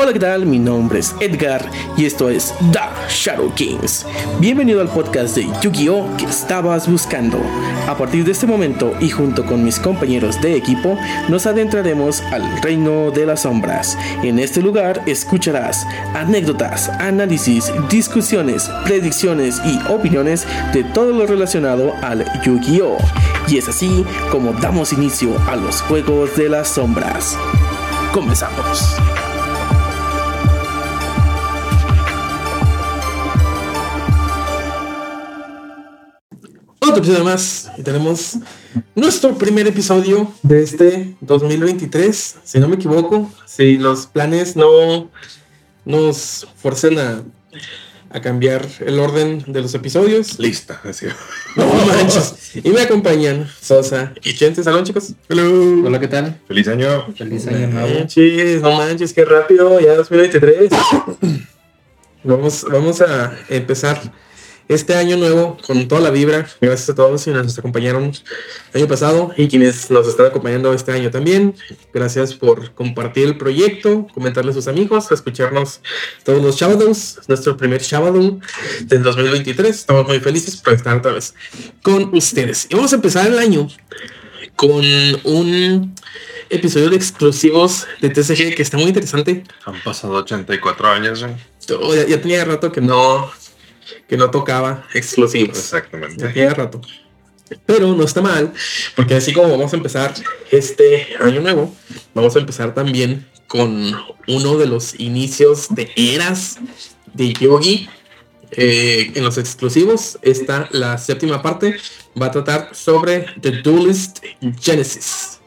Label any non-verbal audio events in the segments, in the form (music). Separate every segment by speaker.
Speaker 1: Hola, ¿qué tal? Mi nombre es Edgar y esto es The Shadow Kings. Bienvenido al podcast de Yu-Gi-Oh! que estabas buscando. A partir de este momento y junto con mis compañeros de equipo, nos adentraremos al reino de las sombras. En este lugar escucharás anécdotas, análisis, discusiones, predicciones y opiniones de todo lo relacionado al Yu-Gi-Oh! Y es así como damos inicio a los juegos de las sombras. Comenzamos. Otro episodio más y tenemos nuestro primer episodio de este 2023, si no me equivoco, si los planes no nos forcen a, a cambiar el orden de los episodios.
Speaker 2: Lista, así.
Speaker 1: No manches. Y me acompañan Sosa y Chente. Salón, chicos.
Speaker 2: Hello.
Speaker 3: Hola, ¿qué tal?
Speaker 2: Feliz año.
Speaker 3: Feliz año
Speaker 1: No
Speaker 3: nuevo.
Speaker 1: manches, no manches, qué rápido, ya 2023. Vamos, vamos a empezar este año nuevo con toda la vibra. Gracias a todos quienes nos acompañaron el año pasado y quienes nos están acompañando este año también. Gracias por compartir el proyecto, comentarle a sus amigos, escucharnos todos los Shadows, nuestro primer Shadow del 2023. Estamos muy felices por estar otra vez con ustedes. Y vamos a empezar el año con un episodio de exclusivos de TCG que está muy interesante.
Speaker 2: Han pasado 84 años. ¿eh?
Speaker 1: Oh, ya, ya tenía rato que no que no tocaba exclusivos. Ya
Speaker 2: Exactamente.
Speaker 1: rato. Pero no está mal, porque así como vamos a empezar este año nuevo, vamos a empezar también con uno de los inicios de eras de Yogi. Eh, en los exclusivos, esta, la séptima parte, va a tratar sobre The Duelist Genesis.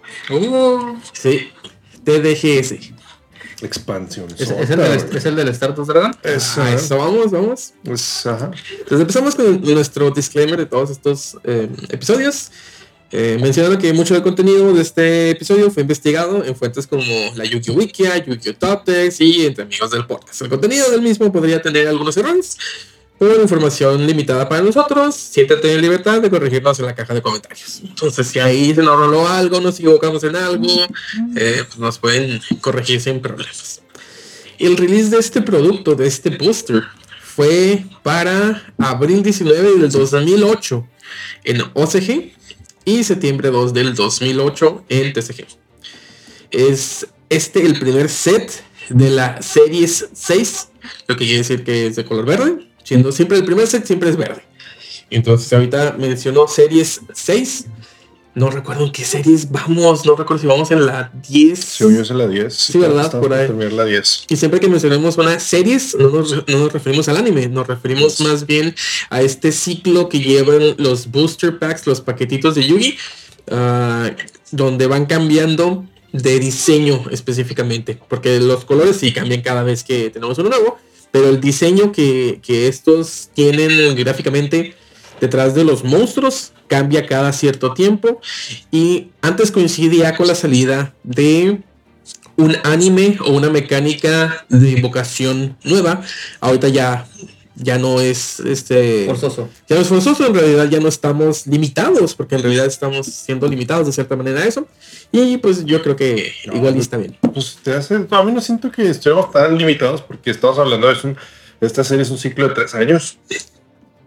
Speaker 1: Sí, TDGS.
Speaker 2: Expansión.
Speaker 3: ¿Es, es el del, ¿Es el del Stardust Dragon?
Speaker 2: Es,
Speaker 1: Ah, eso, vamos, vamos.
Speaker 2: es- ajá.
Speaker 1: Entonces empezamos con nuestro disclaimer de todos estos eh, episodios. Eh, mencionando que mucho del contenido de este episodio fue investigado en fuentes como la Yu-Gi-Oh! Wikia, Yu-Gi-Oh! Top Text y entre amigos del podcast. El contenido del mismo podría tener algunos errores, por información limitada para nosotros. Siéntate en libertad de corregirnos en la caja de comentarios. Entonces, si ahí se nos roló algo, nos equivocamos en algo, eh, pues nos pueden corregir sin problemas. El release de este producto, de este booster, fue para abril 19 del 2008 en OCG y septiembre 2 del 2008 en TCG. Es este el primer set de la Series 6, lo que quiere decir que es de color verde, siendo siempre el primer set siempre es verde. Entonces ahorita mencionó Series 6. No recuerdo en qué series vamos, no recuerdo si vamos en la 10.
Speaker 2: Según yo es la 10.
Speaker 1: Sí, ¿verdad? Por ahí.
Speaker 2: terminar la 10.
Speaker 1: Y siempre que mencionemos una series, no nos, no nos referimos al anime, nos referimos más bien a este ciclo que llevan los booster packs, los paquetitos de Yugi, ah, donde van cambiando de diseño específicamente, porque los colores sí cambian cada vez que tenemos uno nuevo, pero el diseño que, que estos tienen gráficamente detrás de los monstruos cambia cada cierto tiempo y antes coincidía con la salida de un anime o una mecánica de invocación nueva. Ahorita ya, ya no es este
Speaker 3: Forzoso.
Speaker 1: ya no es forzoso, en realidad ya no estamos limitados, porque en realidad estamos siendo limitados de cierta manera a eso. Y pues yo creo que igual y está bien.
Speaker 2: Pues te hace. A mí no siento que estemos tan limitados porque estamos hablando de un. Esta serie es un ciclo de tres años.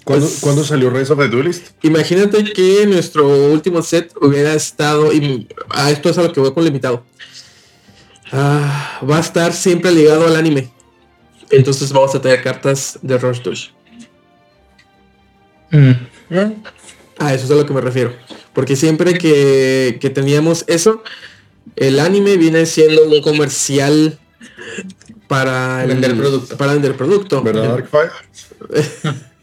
Speaker 2: ¿Cuándo,
Speaker 1: Pues-
Speaker 2: cuándo salió Rise of the Duelist?
Speaker 1: Imagínate que nuestro último set hubiera estado. Y a esto es a lo que voy con el invitado. Ah, va a estar siempre ligado al anime. Entonces vamos a tener cartas de Rush Dush. A eso es a lo que me refiero. Porque siempre que, que teníamos eso, el anime viene siendo un comercial para el-
Speaker 3: Vender producto.
Speaker 1: Para vender producto.
Speaker 2: ¿Verdad, Darkfire? (laughs)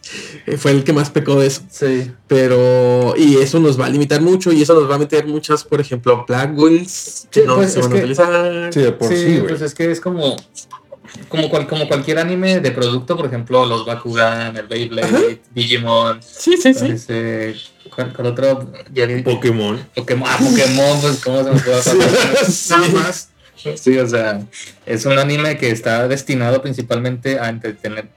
Speaker 1: Fue el que más pecó de eso.
Speaker 3: Sí.
Speaker 1: Pero, y eso nos va a limitar mucho y eso nos va a meter muchas, por ejemplo, Black Wings que
Speaker 3: Sí,
Speaker 1: no
Speaker 3: pues,
Speaker 1: se van a utilizar.
Speaker 2: Sí, de por sí,
Speaker 3: sí, pues es que es como como, cual- como cualquier anime de producto, por ejemplo, los Bakugan, el Beyblade, Digimon,
Speaker 1: Sí, sí, sí.
Speaker 3: este, ¿cuál, cuál otro? Ya vi-
Speaker 2: Pokémon.
Speaker 3: Pokémon, ah, Pokémon, pues cómo se me puede pasar.
Speaker 1: Sí.
Speaker 3: Nada más. Sí, o sea, es un anime que está destinado principalmente a entretener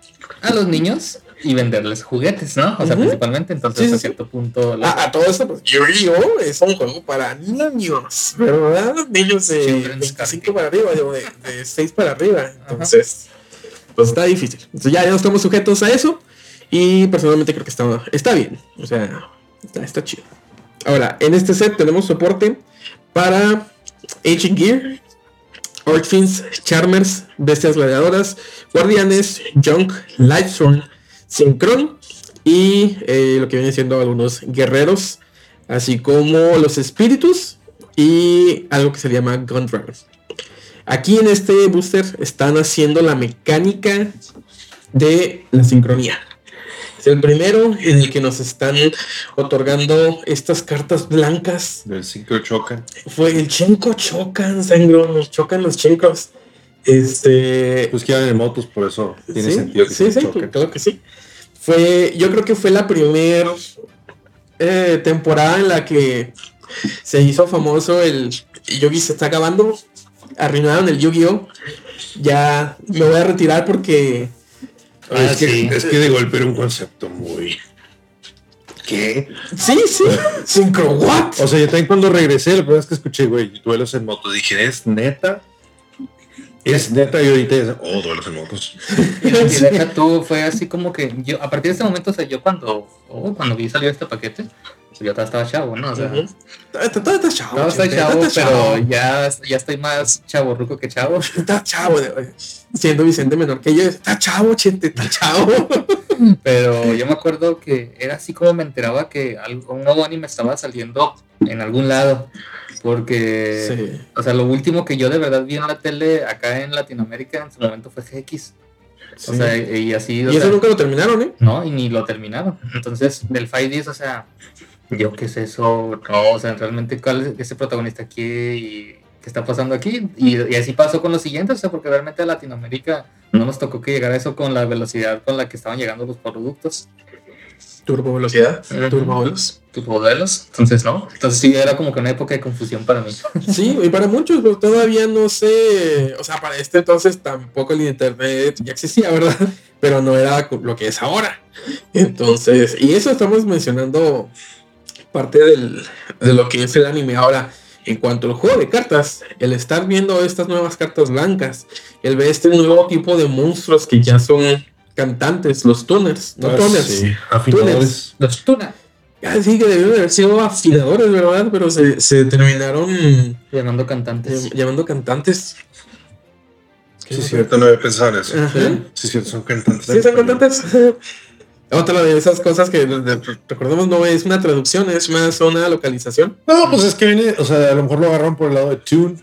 Speaker 3: a los niños y venderles juguetes, ¿no? O sea, principalmente, entonces
Speaker 1: Sí,
Speaker 3: a
Speaker 1: sí.
Speaker 3: cierto punto... la-
Speaker 1: A, a todo esto, pues Yu-Gi-Oh! es un juego para niños, ¿verdad? Niños de
Speaker 3: Children's
Speaker 1: 25 para arriba, digo, de, de 6 para arriba. Entonces, pues está difícil. Entonces ya, ya no estamos sujetos a eso. Y personalmente creo que está, está bien. O sea, está, está chido. Ahora, en este set tenemos soporte para Ancient Gear, Orchfins, Charmers, Bestias Gladiadoras, Guardianes, Junk, Lightstorm, Synchron y eh, lo que viene siendo algunos guerreros, así como los espíritus y algo que se llama Gun Dragon. Aquí en este booster están haciendo la mecánica de la sincronía. Es el primero en el que nos están otorgando estas cartas blancas
Speaker 2: Del 5 chocan.
Speaker 1: fue el Chenko chocan, sangro, nos chocan los chencos. Este.
Speaker 2: Pues que en motos, por eso tiene
Speaker 1: sí,
Speaker 2: sentido que
Speaker 1: sí,
Speaker 2: se
Speaker 1: sí, claro que sí. Fue, yo creo que fue la primera temporada en la que se hizo famoso el Yogi se está acabando. Arruinaron el Yu-Gi-Oh! Ya me voy a retirar porque.
Speaker 3: Ah,
Speaker 2: es, que,
Speaker 3: sí.
Speaker 2: es que de golpe era un concepto muy. ¿Qué?
Speaker 1: Sí, sí. Synchro What?
Speaker 2: O sea, yo también cuando regresé, la primera vez que escuché, güey, duelos en moto, dije, ¿es neta? Es neta, y ahorita es, oh, duelos en.
Speaker 3: Y deja tú, fue así como que yo, a partir de este momento, o sea, yo cuando, oh, cuando vi salir este paquete, pues yo todavía estaba chavo, ¿no? O sea,
Speaker 1: Ujú. Todavía todavía está chavo.
Speaker 3: todavía
Speaker 1: chente,
Speaker 3: chavo,
Speaker 1: todavía está chavo.
Speaker 3: pero ya, ya estoy más chavo ruco que chavo.
Speaker 1: Está chavo, siendo Vicente menor que yo. Está chavo, chente, está chavo. (laughs)
Speaker 3: Pero yo me acuerdo que era así como me enteraba que algo, un nuevo anime estaba saliendo en algún lado. Porque,
Speaker 1: Sí.
Speaker 3: o sea, lo último que yo de verdad vi en la tele acá en Latinoamérica en su momento fue GX. O
Speaker 1: Sí.
Speaker 3: sea, y así.
Speaker 1: Y eso
Speaker 3: sea,
Speaker 1: nunca lo terminaron, ¿eh?
Speaker 3: No, y ni lo terminaron. Entonces, del Fight 10, o sea, yo qué es eso, no, o sea, realmente cuál es ese protagonista aquí y qué está pasando aquí. Y, y así pasó con los siguientes, o sea, porque realmente a Latinoamérica no nos tocó que llegara eso con la velocidad con la que estaban llegando los productos,
Speaker 1: Turbo velocidad, turbo veloz.
Speaker 3: tus modelos. Entonces, no. Entonces, sí, era como que una época de confusión para mí. (laughs)
Speaker 1: Sí, y para muchos pues, todavía no sé, o sea, para este entonces tampoco el internet ya existía, ¿verdad? (laughs) Pero no era lo que es ahora. Entonces, y eso estamos mencionando parte del, de lo que es el anime. Ahora, en cuanto al juego de cartas, el estar viendo estas nuevas cartas blancas, el ver este nuevo tipo de monstruos que ya son cantantes, los tuners, no
Speaker 2: Ah,
Speaker 1: tuners.
Speaker 2: sí, afinadores.
Speaker 3: Los Tuna.
Speaker 1: Ah, sí, que debieron de haber sido afinadores, ¿verdad? Pero se, se terminaron
Speaker 3: Llamando cantantes.
Speaker 1: llam- llamando cantantes.
Speaker 2: Sí, es cierto, no había pensado en eso.
Speaker 1: Ajá.
Speaker 2: Sí, es cierto, son cantantes.
Speaker 1: Sí, son cantantes. (laughs) Otra de esas cosas que de- de- recordemos no es una traducción, es más una localización.
Speaker 2: No, pues es que viene, o sea, a lo mejor lo agarraron por el lado de tune,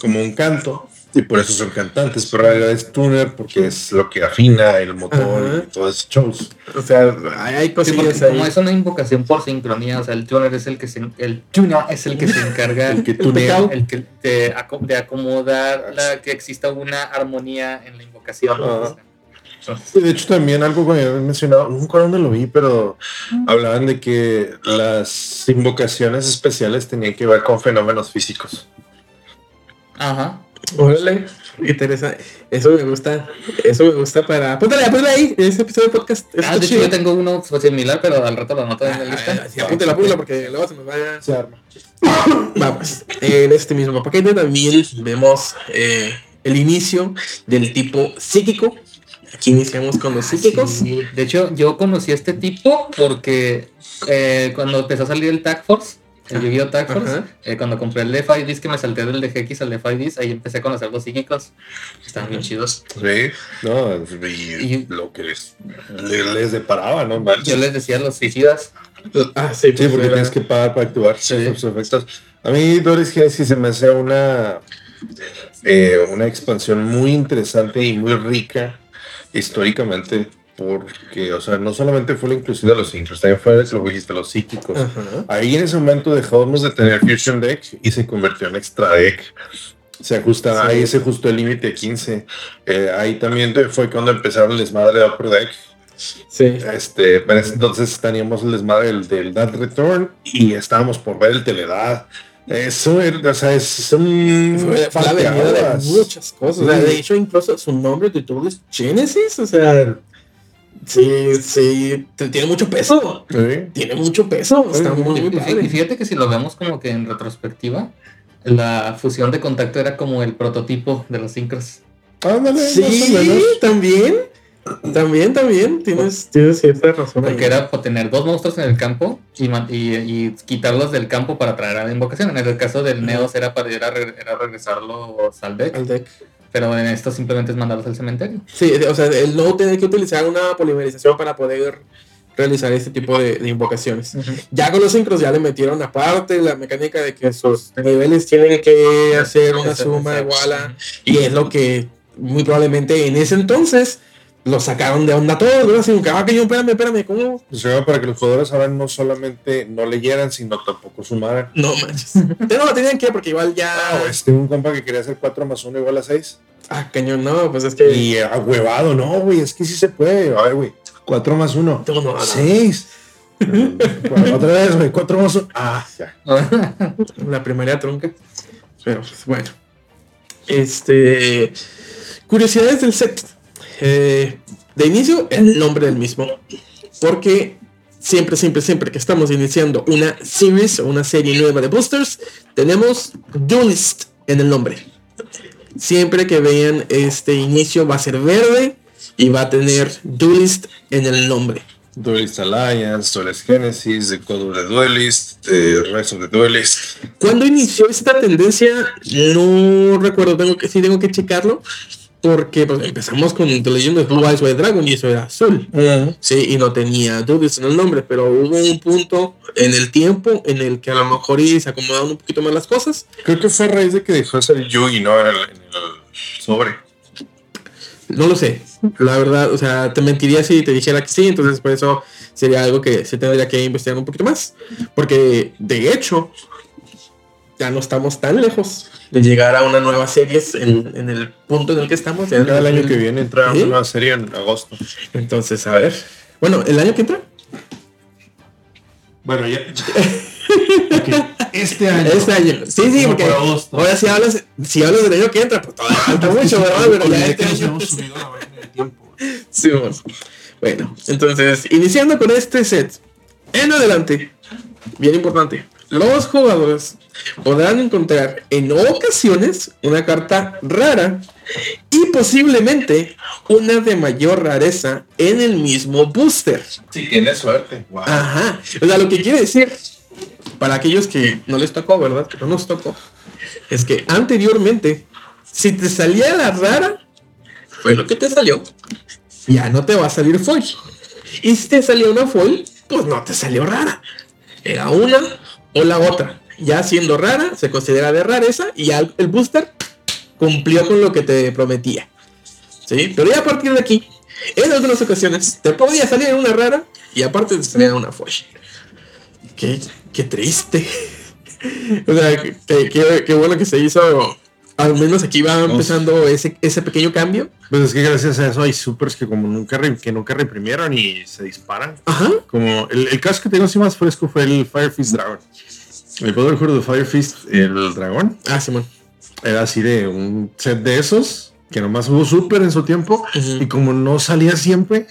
Speaker 2: como un canto, y por eso son cantantes, pero en realidad es tuner porque es lo que afina el motor
Speaker 1: Ajá.
Speaker 2: y todo ese shows.
Speaker 1: O sea, hay, hay
Speaker 3: Sí,
Speaker 1: cosillas ahí.
Speaker 3: como es una invocación por sincronía, o sea, el tuner es el que se, el tuna es el que se encarga (laughs)
Speaker 2: El que tunea.
Speaker 3: el que de, de acomodar la, que exista una armonía en la invocación.
Speaker 2: Y de hecho también algo que me habían mencionado, nunca dónde lo vi, pero hablaban de que las invocaciones especiales tenían que ver con fenómenos físicos.
Speaker 3: Ajá.
Speaker 1: Órale, interesante. Eso me gusta. Eso me gusta para. Apúntale, apúntale ahí. Ese episodio de podcast.
Speaker 3: Ah, de hecho, yo tengo uno similar, pero al rato lo anoto en la lista.
Speaker 1: Ah, sí, apúntale, apúntale, porque luego se nos vaya.
Speaker 2: Se arma.
Speaker 1: Vamos, en este mismo paquete también vemos eh, el inicio del tipo psíquico Aquí iniciamos con los psíquicos.
Speaker 3: Sí, De hecho, yo conocí a este tipo porque eh, cuando empezó a salir el Tag Force, el Yu-Gi-Oh! Tag Force, eh, cuando compré el de 5Ds que me salté del de GX al de 5Ds, ahí empecé a conocer los psíquicos. Estaban bien chidos.
Speaker 4: Sí, no, y,
Speaker 3: Y-
Speaker 4: lo que les, le- les deparaba, ¿no?
Speaker 3: Yo les decía los suicidas.
Speaker 1: Ah, sí,
Speaker 4: Sí,
Speaker 1: pues,
Speaker 4: porque
Speaker 1: era-
Speaker 4: tienes que pagar para activar
Speaker 3: Sí.
Speaker 4: sus efectos. A mí Doris Genesis se me hace una, eh, una expansión muy interesante y muy rica históricamente, porque, o sea, no solamente fue la inclusión de los sincros, también fue lo que dijiste, los psíquicos. Ahí en ese momento dejamos de tener Fusion Deck y se convirtió en Extra Deck. Se ajusta,
Speaker 1: Sí.
Speaker 4: ahí se ajustó el límite 15. Eh, ahí también fue cuando empezaron el desmadre de Upper Deck.
Speaker 1: Sí.
Speaker 4: Este, pero entonces teníamos el desmadre del, del Dad Return y estábamos por ver el Teledad. Eso, era- o sea, es un.
Speaker 1: Fue, la de muchas cosas. O sea, de hecho, incluso su nombre de todo es Genesis. O sea, sí, sí, tiene mucho peso.
Speaker 4: Sí.
Speaker 1: Tiene mucho peso. Está muy, muy
Speaker 3: Y fíjate que si lo vemos como que en retrospectiva, la fusión de contacto era como el prototipo de los sincros.
Speaker 4: Ándale,
Speaker 1: Sí, también. También, también. Tienes, tienes cierta razón. ahí.
Speaker 3: Porque era por tener dos monstruos en el campo y, man- y- y quitarlos del campo para traer a la invocación. En el caso del Neos era para era, era regresarlos al deck,
Speaker 1: Al deck.
Speaker 3: Pero en esto simplemente es mandarlos al cementerio.
Speaker 1: Sí, o sea, el no tener que utilizar una polimerización para poder realizar este tipo de, de invocaciones. Ya con los sincros ya le metieron aparte la mecánica de que sus niveles tienen que hacer una suma igual a... Y es lo que muy probablemente en ese entonces lo sacaron de onda todos, ¿verdad? Así, como que, ah, que yo, espérame, espérame, ¿cómo?
Speaker 4: Pues era para que los jugadores ahora no solamente no leyeran, sino tampoco sumaran.
Speaker 1: No manches. No lo tenían que porque igual ya...
Speaker 4: Ah, pues, tengo un compa que quería hacer 4 más 1 igual a 6.
Speaker 1: Ah, cañón, no, pues es que...
Speaker 4: Y ahuevado, no, güey, es que sí se puede. A ver, güey, 4 más 1.
Speaker 1: No, no, no.
Speaker 4: 6. Otra vez, güey, 4 más 1. Ah, ya. (laughs)
Speaker 1: La primaria trunca. Pero pues, bueno. Este. Curiosidades del set. Eh, de inicio, el nombre del mismo. Porque siempre, siempre, siempre que estamos iniciando una series o una serie nueva de boosters, tenemos Duelist en el nombre. Siempre que vean este inicio va a ser verde y va a tener Duelist en el nombre.
Speaker 4: Duelist Alliance, Duelist Genesis, The Code of the Duelist, The Rise of the Duelist.
Speaker 1: Cuando inició esta tendencia, no recuerdo, tengo que, sí tengo que checarlo, porque pues, empezamos con The Legend of Blue Eyes White Dragon y eso era azul. Sí, y no tenía dudas en el nombre, pero hubo un punto en el tiempo en el que a lo mejor se acomodaron un poquito más las cosas.
Speaker 4: Creo que fue a raíz de que dejó de ser Yugi, ¿no? En el, en el sobre.
Speaker 1: No lo sé, la verdad, o sea, te mentiría si te dijera que sí, entonces por eso sería algo que se tendría que investigar un poquito más, porque de hecho ya no estamos tan lejos de llegar a una nueva serie en, en el punto en el que estamos. ya
Speaker 4: el año que viene entra
Speaker 1: ¿Sí?
Speaker 4: una nueva serie en agosto.
Speaker 1: Entonces, a ver. Bueno, ¿el año que entra?
Speaker 4: Bueno, ya. (laughs) Este año.
Speaker 1: Este año. Sí, sí, porque ahora si hablas, si hablas del año que entra, pues todavía falta (laughs) mucho, ¿verdad? Pero ya este año. (laughs) Sí, vamos. Bueno, entonces, iniciando con este set, en adelante, bien importante, los jugadores podrán encontrar en ocasiones una carta rara y posiblemente una de mayor rareza en el mismo booster.
Speaker 4: Si tienes suerte. Wow.
Speaker 1: Ajá. O sea, lo que quiere decir, para aquellos que no les tocó, ¿verdad? Que no nos tocó, es que anteriormente, si te salía la rara, fue lo que te salió. Ya no te va a salir foil. Y si te salió una foil, pues no te salió rara. Era una o la otra. Ya siendo rara, se considera de rareza y el booster cumplió con lo que te prometía. ¿Sí? Pero ya a partir de aquí, en algunas ocasiones, te podía salir una rara y aparte te salía una foil. Qué, qué triste. (laughs) o sea, qué, qué- qué bueno que se hizo. Al menos aquí va empezando ese, ese pequeño cambio.
Speaker 4: Pues es que gracias a eso hay supers que como nunca que nunca reprimieron y se disparan.
Speaker 1: Ajá.
Speaker 4: Como el, el caso que tengo así más fresco fue el Fire Fist Dragon. El poder juego de Fire Fist, el dragón,
Speaker 1: Ah, Simón.
Speaker 4: era así de un set de esos que nomás hubo super en su tiempo y como no salía siempre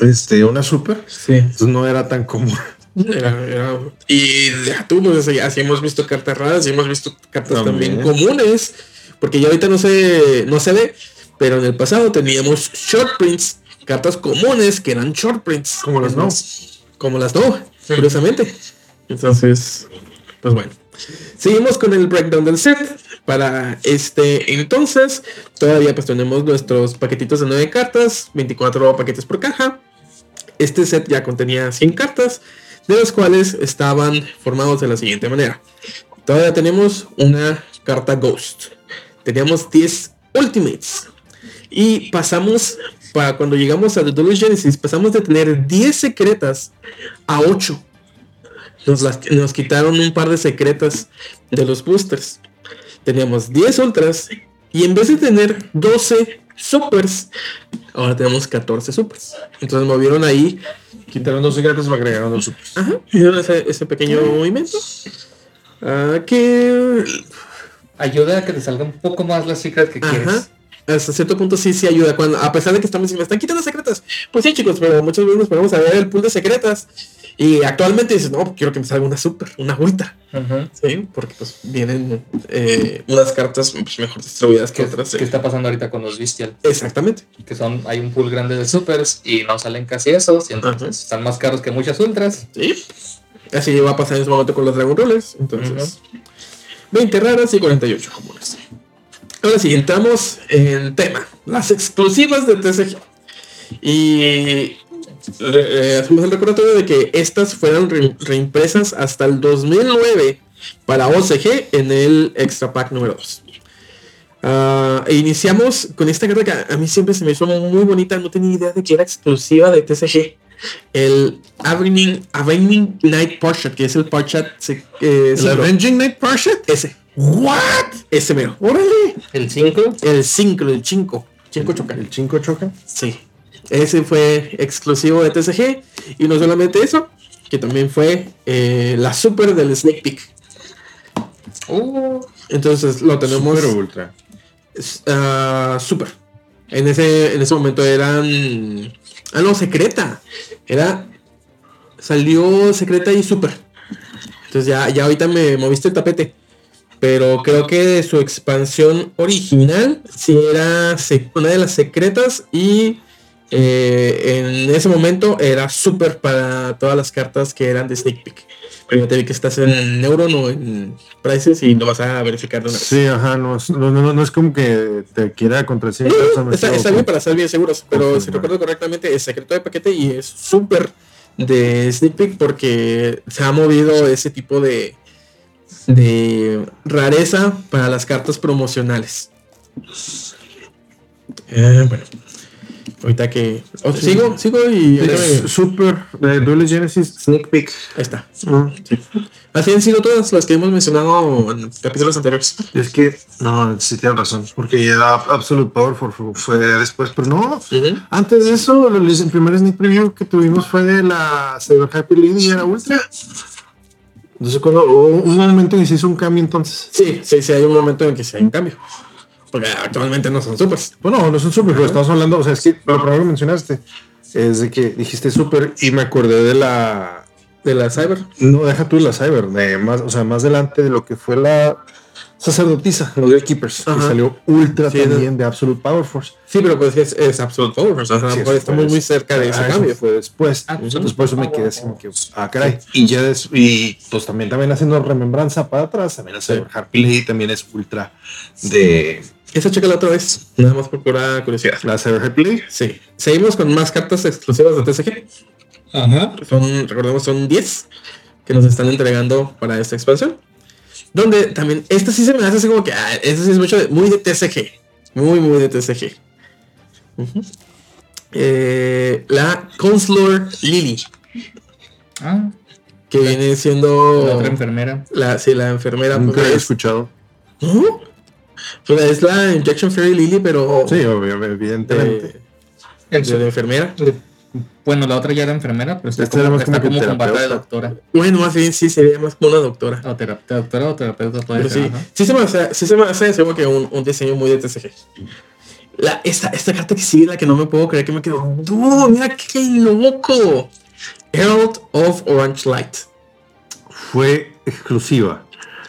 Speaker 4: este una super,
Speaker 1: Sí.
Speaker 4: entonces no era tan común.
Speaker 1: Era- era- y deja tú, pues así hemos visto cartas raras y hemos visto cartas también,
Speaker 4: También.
Speaker 1: comunes. Porque ya ahorita no se, no se ve. Pero en el pasado teníamos short prints, cartas comunes que eran short prints.
Speaker 4: Como las no.
Speaker 1: Como las no, curiosamente. Entonces, pues bueno. Seguimos con el breakdown del set. Para este entonces, todavía pues tenemos nuestros paquetitos de 9 cartas, 24 paquetes por caja. Este set ya contenía 100 cartas, de las cuales estaban formados de la siguiente manera. Todavía tenemos una carta Ghost. Teníamos 10 Ultimates. Y pasamos, para cuando llegamos a The Duelist Genesis, pasamos de tener 10 secretas a 8. Nos, las- nos quitaron un par de secretas de los boosters. Teníamos 10 ultras y en vez de tener 12 supers, ahora tenemos 14 supers. Entonces movieron ahí,
Speaker 4: Quitaron dos secretos y me agregaron dos supers.
Speaker 1: ajá, ese, ese pequeño movimiento. Ah, que
Speaker 3: Ayuda a que te salga un poco más la secret que
Speaker 1: Ajá.
Speaker 3: quieres.
Speaker 1: Hasta cierto punto sí, sí ayuda. Cuando, a pesar de que estamos, me están quitando secretas. Pues sí, chicos, pero muchas veces nos ponemos a ver el pool de secretas. Y actualmente dices, no, quiero que me salga una super, una ultra. Sí, porque pues vienen eh, unas cartas pues, mejor distribuidas que
Speaker 3: ¿Qué,
Speaker 1: otras.
Speaker 3: qué
Speaker 1: sí.
Speaker 3: está pasando ahorita con los Bestial?
Speaker 1: Exactamente.
Speaker 3: Que son, hay un pool grande de supers y no salen casi esos, y entonces están más caros que muchas ultras.
Speaker 1: Sí. Así va a pasar en ese momento con los Dragon Rollers. Entonces, 20 raras y 48 comunes. Ahora sí, entramos en tema. Las exclusivas de TCG. Y eh, hacemos el recordatorio de que estas fueron re- reimpresas hasta el 2009 para OCG en el Extra Pack número 2. Ah, e iniciamos con esta carta que a mí siempre se me hizo muy bonita, no tenía idea de que era exclusiva de TCG. El Avenging, Avenging Night Portrait, que es el portrait se- eh,
Speaker 4: ¿El. Avenging Night Parshit?
Speaker 1: ese.
Speaker 4: ¿What?
Speaker 1: Ese mero.
Speaker 4: ¡Órale!
Speaker 3: El 5,
Speaker 1: El 5, el 5. 5 choca.
Speaker 4: ¿El 5 choca?
Speaker 1: Sí. Ese fue exclusivo de TCG. Y no solamente eso, que también fue eh, la super del Snake Peak.
Speaker 3: uh,
Speaker 1: Entonces lo tenemos
Speaker 4: Super Ultra.
Speaker 1: ah, super. En ese, en ese momento eran. Ah, no, secreta. Era. Salió secreta y super. Entonces ya, ya ahorita me moviste el tapete. Pero creo que su expansión original sí era una de las secretas y eh, en ese momento era súper para todas las cartas que eran de Sneak Peek. Pero ya te vi que estás en Neuron o en Prices y lo vas a verificar de una vez.
Speaker 4: Sí, ajá, no, es- no, no, no es como que te quiera contradecir.
Speaker 1: No, no, está, está bien para estar bien seguros, pero si recuerdo correctamente, es secreto de paquete y es súper de sneak peek porque se ha movido ese tipo de, de rareza para las cartas promocionales. Eh, bueno, ahorita que oh, sigo, sigo y
Speaker 4: Es Super de Duel Genesis Sneak Peek.
Speaker 1: ahí está. Así han sido todas las que hemos mencionado en capítulos anteriores.
Speaker 4: Es que, no, sí tienes razón, porque ya Absolute Power for- fue, fue después, pero no. Antes de eso, el, el primer sneak preview que tuvimos fue de la Cyber Happy League y era Ultra. Entonces, cuando hubo un momento en que se hizo un cambio, entonces.
Speaker 1: Sí, sí, sí, hay un momento en que sí hay un cambio. Porque actualmente no son supers.
Speaker 4: Bueno, no son super, pero estamos hablando, o sea, es que lo primero que mencionaste es de que dijiste super y me acordé de la.
Speaker 1: De la Cyber.
Speaker 4: No, deja tú la Cyber, de más, o sea, más delante de lo que fue la sacerdotisa, los Gatekeepers, que
Speaker 1: Ajá.
Speaker 4: salió ultra
Speaker 1: Sí,
Speaker 4: también de Absolute Power Force.
Speaker 1: Sí, pero pues es, es Absolute Power. O sea,
Speaker 4: Sí, eso
Speaker 1: estamos muy cerca de ese
Speaker 4: ah,
Speaker 1: cambio.
Speaker 4: Fue después. Entonces, por eso me quedé así como que, ah, caray. Y ya des- y pues también, también haciendo remembranza para atrás, también la Cyber Happy Lady también es ultra de
Speaker 1: Esa checa la otra vez. Nada más por pura curiosidad.
Speaker 4: la Cyber Lady.
Speaker 1: Sí. Seguimos con más cartas exclusivas de TCG.
Speaker 3: ajá.
Speaker 1: Son, recordemos, son 10 que nos están entregando para esta expansión. Donde también, esta sí se me hace así como que, ah, esta sí es mucho de- muy de TCG. Muy, muy de TCG. Eh, la Consular Lily,
Speaker 3: Ah,
Speaker 1: que viene siendo
Speaker 3: la otra enfermera.
Speaker 1: la, sí, la enfermera.
Speaker 4: Nunca
Speaker 1: pues,
Speaker 4: había
Speaker 1: es-
Speaker 4: escuchado.
Speaker 1: ¿No? Pues es la Injection Fairy Lily, pero
Speaker 4: Sí, obvio, evidentemente.
Speaker 1: de,
Speaker 3: En
Speaker 1: de la enfermera.
Speaker 3: Bueno, la otra ya era enfermera, pero está
Speaker 4: Esta
Speaker 3: como,
Speaker 4: era más
Speaker 3: está
Speaker 4: como
Speaker 3: como con bata de
Speaker 4: terapeuta.
Speaker 3: doctora.
Speaker 1: Bueno, más bien sí sería más como una doctora.
Speaker 3: O tera- doctora o terapeuta puede
Speaker 1: Pero
Speaker 3: ser.
Speaker 1: sí,
Speaker 3: ajá.
Speaker 1: sí se me hace, sí se me hace como que un, un diseño muy de TCG. La, esta, esta carta que sigue, la que no me puedo creer que me quedo. ¡Dude, mira qué loco! Herald of Orange Light.
Speaker 4: Fue exclusiva.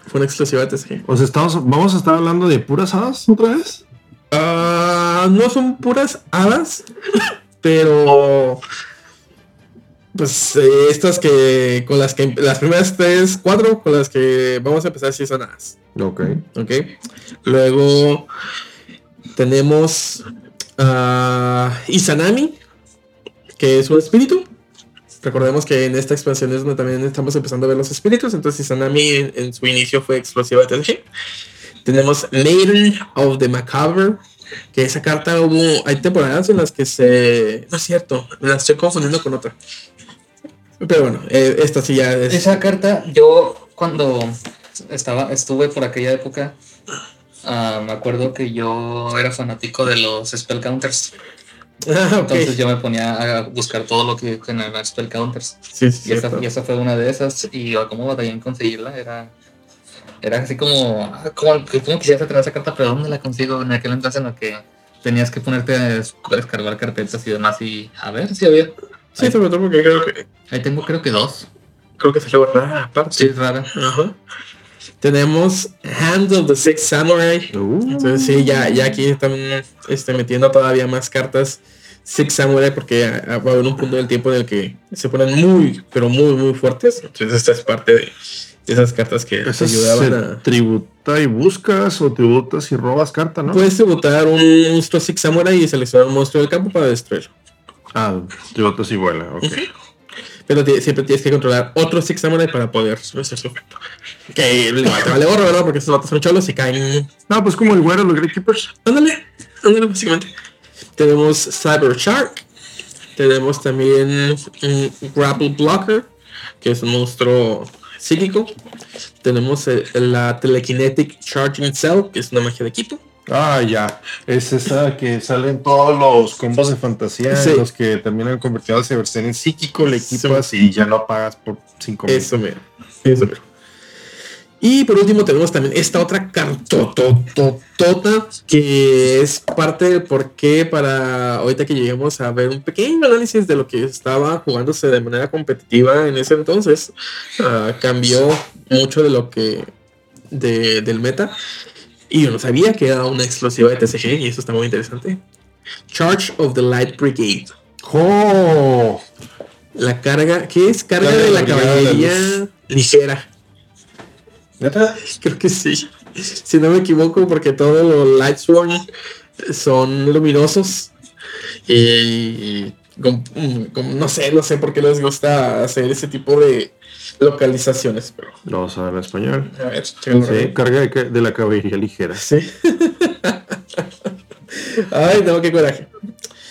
Speaker 1: Fue una exclusiva de TCG.
Speaker 4: O sea, estamos, vamos a estar hablando de puras hadas otra vez.
Speaker 1: Ah, no son puras hadas, pero pues eh, estas que con las que las primeras tres, cuatro con las que vamos a empezar sí son hadas.
Speaker 4: Ok.
Speaker 1: Ok. Luego tenemos a Izanami, que es un espíritu. Recordemos que en esta expansión es donde también estamos empezando a ver los espíritus. Entonces Izanami en, en su inicio fue explosiva de. Tenemos of the Macabre, que esa carta hubo, hay temporadas en las que se... No es cierto, me la estoy confundiendo con otra. Pero bueno, eh, esta sí ya es...
Speaker 3: Esa carta, yo cuando estaba, estuve por aquella época, ah, me acuerdo que yo era fanático de los spell counters. (laughs)
Speaker 1: Ah.
Speaker 3: Entonces yo me ponía a buscar todo lo que generaba spell counters.
Speaker 1: Sí, sí,
Speaker 3: Y esa,
Speaker 1: cierto.
Speaker 3: y esa fue una de esas. Y como batallé en conseguirla, era, era así como, ah, como, que quisieras tener esa carta, pero ¿dónde la consigo? En aquel entonces en lo que tenías que ponerte a des- a descargar carpetas y demás. Y a ver si había.
Speaker 1: Sí, sobre todo porque creo que,
Speaker 3: Ahí tengo creo que dos.
Speaker 1: creo que salió una aparte.
Speaker 3: Sí, es rara.
Speaker 1: Ajá. Tenemos Hand of the Six Samurai.
Speaker 4: Uh,
Speaker 1: Entonces sí, ya, ya aquí están este, metiendo todavía más cartas Six Samurai porque ah, ah, va a haber un punto del tiempo en el que se ponen muy, pero muy, muy fuertes. Entonces esta es parte de, esas cartas que te ayudaban a...
Speaker 4: tributa y buscas o tributas y robas carta, ¿no?
Speaker 1: Puedes tributar un monstruo Six Samurai y seleccionar un monstruo del campo para destruirlo.
Speaker 4: ah, tributas y vuela, ok.
Speaker 1: Pero siempre tienes que controlar otro Six Samurai para poder hacer su efecto. Que te vale gorro, ¿verdad? Porque estos vatos son cholos y caen
Speaker 4: No, pues como el güero, los Great Keepers.
Speaker 1: Ándale, ándale, básicamente. Tenemos Cyber Shark. Tenemos también un Grapple Blocker, que es un monstruo psíquico. Tenemos la Telekinetic Charging Cell, que es una magia de equipo.
Speaker 4: Ah, ya. Es esa que salen todos los combos de fantasía,
Speaker 1: Sí.
Speaker 4: los que terminan convertidos a versión en psíquico, le equipas y ya no pagas por 5 mil.
Speaker 1: Eso mero. Eso mero. Y por último tenemos también esta otra cartototota que es parte del por qué para ahorita que lleguemos a ver un pequeño análisis de lo que estaba jugándose de manera competitiva en ese entonces. ah, cambió mucho de lo que de- del meta. Y yo no sabía que era una explosiva de TCG y eso está muy interesante. Charge of the Light Brigade.
Speaker 4: ¡Oh!
Speaker 1: La carga, ¿qué es? Carga
Speaker 4: Carga
Speaker 1: de la
Speaker 4: la brigada de
Speaker 1: caballería ligera.
Speaker 4: ¿Neta? (laughs)
Speaker 1: Creo que sí. Si no me equivoco, porque todos los Lightsworn son luminosos. Y con- mm, con- no sé, no sé por qué les gusta hacer ese tipo de localizaciones. Pero
Speaker 4: No saben español.
Speaker 1: a ver,
Speaker 4: Sí, carga de, la caballería ligera.
Speaker 1: Sí. Ay, no, qué coraje.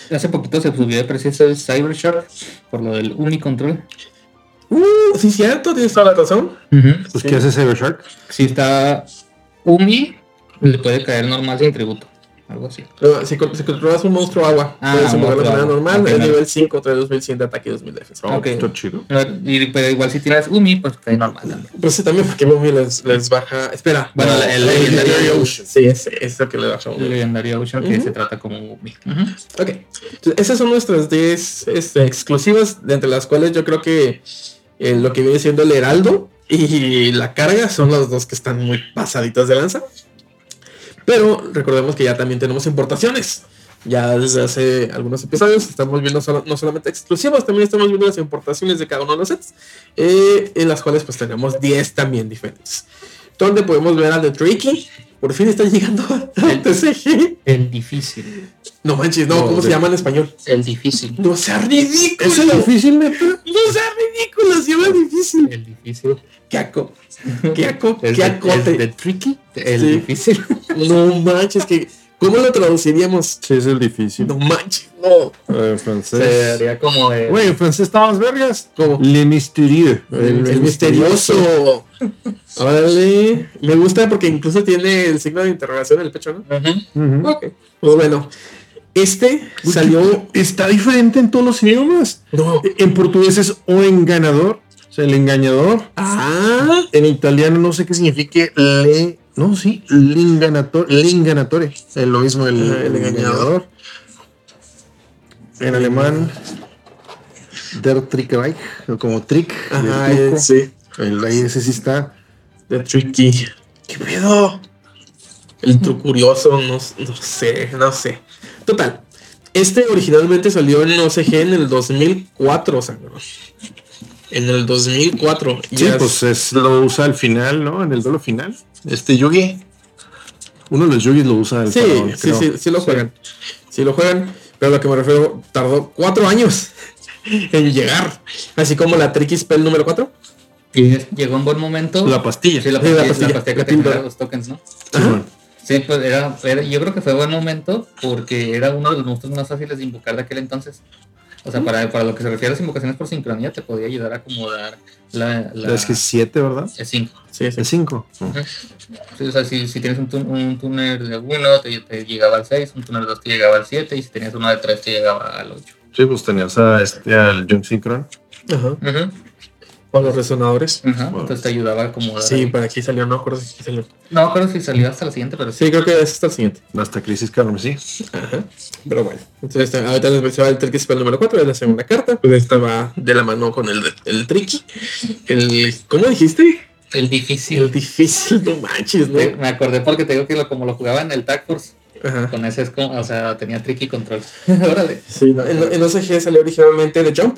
Speaker 3: Hace poquito se subió de precio ese Cyber Shark por lo del Unicontrol.
Speaker 1: Uh, sí, cierto, tienes toda la razón.
Speaker 4: Pues, ¿qué hace Cybershark?
Speaker 3: Si está Umi, le puede caer normal sin tributo. Algo así.
Speaker 1: Si, si controlas un monstruo agua,
Speaker 3: Ah,
Speaker 1: puedes moverlo de manera normal.
Speaker 3: Ok,
Speaker 1: es
Speaker 3: no.
Speaker 1: nivel 5, trae 2100 de ataque y 2000 de defensa.
Speaker 3: Ok.
Speaker 4: Chido.
Speaker 3: Y- pero igual si tienes Umi, pues cae normal también.
Speaker 1: Pues sí, también porque Bumi les, les baja. Espera.
Speaker 3: Bueno,
Speaker 1: no,
Speaker 3: el
Speaker 1: Legendary
Speaker 3: Legendary
Speaker 1: Ocean. Sí, es, es lo que le baja a Bumi.
Speaker 3: Legendaria Ocean que se trata como Umi.
Speaker 1: Ok. Entonces, esas son nuestras 10 este, exclusivas, de entre las cuales yo creo que eh, lo que viene siendo el Heraldo y la carga son las dos que están muy pasaditas de lanza. Pero recordemos que ya también tenemos importaciones. Ya desde hace algunos episodios estamos viendo no solamente exclusivas, también estamos viendo las importaciones de cada uno de los sets, eh, en las cuales pues tenemos 10 también diferentes. Donde podemos ver a The Tricky, por fin está llegando a TCG.
Speaker 3: El difícil.
Speaker 1: No manches, no,
Speaker 4: No,
Speaker 1: ¿cómo se llama en español?
Speaker 3: El difícil.
Speaker 1: No sea ridículo.
Speaker 4: ¿Es difícil, neta?
Speaker 1: No sea ridículo, se llama difícil.
Speaker 3: El difícil.
Speaker 1: Qué aco. Qué aco.
Speaker 3: El
Speaker 1: Qué
Speaker 3: de,
Speaker 1: acote.
Speaker 3: el de tricky. El
Speaker 1: Sí.
Speaker 3: difícil.
Speaker 1: No manches, que. ¿Cómo lo traduciríamos?
Speaker 4: Sí, es el difícil.
Speaker 1: No manches, no.
Speaker 4: En francés.
Speaker 3: Sería como.
Speaker 4: Güey, en francés está más vergas.
Speaker 1: ¿Cómo?
Speaker 4: Le mystérieux.
Speaker 1: El, el misterioso. Órale. Me gusta porque incluso tiene el signo de interrogación en el pecho, ¿no?
Speaker 3: Ujú.
Speaker 1: Ok. Pues bueno. Este salió.
Speaker 4: Está diferente en todos los idiomas.
Speaker 1: No.
Speaker 4: En portugués es o engañador, o sea, el engañador.
Speaker 1: Ah.
Speaker 4: En italiano no sé qué signifique le. No, sí, l'inganator- l'inganatore. Es lo mismo, el,
Speaker 1: el
Speaker 4: el
Speaker 1: engañador.
Speaker 4: En alemán, der Trickreich, o como trick.
Speaker 1: Ajá,
Speaker 4: truco.
Speaker 1: eh, sí.
Speaker 4: El, ahí ese sí está.
Speaker 1: The Tricky.
Speaker 4: ¿Qué pedo?
Speaker 1: El trucurioso, no, no sé, no sé. Total. Este originalmente salió en OCG en el 2004, o sea, ¿no? en el 2004. Y
Speaker 4: Sí,
Speaker 1: ya-
Speaker 4: pues es, lo usa al final, ¿no? En el duelo final. Este Yugi. Uno de los Yugis lo usa al
Speaker 1: sí,
Speaker 4: faraón,
Speaker 1: sí, sí, sí lo juegan. Sí lo juegan, pero a lo que me refiero, tardó cuatro años (laughs) en llegar. Así como la Tricky Spell número 4.
Speaker 3: Y es- llegó en buen momento.
Speaker 4: La pastilla.
Speaker 3: Sí, la
Speaker 1: Sí, la
Speaker 3: pastilla, la
Speaker 1: la
Speaker 3: que tenía
Speaker 1: píldora.
Speaker 3: los tokens, ¿no? Sí, pues era, era- yo creo que fue buen momento porque era uno de los monstruos más fáciles de invocar de aquel entonces. O sea, para, para lo que se refiere a las invocaciones por sincronía, te podía ayudar a acomodar la... la
Speaker 4: Es que es 7, ¿verdad?
Speaker 3: es cinco.
Speaker 1: Sí, sí.
Speaker 4: Es 5.
Speaker 3: Sí, o sea, si, si tienes un, tun- un tuner de 1, te, te llegaba al 6, un tuner de 2 te llegaba al 7, y si tenías uno de 3 te llegaba al 8.
Speaker 4: Sí, pues tenías a este, al Jung Synchron.
Speaker 1: Ajá. Con los resonadores.
Speaker 3: Entonces te ayudaba a acomodar.
Speaker 1: Sí,
Speaker 3: ahí.
Speaker 1: para aquí salió, no acuerdo si aquí salió.
Speaker 3: No, pero si salió hasta la siguiente, pero sí.
Speaker 1: Sí, creo que es hasta el siguiente.
Speaker 4: Hasta Crisis Carmesí.
Speaker 1: Ajá. Pero bueno. Entonces, este, ahorita les mencionaba el Tricky Spell número 4, es la segunda carta. Pues esta va de la mano con el, el Tricky. El, ¿Cómo dijiste?
Speaker 3: El difícil.
Speaker 1: El difícil, no manches, ¿no?
Speaker 3: Me acordé porque te digo que lo, como lo jugaba en el Tag Force,
Speaker 1: Ajá.
Speaker 3: con ese es como, o sea, tenía tricky control. (laughs) Órale.
Speaker 1: Sí, no, en, en OCG salió originalmente de Jump.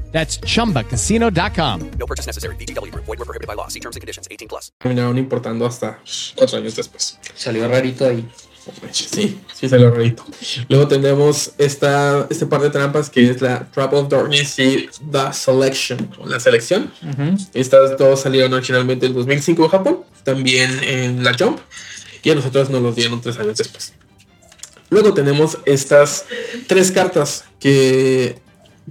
Speaker 5: That's chumbacasino.com.
Speaker 6: No purchase necessary. VGW Group. Void where prohibited by law. See terms and conditions. 18 plus.
Speaker 1: Terminaron importando hasta cuatro años después.
Speaker 3: Salió rarito ahí.
Speaker 1: Sí, sí salió rarito. Luego tenemos esta, este par de trampas que es la Trap of Darkness y The Selection, la selección. Estas dos salieron originalmente en 2005 en Japón, también en la Jump, y a nosotros nos los dieron tres años después. Luego tenemos estas tres cartas que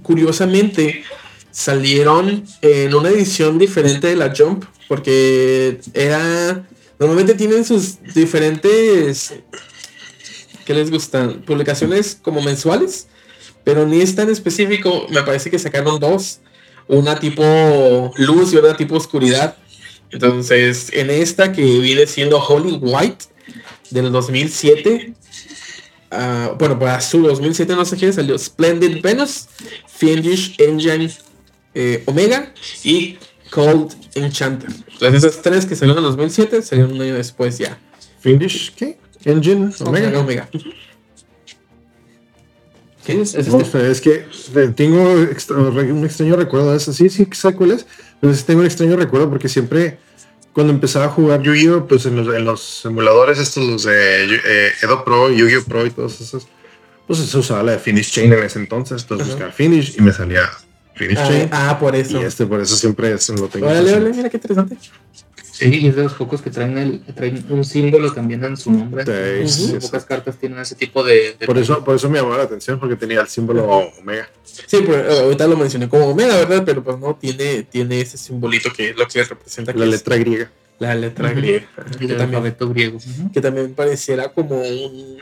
Speaker 1: curiosamente salieron en una edición diferente de la Jump, porque era... Normalmente tienen sus diferentes que les gustan? Publicaciones como mensuales, pero ni es tan específico. Me parece que sacaron dos, una tipo luz y otra tipo oscuridad. Entonces, en esta que viene siendo Holy White del 2007, ah, bueno, para su 2007 no sé qué, salió Splendid Venus, Fiendish Engine eh, Omega y Cold Enchanter. Entonces, esas tres que salieron en 2007 salieron un año después ya.
Speaker 4: Findish, ¿qué? Engine, Omega.
Speaker 1: Omega.
Speaker 3: ¿Qué es? ¿Es este?
Speaker 4: o sea, es que eh, tengo extra- un extraño recuerdo de eso. Sí, sí, sé cuál es. Pero sí tengo un extraño recuerdo porque siempre, cuando empezaba a jugar Yu-Gi-Oh, pues en los, en los emuladores, estos, los de eh, Edo Pro, Yu-Gi-Oh Pro y todos esos, pues se usaba la de Finish Chain en ese entonces. Entonces buscaba Finish y me salía Finish
Speaker 1: Ah,
Speaker 4: Chain.
Speaker 1: ah, por eso.
Speaker 4: Y este, por eso siempre es- lo tengo.
Speaker 1: Órale, órale, mira qué interesante.
Speaker 3: Sí, y es de los pocos que traen, el, traen un símbolo también en su nombre.
Speaker 4: Sí, sí,
Speaker 3: pocas cartas tienen ese tipo de... de-
Speaker 4: Por eso, por eso me llamó la atención, porque tenía el símbolo Omega.
Speaker 1: Sí, pues ahorita lo mencioné como Omega, ¿verdad? Pero pues no, tiene, tiene ese simbolito que es lo que representa.
Speaker 4: La
Speaker 1: que es
Speaker 4: letra griega.
Speaker 1: La letra griega. Que también,
Speaker 3: griego.
Speaker 1: que también pareciera como un...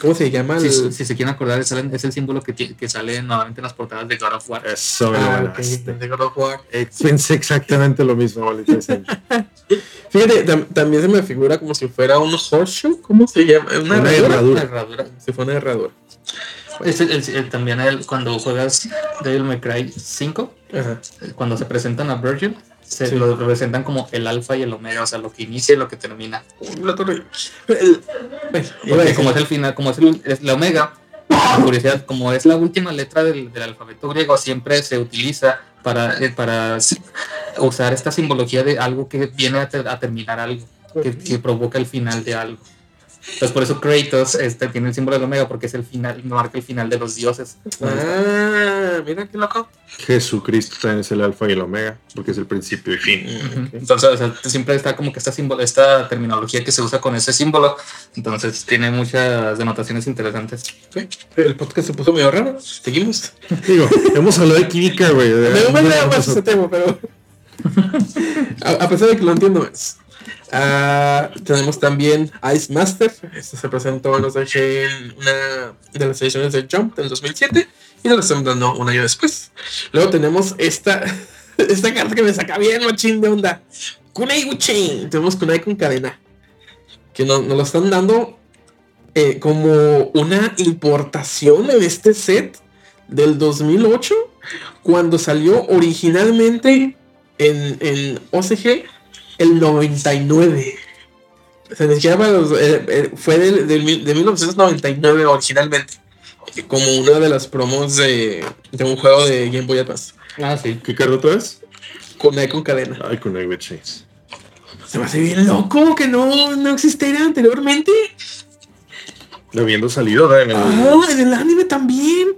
Speaker 1: ¿Cómo se llama?
Speaker 3: Si,
Speaker 1: El-
Speaker 3: si se quieren acordar, es el, es el símbolo que, que sale nuevamente en las portadas de God of War.
Speaker 4: Eso
Speaker 1: Ah,
Speaker 4: ganaste.
Speaker 1: ok, de God of War.
Speaker 4: Eh, Pensé exactamente lo mismo, sea. (laughs)
Speaker 1: Fíjate, tam- también se me figura como si fuera un horseshoe. ¿Cómo se llama? Una,
Speaker 4: Una
Speaker 1: herradura.
Speaker 4: herradura.
Speaker 3: Una herradura.
Speaker 1: Si fue una herradura.
Speaker 3: Es el- el- el- también el- cuando juegas Devil May Cry 5,
Speaker 1: Ajá.
Speaker 3: eh, cuando se presentan a Virgil, se
Speaker 1: Sí.
Speaker 3: lo representan como el alfa y el omega, o sea, lo que inicia y lo que termina. Porque como es el final, como es, el- es la omega, curiosidad, como es la última letra del, del alfabeto griego, siempre se utiliza para, eh, para usar esta simbología de algo que viene a, ter- a terminar algo, que, que provoca el final de algo. Entonces por eso Kratos este, tiene el símbolo del Omega porque es el final, marca el final de los dioses.
Speaker 1: Ah, mira qué loco.
Speaker 2: Jesucristo también es el alfa y el omega, porque es el principio y fin.
Speaker 3: Ujú. Entonces o sea, siempre está como que esta, símbolo, esta terminología que se usa con ese símbolo. Entonces tiene muchas denotaciones interesantes.
Speaker 1: Sí, el podcast se puso medio raro. Seguimos.
Speaker 2: Digo, hemos hablado de química, güey. no,
Speaker 1: más
Speaker 2: no,
Speaker 1: ese tema, pero. (laughs) a, a pesar de que lo entiendo más. Ah, tenemos también Ice Master. Este se presentó en los en una de las ediciones de Jump del 2007 y nos lo están dando un año después. Luego tenemos esta, (laughs) esta carta que me saca bien machín de onda. Kunai Chain. Tenemos Kunai con cadena. Que nos, nos lo están dando eh, como una importación en este set del 2008 cuando salió originalmente en, en OCG el 99. O sea, ni siquiera para los- eh, eh, fue del- del mil- de 1999 originalmente. Como una de las promos de, de un juego de Game Boy Advance.
Speaker 3: Ah, sí.
Speaker 2: ¿Qué carta otra vez?
Speaker 1: Con con cadena.
Speaker 2: Ay, con Egg Chains.
Speaker 1: Se me hace bien loco que no, no existiera anteriormente.
Speaker 2: Habiendo salido ¿verdad? en el.
Speaker 1: Ah, en el anime también.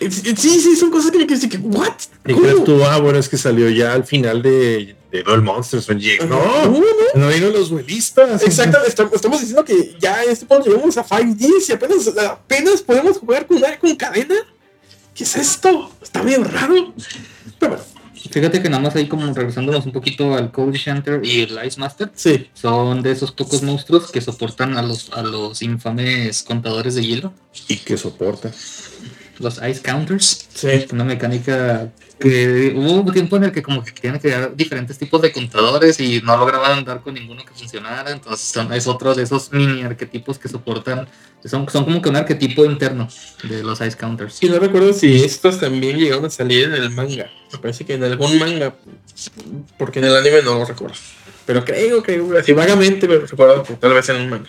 Speaker 1: Eh, Sí, sí, son cosas que me quedé que, ¿what?
Speaker 2: ¿Y crees tú? Ah, bueno, es que salió ya al final de, de Duel Monsters o GX.
Speaker 1: No,
Speaker 2: No,
Speaker 1: no.
Speaker 2: no vino los duelistas.
Speaker 1: Exacto, estam- estamos diciendo que ya en este punto llegamos a 5Ds y apenas, apenas podemos jugar con, una- con cadena. ¿Qué es esto? Está medio raro. Pero bueno,
Speaker 3: Fíjate que nada más ahí como regresándonos un poquito al Cody Shanter y el Ice Master,
Speaker 1: sí.
Speaker 3: son de esos pocos monstruos que soportan a los, a los infames contadores de hielo,
Speaker 2: Y que soporta.
Speaker 3: los Ice Counters.
Speaker 1: Sí.
Speaker 3: Una mecánica que hubo un tiempo en el que como que querían crear diferentes tipos de contadores y no lograban dar con ninguno que funcionara, entonces son- es otro de esos mini arquetipos que soportan, son, son como que un arquetipo interno de los Ice Counters.
Speaker 1: Y no recuerdo si estos también llegaron a salir en el manga. Me parece que en algún manga. Porque en el anime no lo recuerdo. Pero creo, creo, así vagamente me recuerdo que tal vez en un manga.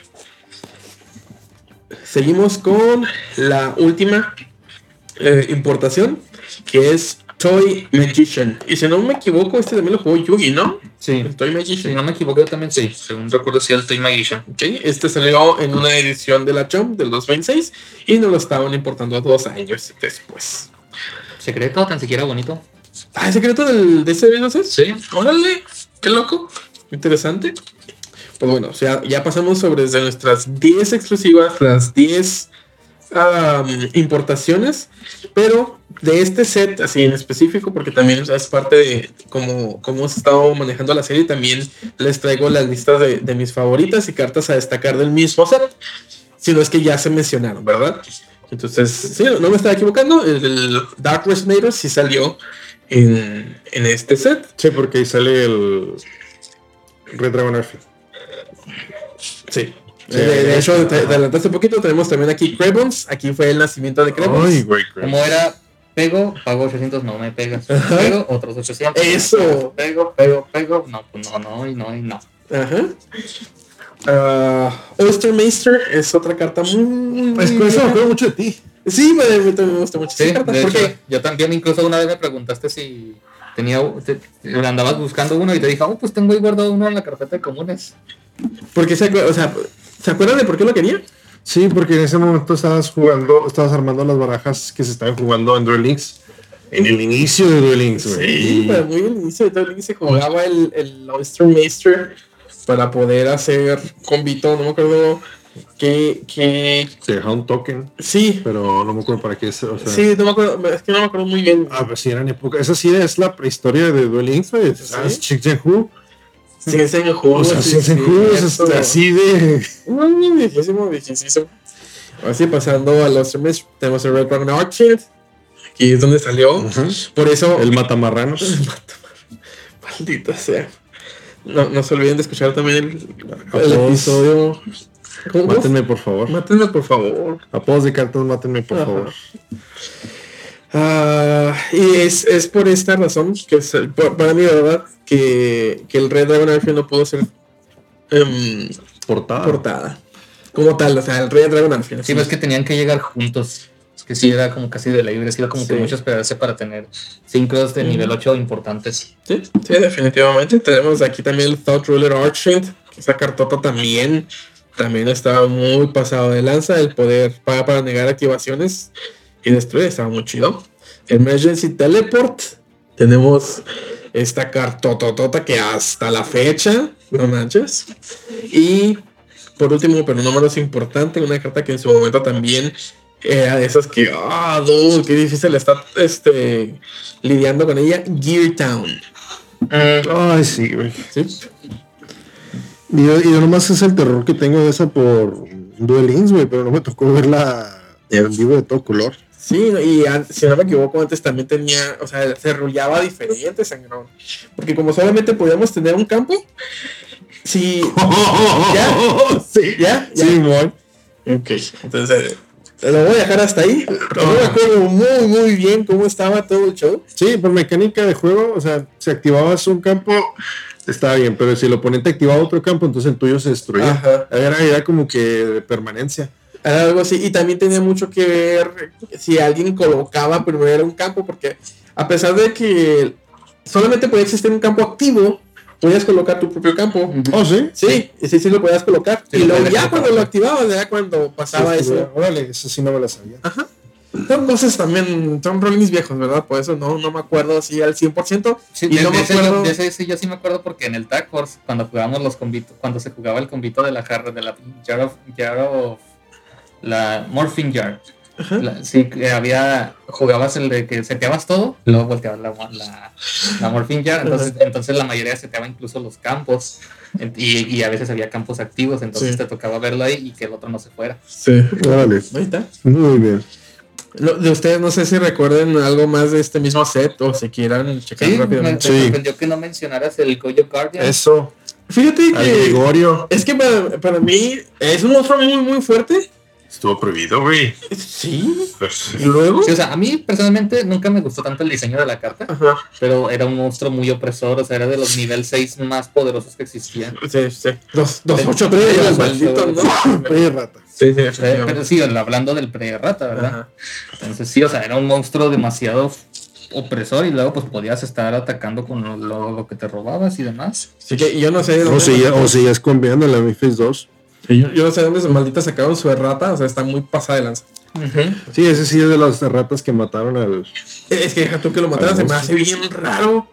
Speaker 1: Seguimos con la última eh, importación, que es Toy Magician. Y si no me equivoco, este también lo jugó Yugi, ¿no?
Speaker 3: Sí,
Speaker 1: El Toy Magician.
Speaker 3: si no me equivoco yo también sí, según recuerdo sí el Toy Magician.
Speaker 1: Ok, Este salió en una edición de la Jump del 2026 y nos lo estaban importando dos años después.
Speaker 3: Secreto, tan siquiera bonito.
Speaker 1: Ah, ¿el secreto del, de ese video es?
Speaker 3: Sí.
Speaker 1: Órale, qué loco. Interesante. Pues bueno, o sea, ya pasamos sobre desde nuestras 10 exclusivas, las 10 am, importaciones, pero de este set, así en específico, porque también es parte de cómo, cómo hemos estado manejando la serie, también les traigo las listas de, de mis favoritas y cartas a destacar del mismo set, si no es que ya se mencionaron, ¿verdad? Entonces, sí, no me estaba equivocando, el, el Dark Resonator sí salió en, en este set.
Speaker 2: Sí, porque ahí sale el Red Dragon.
Speaker 1: Sí. De, de hecho, te, te adelantaste un poquito. Tenemos también aquí Crebons. Aquí fue el nacimiento de Crebons.
Speaker 2: Ay, güey.
Speaker 3: Como era pego, pago 800, no me pegas. Pego, otros 800.
Speaker 1: Eso.
Speaker 3: Pego, pego, pego. No, pues no, no, y no, y no.
Speaker 1: Ajá. Ah, Oystermeister es otra carta muy.
Speaker 2: Pues con eso me acuerdo mucho de ti.
Speaker 1: Sí, me, me, me- me gusta mucho
Speaker 3: Sí,
Speaker 1: esa carta.
Speaker 3: de
Speaker 1: porque
Speaker 3: hecho, yo también incluso una vez me preguntaste si tenía, te- te- andabas buscando uno y te dije, oh, pues tengo ahí guardado uno en la carpeta de comunes.
Speaker 1: porque o sea, ¿se acuerdan de por qué lo quería?
Speaker 2: Sí, porque en ese momento estabas jugando, estabas armando las barajas que se estaban jugando en Duel Links. En el inicio de Duel Links, güey.
Speaker 1: Sí, pero muy al inicio de todo el inicio se jugaba el, el Oystermeister para poder hacer con Vito, no me acuerdo que, que
Speaker 2: Se dejaba un token,
Speaker 1: sí,
Speaker 2: pero no me acuerdo para qué. es, O sea,
Speaker 1: sí, no me acuerdo, es que no me acuerdo muy bien.
Speaker 2: Ah, pues sí, eran época. Esa sí es la prehistoria de Duel Links, güey. ¿Sabes? Chick
Speaker 1: Ese en el juego.
Speaker 2: O sea, así de.
Speaker 1: Uy, viejísimo, viejísimo. Así pasando a los streamers, tenemos el Red Dragon Archive. Aquí es donde salió. Por eso,
Speaker 2: El matamarranos. (laughs)
Speaker 1: maldita sea. No, no se olviden de escuchar también el, el episodio. ¿Cómo?
Speaker 2: Mátenme, por favor.
Speaker 1: Mátenme, por favor.
Speaker 2: Apodos de cartas, mátenme, por
Speaker 1: Ajá.
Speaker 2: favor.
Speaker 1: Ah, y es, es por esta razón que es el- por- para mí, de verdad, que, que el Red Dragon Archive no pudo ser em,
Speaker 2: Portada.
Speaker 1: portada. Como tal, o sea, el Red Dragon Archive.
Speaker 3: Sí, ves que tenían que llegar juntos. Es que sí, era como casi de la libre, sí, era como que mucho esperarse para tener sincros de nivel 8 importantes.
Speaker 1: Sí, sí, definitivamente. Tenemos aquí también el Thought Ruler Archant. Esa cartota también también estaba muy pasado de lanza. El poder paga para negar activaciones y destruir estaba muy chido. Emergency Teleport. Tenemos esta cartototota que hasta la fecha, no manches. Y por último, pero no menos importante, una carta que en su momento también era de esas que, ah, dude, qué difícil estar este, lidiando con ella. Gear Town.
Speaker 4: Ay, sí, güey.
Speaker 1: ¿Sí?
Speaker 4: Y yo, y yo nomás es el terror que tengo de esa por Duel güey, pero no me tocó verla en vivo de todo color.
Speaker 1: Sí, y si no me equivoco, antes también tenía, o sea, se rullaba diferente, sangrón. Porque como solamente podíamos tener un campo, si. ¿Ya? (laughs)
Speaker 4: Sí,
Speaker 1: ¿Ya? ¿Ya?
Speaker 4: Sí, muy.
Speaker 1: Ok, entonces lo voy a dejar hasta ahí. No me acuerdo muy, muy bien cómo estaba todo el show.
Speaker 4: Sí, por mecánica de juego, o sea, si activabas un campo, estaba bien, pero si el oponente activaba otro campo, entonces el tuyo se destruía.
Speaker 1: Ajá.
Speaker 4: Era, era como que de permanencia.
Speaker 1: Era algo así. Y también tenía mucho que ver si alguien colocaba primero un campo, porque a pesar de que solamente podía existir un campo activo, podías colocar tu propio campo.
Speaker 4: Oh, sí.
Speaker 1: Sí, sí, sí lo podías colocar.
Speaker 3: Sí,
Speaker 1: y
Speaker 3: lo
Speaker 1: luego ya
Speaker 3: colocar.
Speaker 1: cuando lo activabas, ya cuando pasaba
Speaker 4: Sí,
Speaker 1: eso.
Speaker 4: Órale, eso sí no me la sabía.
Speaker 1: Son cosas también, son rollings viejos, ¿verdad? Por eso no, no me acuerdo así al 100%.
Speaker 3: Sí,
Speaker 1: y
Speaker 3: de,
Speaker 1: no
Speaker 3: de
Speaker 1: me
Speaker 3: ese,
Speaker 1: acuerdo.
Speaker 3: yo, de ese sí, yo sí me acuerdo porque en el Tag Force, cuando jugábamos los convitos, cuando se jugaba el convito de la jarra, de la Jar of, Jar of la Morphine Jar. la- sí, que había, jugabas el de que seteabas todo, luego volteabas la, la, la Morphine Jar, entonces, entonces la mayoría seteaba incluso los campos, y, y a veces había campos activos, entonces
Speaker 1: Sí.
Speaker 3: te tocaba verlo ahí y que el otro no se fuera.
Speaker 1: Sí.
Speaker 4: Órale,
Speaker 1: Ahí está.
Speaker 4: muy bien.
Speaker 1: Lo- de ustedes no sé si recuerden algo más de este mismo set o si quieran checar
Speaker 3: Sí, me, me
Speaker 1: rápidamente.
Speaker 4: Sí.
Speaker 3: sorprendió que no mencionaras el Goyo Guardian.
Speaker 4: Eso,
Speaker 1: Fíjate
Speaker 4: al
Speaker 1: que
Speaker 4: Gregorio.
Speaker 1: es que para, para mí es un monstruo muy muy fuerte.
Speaker 4: Estuvo prohibido, güey.
Speaker 1: Sí. Y luego.
Speaker 3: Sí, o sea, a mí personalmente nunca me gustó tanto el diseño de la carta,
Speaker 1: Ajá.
Speaker 3: pero era un monstruo muy opresor, o sea, era de los nivel 6 más poderosos que existían.
Speaker 1: Sí, sí. Dos, dos,
Speaker 3: Sí.
Speaker 1: ocho, tres,
Speaker 3: Sí,
Speaker 1: maldito,
Speaker 3: sí.
Speaker 1: ¿no?
Speaker 4: Oye, rata.
Speaker 1: Sí, sí,
Speaker 3: sea, Pero sí, hablando del pre-rata, ¿verdad?
Speaker 1: Ajá.
Speaker 3: Entonces sí, o sea, era un monstruo demasiado opresor y luego pues podías estar atacando con lo, lo- lo que te robabas y demás.
Speaker 1: Así que yo no sé
Speaker 4: O seguías conviando en la Mi Face 2.
Speaker 1: Sí, yo, yo no sé de dónde se maldita sacaron su errata, o sea, está muy pasada de lanza.
Speaker 4: Sí, ese sí es de las ratas que mataron al.
Speaker 1: Es que deja tú que lo mataran,
Speaker 4: Al
Speaker 1: se me hace bien raro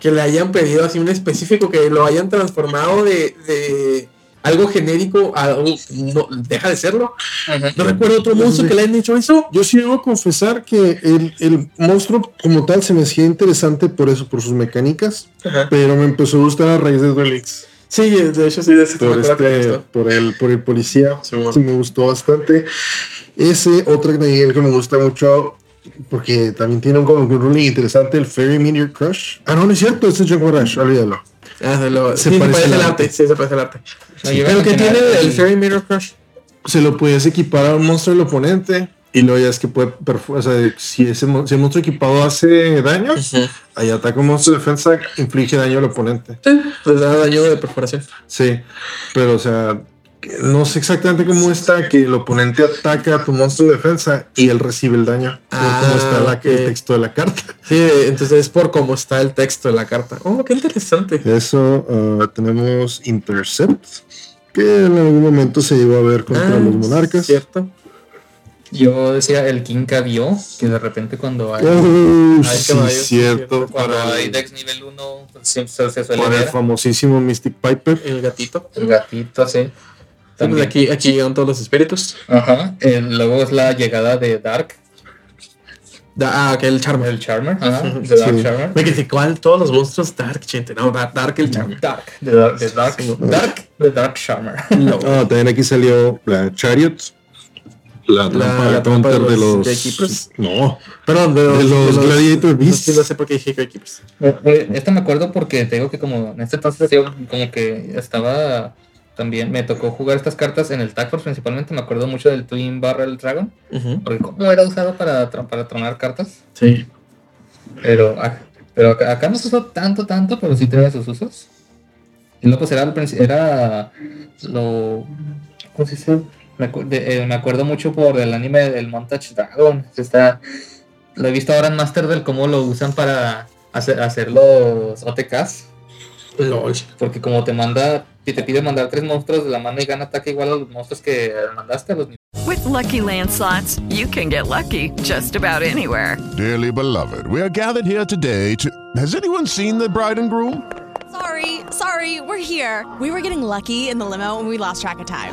Speaker 1: que le hayan pedido así un específico, que lo hayan transformado de, de algo genérico a algo. No, deja de serlo. No recuerdo otro monstruo que le hayan hecho eso.
Speaker 4: Yo sí debo confesar que el, el monstruo como tal se me hacía interesante por eso, por sus mecánicas,
Speaker 1: Ajá.
Speaker 4: pero me empezó a gustar a raíz de Links.
Speaker 1: Sí, de hecho sí, de ese
Speaker 4: Por, este, por, el, por el policía,
Speaker 1: Sí, bueno.
Speaker 4: sí me gustó bastante. Ese otro que que me gusta mucho, porque también tiene un, como un ruling interesante, el Fairy Meteor Crush. Ah, no, no es cierto, este es Jungle Rush, olvídalo.
Speaker 1: Ah, se, lo,
Speaker 4: Se
Speaker 1: sí, se
Speaker 4: parece al
Speaker 1: el
Speaker 4: arte.
Speaker 1: arte. Sí, se parece el arte.
Speaker 3: No,
Speaker 1: Pero que tiene el
Speaker 3: el-
Speaker 1: Fairy Mirror Crush.
Speaker 4: Se lo puedes equipar a un monstruo del oponente. Y luego ya es que puede, o sea, si, ese, si el monstruo equipado hace daño, ahí ataca un monstruo de defensa, inflige daño al oponente.
Speaker 1: Sí, les da daño de perforación.
Speaker 4: Sí, pero o sea, no sé exactamente cómo está que el oponente ataca a tu monstruo de defensa y él recibe el daño. por
Speaker 1: Ah,
Speaker 4: cómo está la-
Speaker 1: ok.
Speaker 4: el texto de la carta.
Speaker 1: Sí, entonces es por cómo está el texto de la carta. Oh, qué interesante.
Speaker 4: Eso ah, tenemos Intercept, que en algún momento se llegó a ver contra
Speaker 1: Ah,
Speaker 4: los monarcas.
Speaker 1: Cierto.
Speaker 3: Yo decía el King Kabio, que de repente cuando hay,
Speaker 1: Ay,
Speaker 4: sí,
Speaker 1: caballo, sí,
Speaker 4: cierto.
Speaker 3: cuando
Speaker 4: Para
Speaker 3: hay
Speaker 4: el,
Speaker 3: Dex nivel 1, pues, se, se suele
Speaker 4: el famosísimo Mystic Piper.
Speaker 1: El gatito.
Speaker 3: el gatito así.
Speaker 1: Sí, pues
Speaker 3: También.
Speaker 1: aquí, aquí llegan todos los espíritus.
Speaker 3: Ajá. eh, luego es la llegada de Dark,
Speaker 1: Da- ah, que el Charmer.
Speaker 3: el Charmer. Ajá,
Speaker 1: Ujú,
Speaker 3: de Dark
Speaker 4: sí.
Speaker 3: Charmer.
Speaker 1: Me quedé cuál todos los monstruos Dark, gente. No, Da- Dark el Charmer.
Speaker 3: Dark, de Dark, de Dark,
Speaker 1: Sí.
Speaker 3: Dark, de Dark Charmer. (laughs)
Speaker 4: Ah, también aquí salió la Chariot. La trampa,
Speaker 1: la trampa
Speaker 4: counter
Speaker 1: de
Speaker 4: de
Speaker 1: los
Speaker 4: los.
Speaker 1: Gatekeepers.
Speaker 4: No,
Speaker 1: Perdón, de los,
Speaker 4: De los Gladiator Beasts.
Speaker 1: Sí, no sé por qué dije Gatekeepers.
Speaker 3: Eh, Esta me acuerdo porque te digo que como en este entonces yo como que estaba también me tocó jugar estas cartas en el Tag Force principalmente, me acuerdo mucho del Twin Barrel Dragon,
Speaker 1: Ujú,
Speaker 3: porque como era usado para, para tronar cartas,
Speaker 1: Sí.
Speaker 3: pero, ac- pero acá, acá no se usó tanto, tanto, pero sí tenía sus usos. Y luego pues era, era lo... ¿Cómo se dice? Me, acu- de- eh, me acuerdo mucho por el anime del Montage Dragon. Está, lo he visto ahora en Master del cómo lo usan para hacer, hacer los OTKs.
Speaker 1: LOL.
Speaker 3: Porque como te manda si te pide mandar tres monstruos de la mano y gana ataque igual a los monstruos que mandaste a los
Speaker 7: With Lucky Land slots, you can get lucky just about anywhere.
Speaker 8: Dearly beloved, we are gathered here today to. Has anyone seen the bride and groom?
Speaker 9: Sorry, sorry, we're here. We were getting lucky in the limo and we lost track of time.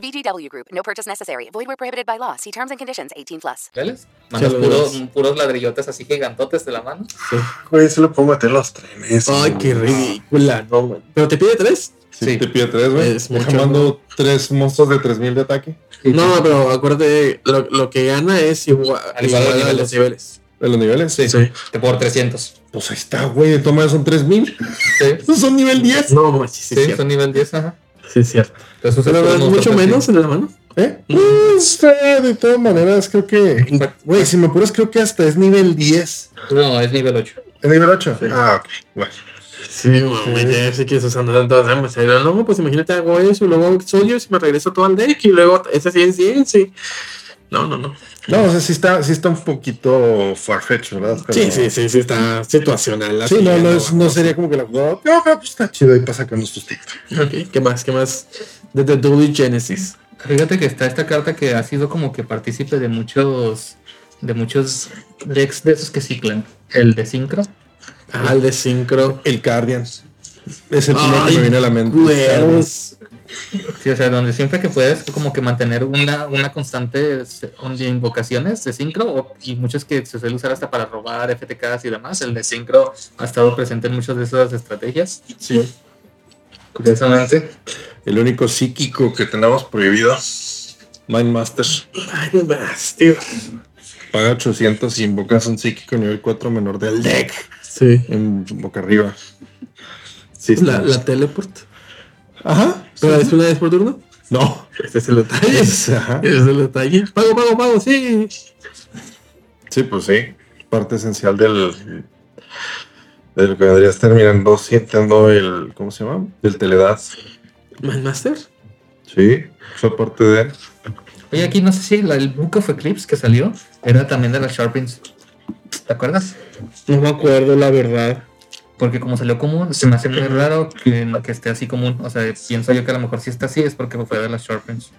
Speaker 10: VGW Group. No purchase necessary. Void where prohibited by law. See terms and conditions. 18 plus.
Speaker 3: ¿Veles? Mandas puros, puros ladrillotes así gigantotes de la mano.
Speaker 4: Sí. Güey, se lo puedo meter los trenes.
Speaker 1: Ay, qué ridícula, no. ¿Pero te pide tres?
Speaker 4: Sí, sí. te pide tres, güey.
Speaker 1: Es
Speaker 4: Deja mando tres monstruos de 3000 de ataque.
Speaker 1: No, pero acuérdate, lo, lo que gana es igual, igual, igual a los niveles.
Speaker 4: ¿De los niveles?
Speaker 1: Sí.
Speaker 3: sí. Por 300.
Speaker 4: Pues ahí está, güey. De toma son 3000.
Speaker 3: Sí. (laughs)
Speaker 4: son nivel 10.
Speaker 1: No, no, sí,
Speaker 3: sí, sí son nivel 10, ajá.
Speaker 1: Sí, es cierto.
Speaker 3: Entonces,
Speaker 1: pero es mucho menos en la mano.
Speaker 4: ¿Eh? Pues, eh, de todas maneras, creo que. Güey, si me apuras, creo que hasta es nivel 10.
Speaker 3: No, es nivel 8.
Speaker 4: ¿Es nivel 8? Sí. Ah, ok. Bueno.
Speaker 1: Sí, mami, ya sé que andan todos pero no, pues imagínate hago eso y luego Soldiers y me regreso todo al deck y luego ese sí es 10, sí. No, no, no.
Speaker 4: No, o sea, sí está, sí está un poquito farfetch, ¿verdad?
Speaker 1: Pero... Sí, sí, sí, sí, está situacional.
Speaker 4: Sí, no, no, es, no sería como que la jugada. No, pues está chido ahí para sacar nuestros tips.
Speaker 1: Ok, ¿qué más? ¿Qué más? De The Dual Genesis.
Speaker 3: Fíjate que está esta carta que ha sido como que partícipe de muchos de muchos decks de esos que ciclan. El de Synchro.
Speaker 1: Ah, el de Synchro.
Speaker 4: El Guardians. Es el primero que me viene a la mente.
Speaker 3: Sí, o sea, donde siempre que puedes como que mantener una, una constante de invocaciones de Synchro y muchos que se suele usar hasta para robar FTKs y demás, el de Synchro ha estado presente en muchas de esas estrategias.
Speaker 1: Sí.
Speaker 3: Curiosamente.
Speaker 4: El único psíquico que tenemos prohibido, Mindmaster.
Speaker 1: Mindmaster.
Speaker 4: Paga 800 y invocas un psíquico nivel 4 menor del deck.
Speaker 1: Sí.
Speaker 4: En boca arriba.
Speaker 1: Sí, la, la teleport.
Speaker 4: Ajá.
Speaker 1: ¿Pero es una vez por turno?
Speaker 4: No.
Speaker 1: Este es el detalle. (laughs)
Speaker 4: Es, ajá.
Speaker 1: Este es el detalle. Pago, pago, pago, sí.
Speaker 4: Sí, pues sí. Parte esencial del. De lo que vendrías terminando siendo el. ¿Cómo se llama? Del Teledad.
Speaker 1: ¿Mindmaster?
Speaker 4: Sí, fue parte de.
Speaker 3: Oye, aquí no sé si la, el Book of Eclipse que salió era también de las Sharpins. ¿Te acuerdas?
Speaker 1: No me acuerdo, la verdad.
Speaker 3: Porque como salió común, se me hace muy raro que, que esté así común. O sea, pienso yo que a lo mejor si está así es porque fue de las Sharpins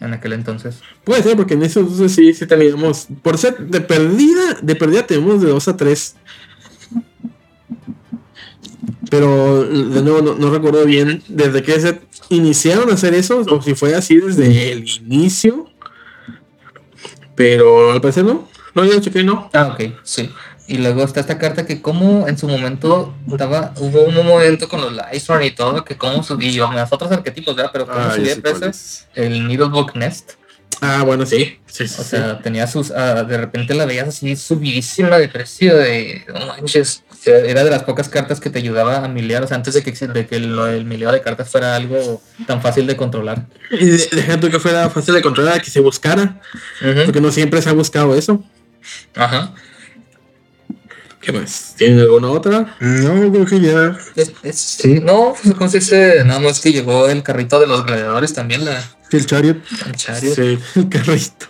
Speaker 3: en aquel entonces.
Speaker 1: Puede ser, porque en eso entonces sí, sí teníamos. Por ser de perdida, de perdida tenemos de 2 a 3. Pero de nuevo no, no, recuerdo bien desde que se iniciaron a hacer eso o si fue así desde el inicio. Pero al parecer no. No, yo chequé no.
Speaker 3: Ah, ok, sí. Y luego está esta carta que como en su momento daba, hubo un momento con los Lysor y todo, que como subí yo, los otros arquetipos, ¿verdad? Pero como
Speaker 1: Ah, sé
Speaker 3: de
Speaker 1: cuál
Speaker 3: precio, el Needlebook Nest.
Speaker 1: Ah, bueno, sí. sí, sí
Speaker 3: O sea, tenía sus, ah, de repente la veías así subidísima de precio de, no manches, era de las pocas cartas que te ayudaba a miliar, o sea, antes de que, de que el, el miliado de cartas fuera algo tan fácil de controlar.
Speaker 1: Y de- deja tú que fuera fácil de controlar, que se buscara. Porque no siempre se ha buscado eso.
Speaker 3: Ajá.
Speaker 1: ¿Qué más? ¿Tienen alguna otra?
Speaker 4: No, creo que ya.
Speaker 3: Es- es- sí, no, pues, ¿cómo se dice? Nada más que llegó el carrito de los gladiadores también, la,
Speaker 4: El Chariot.
Speaker 3: el chariot,
Speaker 1: Sí, el carrito.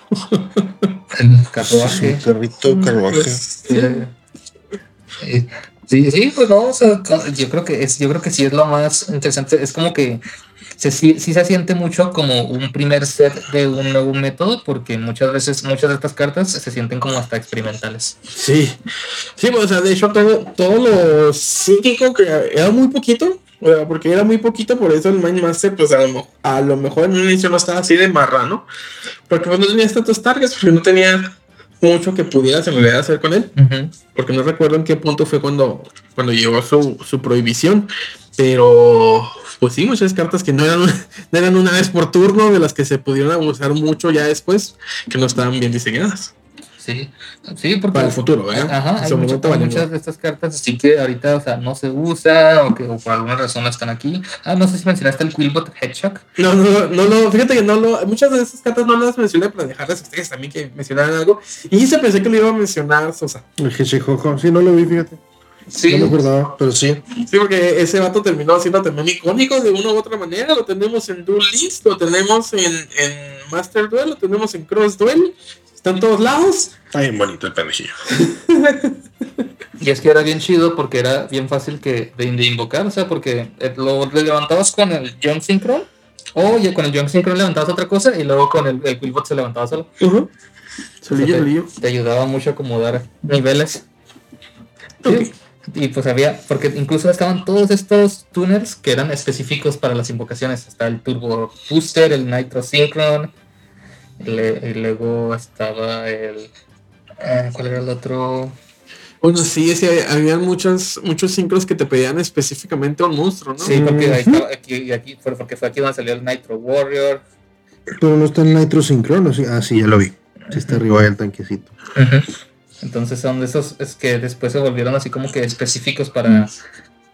Speaker 3: el carruaje.
Speaker 4: El carrito carruaje.
Speaker 3: Sí, Eh, sí, sí, pues no, o sea, yo creo que es, yo creo que sí es lo más interesante, es como que se, sí, sí se siente mucho como un primer set de un nuevo método, porque muchas veces, muchas de estas cartas se sienten como hasta experimentales.
Speaker 1: Sí. Sí, pues, o sea, de hecho, todo, todo lo psíquico que era muy poquito. Porque era muy poquito, por eso el Mindmaster, pues a lo, a lo mejor en un inicio no estaba así de marrano. Porque pues, no tenía tantos targets, porque no tenía mucho que pudieras en realidad hacer con él. Porque no recuerdo en qué punto fue cuando, cuando llegó su, su prohibición. Pero, pues sí, muchas cartas que no eran, (laughs) no eran una vez por turno, de las que se pudieron abusar mucho ya después, que no estaban bien diseñadas.
Speaker 3: Sí, sí, porque.
Speaker 1: Para el futuro, ¿eh?
Speaker 3: Ajá,
Speaker 1: En
Speaker 3: hay,
Speaker 1: su
Speaker 3: mucho-
Speaker 1: momento
Speaker 3: hay
Speaker 1: valió.
Speaker 3: muchas de estas cartas, así que ahorita, o sea, no se usa o que o por alguna razón no están aquí. Ah, no sé si mencionaste el Quillbot Hedgehog.
Speaker 1: No, no, no, no, fíjate que no lo, muchas de esas cartas no las mencioné para dejarles a ustedes también que mencionaran algo. Y se pensé que lo iba a mencionar Sosa.
Speaker 4: El Hedgehog, sí, no lo vi, fíjate.
Speaker 1: Sí.
Speaker 4: No me acordaba, pero sí.
Speaker 1: Sí, porque ese vato terminó siendo también icónico de una u otra manera. Lo tenemos en Duel List, lo tenemos en, en Master Duel, lo tenemos en Cross Duel. Está en todos lados.
Speaker 4: Está bien bonito el pendejillo. (laughs)
Speaker 3: Y es que era bien chido porque era bien fácil que de, de invocar, o sea, porque eh, lo le levantabas con el Jump Synchron, o ya con el Jump Synchron levantabas otra cosa y luego con el, el Quillbot se levantaba solo.
Speaker 1: Solillo,
Speaker 3: te,
Speaker 1: solillo.
Speaker 3: te ayudaba mucho a acomodar niveles. Sí, Y pues había, porque incluso estaban todos estos tuners que eran específicos para las invocaciones. Está el Turbo Booster, el Nitro Synchron, le- y luego estaba el... eh, ¿Cuál era el otro?
Speaker 1: Bueno, sí, sí, había muchos, muchos sincros que te pedían específicamente a un monstruo, ¿no?
Speaker 3: Sí, porque ahí estaba, aquí, y aquí fue porque fue aquí donde salió el Nitro Warrior.
Speaker 4: Pero no está en Nitro Sincrono, sí. Ah, sí, ya lo vi. Sí, está arriba del tanquecito.
Speaker 3: Entonces son de esos es que después se volvieron así como que específicos para,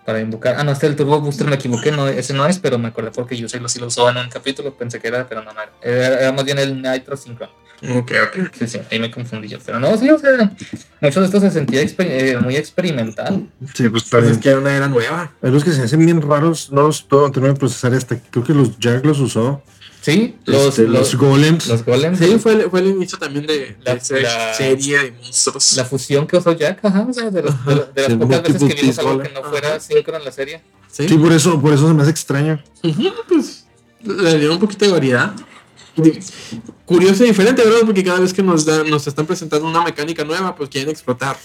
Speaker 3: para invocar. Ah, no, este el Turbo Booster me equivoqué, no, ese no es, pero me acordé porque yo sí lo, sí lo usaba en un capítulo, pensé que era, pero no, no era. Era, más bien el Nitro Synchron.
Speaker 1: Ok, ok.
Speaker 3: Sí, sí, ahí me confundí yo. Pero no, sí, o sea, mucho de esto se sentía exper- eh, muy experimental.
Speaker 4: Sí, pues
Speaker 1: Pues
Speaker 4: bien.
Speaker 1: es que era una era nueva.
Speaker 4: Hay los que se hacen bien raros, no los puedo terminar de procesar hasta creo que los Jack los usó.
Speaker 3: Sí, los,
Speaker 4: Este,
Speaker 3: los,
Speaker 4: los golems.
Speaker 3: Los golems.
Speaker 1: Sí, fue el, fue el inicio también de, de
Speaker 3: La-
Speaker 1: esa
Speaker 3: la-
Speaker 1: serie de monstruos.
Speaker 3: La fusión que usó Jack, ajá, o sea, de, los- de, la- de las
Speaker 4: Sí,
Speaker 3: pocas veces que vimos algo
Speaker 4: golem.
Speaker 3: que no fuera síncrono en la serie.
Speaker 1: Sí,
Speaker 4: Sí, por eso, por eso se me hace extraño.
Speaker 1: Pues le dieron un poquito de variedad. Curioso y diferente, ¿verdad? Porque cada vez que nos, dan, nos están presentando una mecánica nueva, pues quieren explotar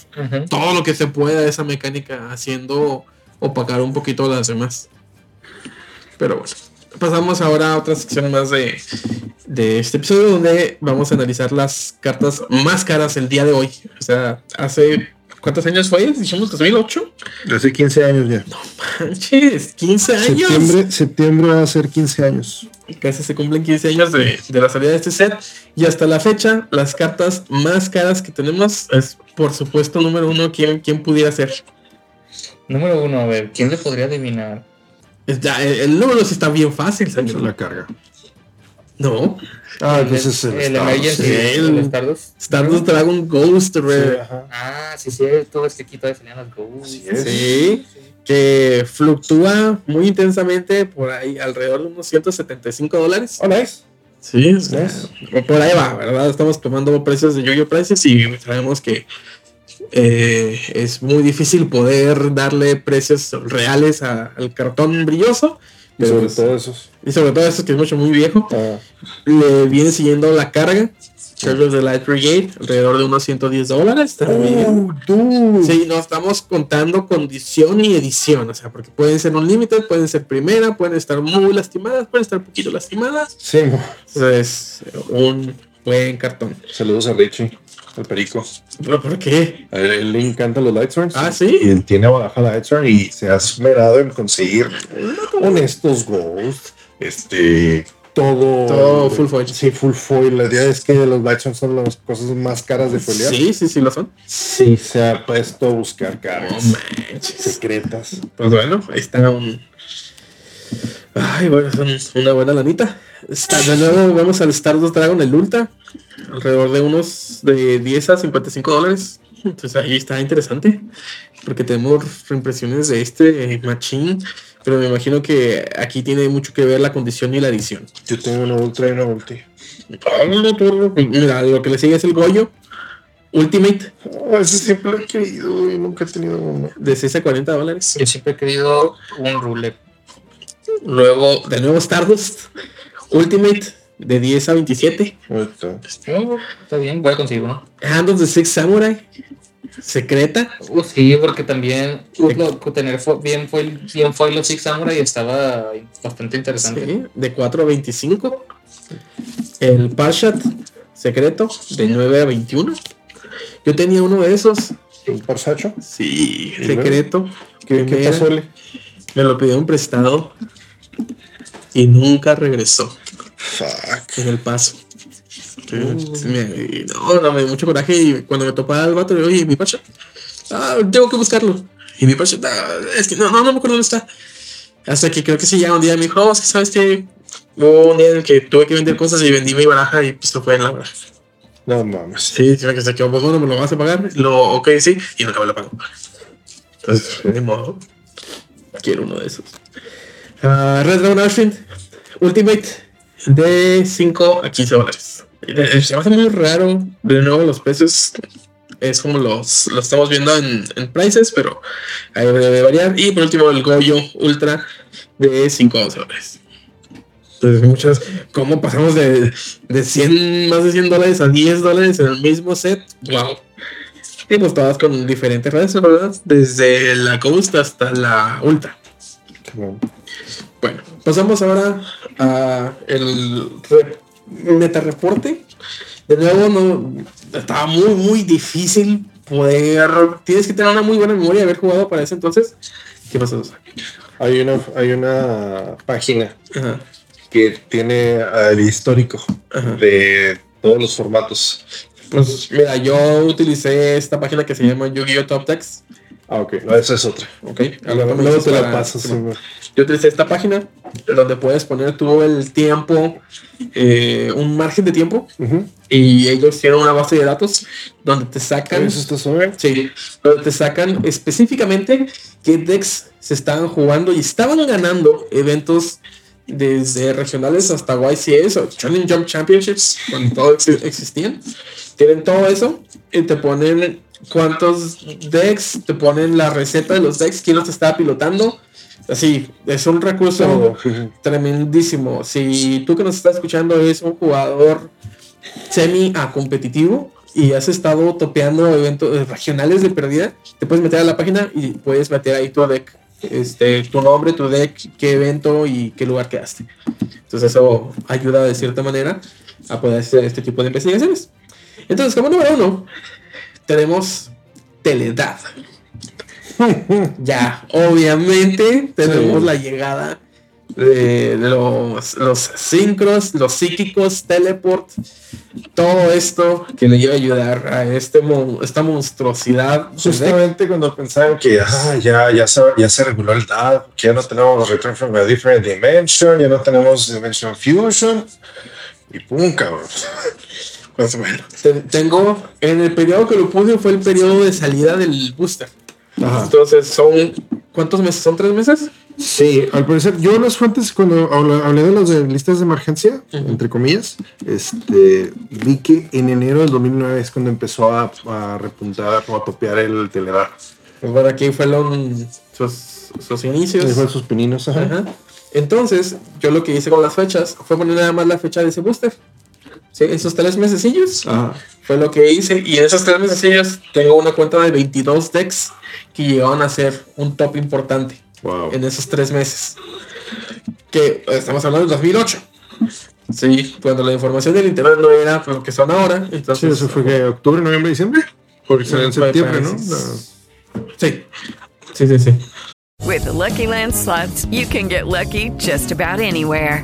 Speaker 1: todo lo que se pueda de esa mecánica, haciendo opacar un poquito las demás. Pero bueno, pasamos ahora a otra sección más de, de este episodio donde vamos a analizar las cartas más caras el día de hoy. O sea, hace... ¿Cuántos años fue? Dijimos 2008.
Speaker 4: Hace 15 años ya.
Speaker 1: Manches, 15 años.
Speaker 4: Septiembre, septiembre va a ser 15 años.
Speaker 1: Casi se cumplen 15 años de, de la salida de este set. Y hasta la fecha, las cartas más caras que tenemos es, por supuesto, número uno, ¿quién, quién pudiera ser?
Speaker 3: Número uno, a ver, ¿quién le podría adivinar?
Speaker 1: Es ya, el, número sí está bien fácil, señor.
Speaker 4: la carga.
Speaker 1: No.
Speaker 4: Ah,
Speaker 3: El-
Speaker 4: entonces el,
Speaker 3: el
Speaker 4: Stardust.
Speaker 3: El
Speaker 1: el-
Speaker 3: Stardust.
Speaker 1: Stardust Dragon Ghost,
Speaker 4: ajá.
Speaker 3: Ah, sí, sí, todo es que aquí todavía salían las Ghosts.
Speaker 4: Así es.
Speaker 1: Sí, que fluctúa muy intensamente por ahí, alrededor de unos 175 dólares.
Speaker 4: Oh, nice.
Speaker 1: Sí, por ahí va, ¿verdad? Estamos tomando precios de Yo-Yo Prices y sabemos que eh, es muy difícil poder darle precios reales a- al cartón brilloso.
Speaker 4: Y sobre todo esos.
Speaker 1: y sobre todo eso que es mucho muy viejo.
Speaker 4: Ah,
Speaker 1: Le viene siguiendo la carga. Chargers de Light Brigade, alrededor de unos 110 dólares. También.
Speaker 4: Oh.
Speaker 1: Sí, no estamos contando condición y edición, o sea, porque pueden ser un límite, pueden ser primera, pueden estar muy lastimadas, pueden estar poquito lastimadas.
Speaker 4: Sí, mo.
Speaker 1: Es un buen cartón.
Speaker 4: Saludos a Richie, el perico.
Speaker 1: ¿Pero por qué?
Speaker 4: A él, él le encantan los Lightsworns.
Speaker 1: Ah, ¿sí?
Speaker 4: Y él tiene baja Lightsworn y se ha esmerado en conseguir honestos Ghosts. Este. Todo.
Speaker 1: Todo full foil.
Speaker 4: Sí, full foil. La idea es que los Lightsworns son las cosas más caras de foilear.
Speaker 1: Sí, sí, sí lo son.
Speaker 4: Sí, se ha puesto a buscar caras secretas.
Speaker 1: Pues bueno, ahí está un. Ay, bueno, son una buena lanita. De nuevo vamos al Stardust Dragon, el Ultra. Alrededor de unos de 10 a 55 dólares. Entonces ahí está interesante. Porque tenemos reimpresiones de este eh, Machine. Pero me imagino que aquí tiene mucho que ver la condición y la edición.
Speaker 4: Yo tengo una ultra y una ulti.
Speaker 1: Mira, lo que le sigue es el Goyo Ultimate
Speaker 4: Oh, ese siempre lo he querido y nunca he tenido uno.
Speaker 1: de 6 a 40 dólares.
Speaker 3: Yo siempre he querido un roulette.
Speaker 1: Luego, de nuevo Stardust Ultimate de 10 a 27.
Speaker 4: Ahorita.
Speaker 3: Oh, está bien, voy a conseguir uno.
Speaker 1: Hand of the Six Samurai. Secreta.
Speaker 3: Uh, sí, porque también uh, lo- tener fo- bien foil, bien foil Six Samurai estaba bastante interesante.
Speaker 1: Sí, de 4 a 25. El Parshat secreto de 9 a 21. Yo tenía uno de esos.
Speaker 2: ¿Un Porsacho?
Speaker 1: Sí,
Speaker 2: ¿Y
Speaker 1: secreto. Que
Speaker 2: ¿Qué
Speaker 1: me, me lo pidieron prestado y nunca regresó
Speaker 2: Fuck.
Speaker 1: en el paso. Me- no, no, me dio mucho coraje y cuando me topaba el vato le digo, oye, mi pacha, ah, tengo que buscarlo. Y mi pacha, "Ah, es que no, no, no me acuerdo dónde está. Hasta que creo que sí, ya un día me dijo, oh, es que sabes que hubo un día en el que tuve que vender cosas y vendí mi baraja y pues lo fue en la baraja.
Speaker 2: No mames.
Speaker 1: Sí, sí, que se quedó, pues bueno, me lo vas a pagar. Lo, ok, sí, y nunca me lo pago. Entonces, de modo, quiero uno de esos. Ah, Red Dragon Outfit Ultimate de 5 a 15 dólares. Eh, Se me hace muy raro. De nuevo, los precios es como los, los estamos viendo en, en prices, pero ahí debe variar. Y por último, el Goyo Ultra de 5 a 12 dólares. Entonces, muchas. ¿Cómo pasamos de, de 100, más de 100 dólares a 10 dólares en el mismo set? ¡Wow! Y pues todas con diferentes redes, ¿verdad? Desde la Ghost hasta la Ultra. Bueno, pasamos ahora a el re- meta reporte. De nuevo, no, estaba muy, muy difícil poder. Tienes que tener una muy buena memoria y haber jugado para ese entonces. ¿Qué pasó?
Speaker 2: Hay una, hay una página
Speaker 1: Ajá.
Speaker 2: que tiene el histórico de todos los formatos.
Speaker 1: Pues mira, yo utilicé esta página que se llama Yu-Gi-Oh! Top Text.
Speaker 2: Ah, ok. No, esa es otra.
Speaker 1: Ok.
Speaker 2: Luego, te la paso.
Speaker 1: Yo utilicé esta página donde puedes poner tú el tiempo, eh, un margen de tiempo, y ellos tienen una base de datos donde te sacan.
Speaker 2: ¿Eso está sobre?
Speaker 1: Sí, donde te sacan específicamente qué decks se estaban jugando y estaban ganando eventos desde regionales hasta YCS o Challenge Jump Championships, cuando todo ex- existían. Tienen todo eso y te ponen cuántos decks, te ponen la receta de los decks, quién los está pilotando. Así, es un recurso tremendísimo. Si tú que nos estás escuchando es un jugador semi a competitivo y has estado topeando eventos regionales de pérdida, te puedes meter a la página y puedes meter ahí tu deck, este, tu nombre, tu deck, qué evento y qué lugar quedaste. Entonces eso ayuda de cierta manera a poder hacer este tipo de investigaciones. Entonces, como número uno, tenemos Teledad. Ya, obviamente tenemos
Speaker 2: Sí.
Speaker 1: la llegada de, los, los sincros, los psíquicos, teleport, todo esto que le iba a ayudar a este mon- esta monstruosidad.
Speaker 2: Justamente cuando pensaban que ah, ya, ya, se, ya se reguló el DAD, que ya no tenemos Return from a Different Dimension, ya no tenemos Dimension Fusion, y pum, cabrón. (laughs)
Speaker 1: Pues tengo en el periodo que lo puse fue el periodo de salida del booster. Entonces son ¿cuántos meses? ¿Son tres meses?
Speaker 4: Sí, al parecer, yo las fuentes, cuando hablé de las de listas de emergencia, entre comillas, este, vi que en enero del 2009 es cuando empezó a, a repuntar o a topear el teledar.
Speaker 1: Pues bueno, aquí fueron sus, sus inicios.
Speaker 4: Ahí sus pininos, ajá.
Speaker 1: Ajá. Entonces, yo lo que hice con las fechas fue poner nada más la fecha de ese booster. Sí, esos tres mesecillos
Speaker 4: Ajá.
Speaker 1: fue lo que hice. Y en esos tres mesecillos tengo una cuenta de 22 decks que llegaron a ser un top importante en esos tres meses. Que estamos hablando del 2008. Sí, cuando la información del internet no era lo que son ahora. Entonces,
Speaker 4: Sí, eso fue que octubre, noviembre, diciembre. Porque salió en septiembre, ¿no?
Speaker 1: Sí. Sí, sí, sí.
Speaker 7: With the Lucky Land slots, you can get lucky just about anywhere.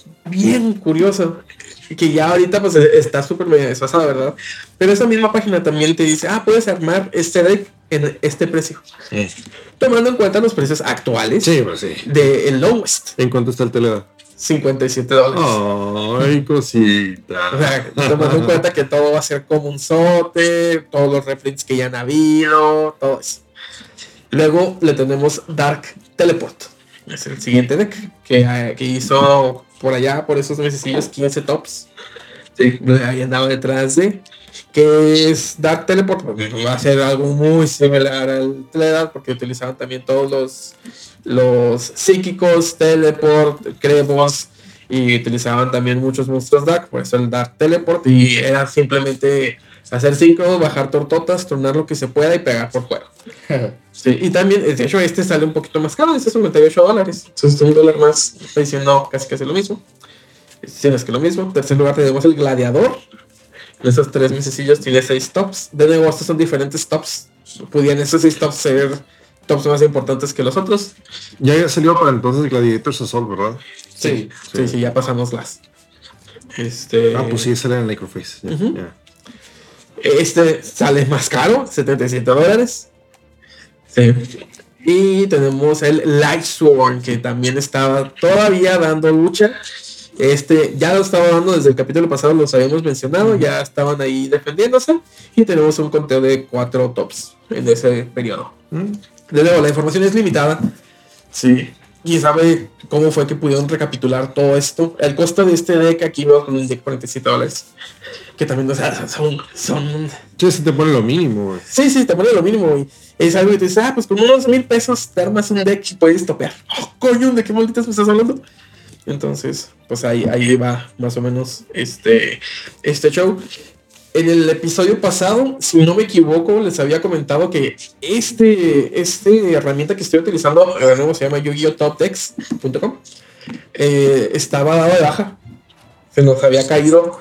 Speaker 1: bien curioso que ya ahorita pues está súper medio desfasada, ¿verdad? Pero esa misma página también te dice, ah, puedes armar este deck en este precio. Tomando en cuenta los precios actuales
Speaker 4: Sí, pues sí.
Speaker 1: de el lowest,
Speaker 4: ¿En cuánto está el Teleda?
Speaker 1: 57 dólares.
Speaker 4: Ay, cosita.
Speaker 1: O sea, tomando en cuenta que todo va a ser como un sote, todos los reprints que ya han habido, todo eso. Luego le tenemos Dark Teleport. Es el siguiente deck que, eh, que hizo por allá, por esos mesecillos, 15 tops. Sí, ahí andaba detrás de. Que es Dark Teleport. porque Va a ser algo muy similar al Teledar, porque utilizaban también todos los, los psíquicos, Teleport, Cremos. Y utilizaban también muchos monstruos Dark, por eso el Dark Teleport. Y era simplemente hacer 5, bajar tortotas, tornar lo que se pueda y pegar por juego. (laughs) Sí, y también, de hecho, este sale un poquito más caro, este es 58 dólares. Entonces, un dólar más, está diciendo casi casi lo mismo. Si no es que lo mismo. En tercer lugar tenemos el gladiador. En esos tres mesecillos tiene seis tops. De nuevo, estos son diferentes tops. Podían esos seis tops ser tops más importantes que los otros.
Speaker 4: Ya salió para entonces Gladiators Assault, ¿verdad?
Speaker 1: Sí, sí, sí, ya pasamos las. Este.
Speaker 4: Ah, pues sí, sale en Necroface. ya,
Speaker 1: Ujú.
Speaker 4: ya.
Speaker 1: Este sale más caro, 77 dólares. Sí. Y tenemos el Lightsworn, que también estaba todavía dando lucha. Este ya lo estaba dando desde el capítulo pasado, los habíamos mencionado, ya estaban ahí defendiéndose. Y tenemos un conteo de cuatro tops en ese periodo. De nuevo, la información es limitada. Sí. Y sabe cómo fue que pudieron recapitular todo esto. El costo de este deck aquí va con un deck 47 dólares. Que también, o sea, son, son
Speaker 4: Sí, se te pone lo mínimo, güey.
Speaker 1: Sí, sí, te pone lo mínimo, güey. Es algo que te dice, ah, pues con unos mil pesos te armas un deck y puedes topear. Oh, coño, ¿de qué malditas me estás hablando? Entonces, pues ahí, ahí va más o menos este, este show. En el episodio pasado, si no me equivoco, les había comentado que este, este herramienta que estoy utilizando, de nuevo se llama yu eh, estaba dado de baja. Se nos había caído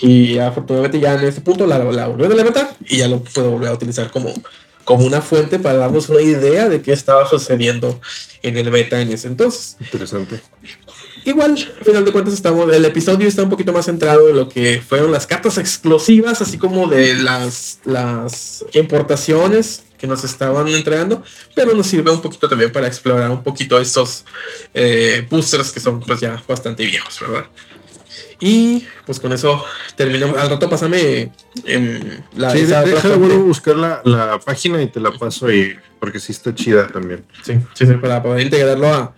Speaker 1: y afortunadamente ya en este punto la, la volví a levantar y ya lo puedo volver a utilizar como, como una fuente para darnos una idea de qué estaba sucediendo en el meta en ese entonces.
Speaker 4: Interesante.
Speaker 1: Igual, al final de cuentas, estamos, el episodio está un poquito más centrado en lo que fueron las cartas exclusivas, así como de las, las importaciones que nos estaban entregando, pero nos sirve un poquito también para explorar un poquito estos eh, boosters que son pues ya bastante viejos, ¿verdad? Y pues con eso terminamos. Al rato pásame em, la
Speaker 4: Sí,
Speaker 1: esa
Speaker 4: de- buscar la, la página y te la paso ahí, porque sí está chida también.
Speaker 1: Sí, sí, sí, para poder integrarlo a,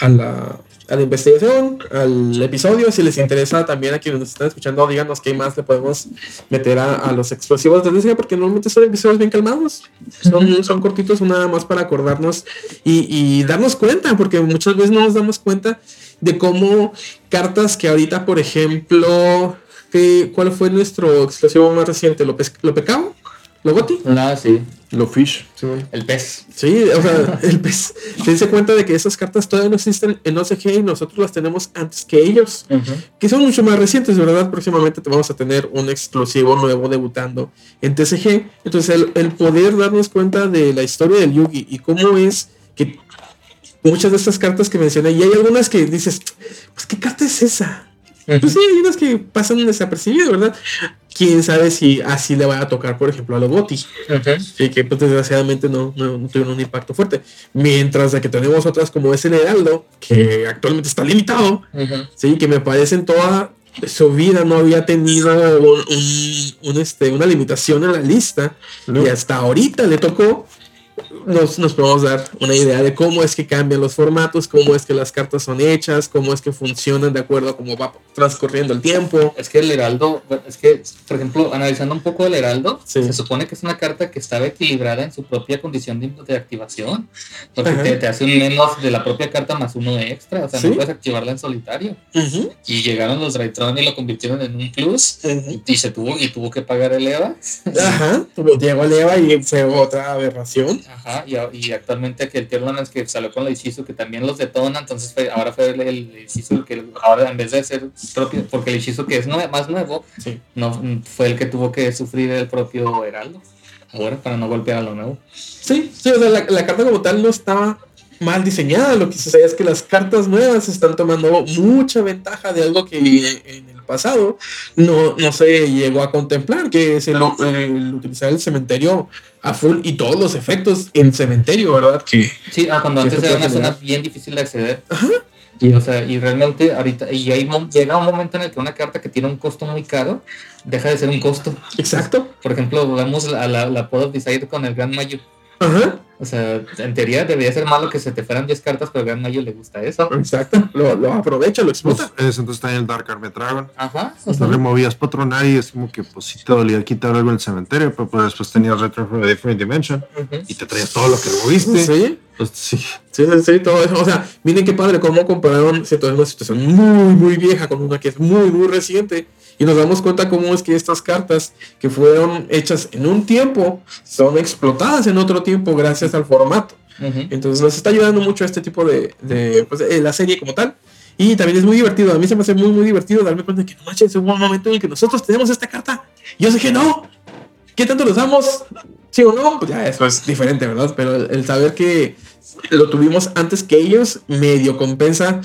Speaker 1: a la, a la investigación, al episodio. Si les interesa también a quienes nos están escuchando, díganos qué más le podemos meter a, a los explosivos de Lucia, porque normalmente son episodios bien calmados. Son, son cortitos, nada más para acordarnos y, y darnos cuenta, porque muchas veces no nos damos cuenta de cómo cartas que ahorita, por ejemplo, ¿cuál fue nuestro explosivo más reciente? ¿Lo, pes- lo goti?
Speaker 3: Ah, sí.
Speaker 4: Lo fish.
Speaker 3: El pez.
Speaker 1: Sí, o sea, (laughs) el pez. Dense cuenta de que esas cartas todavía no existen en OCG y nosotros las tenemos antes que ellos, que son mucho más recientes, ¿verdad? Próximamente te vamos a tener un exclusivo nuevo debutando en TCG. Entonces, el, el poder darnos cuenta de la historia del Yugi y cómo es que muchas de estas cartas que mencioné, y hay algunas que dices, pues, ¿qué carta es esa? Pues sí, hay unas que pasan desapercibidas, ¿verdad? Quién sabe si así le va a tocar, por ejemplo, a los Goti. Sí, que pues, desgraciadamente no, no, no tuvieron un impacto fuerte. Mientras de que tenemos otras como es el Heraldo, que actualmente está limitado, sí, que me parece en toda su vida no había tenido un, un- un, este, una limitación en la lista. Y hasta ahorita le tocó. Nos, nos podemos dar una idea de cómo es que cambian los formatos, cómo es que las cartas son hechas, cómo es que funcionan de acuerdo a cómo va transcurriendo el tiempo.
Speaker 3: Es que el Heraldo, es que, por ejemplo, analizando un poco el Heraldo, se supone que es una carta que estaba equilibrada en su propia condición de, de activación. Porque te, te hace un menos de la propia carta más uno de extra. O sea,
Speaker 1: Sí.
Speaker 3: no puedes activarla en solitario. Y llegaron los Draytron y lo convirtieron en un plus. y, y se tuvo, y tuvo que pagar el EVA.
Speaker 1: Ajá, llegó Leva y fue otra aberración.
Speaker 3: Ajá, y, actualmente que el Tier es que salió con el hechizo que también los detona, entonces fue- ahora fue el, el hechizo que ahora en vez de ser propio, porque el hechizo que es nue- más nuevo, no fue el que tuvo que sufrir el propio Heraldo. Ahora para no golpear a lo nuevo.
Speaker 1: Sí, sí, o sea, la, la carta como tal no estaba mal diseñada. Lo que sucede es que las cartas nuevas están tomando mucha ventaja de algo que en pasado, no, no se llegó a contemplar que es el, el utilizar el cementerio a full y todos los efectos en cementerio, ¿verdad? Que,
Speaker 3: Sí, ah, cuando antes era una zona bien difícil de acceder. Y, o sea, y realmente ahorita, y hay mom- llega un momento en el que una carta que tiene un costo muy caro deja de ser un costo.
Speaker 1: Exacto.
Speaker 3: Por ejemplo, vemos a la, la Pod of Desire con el Gran Mayu.
Speaker 1: Ajá.
Speaker 3: O sea, en teoría debería ser malo que se te fueran 10 cartas, pero al Gran Mayu le gusta eso.
Speaker 1: Exacto. Lo, lo aprovecha, lo explota.
Speaker 4: Pues, es, entonces está en el Dark Armed Dragon.
Speaker 3: Ajá.
Speaker 4: O sea, removías patronar y es como que pues sí te dolía quitar algo del cementerio, pero pues después tenías Retro from a Different Dimension y te traías todo lo que removiste.
Speaker 1: Sí.
Speaker 4: Pues, sí.
Speaker 1: Sí, sí, sí, todo eso. O sea, miren qué padre cómo compararon cierto, es una situación muy, muy vieja con una que es muy, muy reciente. Y nos damos cuenta cómo es que estas cartas que fueron hechas en un tiempo son explotadas en otro tiempo gracias al formato. Entonces nos está ayudando mucho este tipo de, de, pues, de la serie como tal. Y también es muy divertido. A mí se me hace muy, muy divertido darme cuenta de que no manches, hubo un momento en el que nosotros tenemos esta carta. Y yo sé que no. ¿Qué tanto lo usamos? ¿Sí o no? Pues ya eso es diferente, ¿verdad? Pero el, el saber que lo tuvimos antes que ellos medio compensa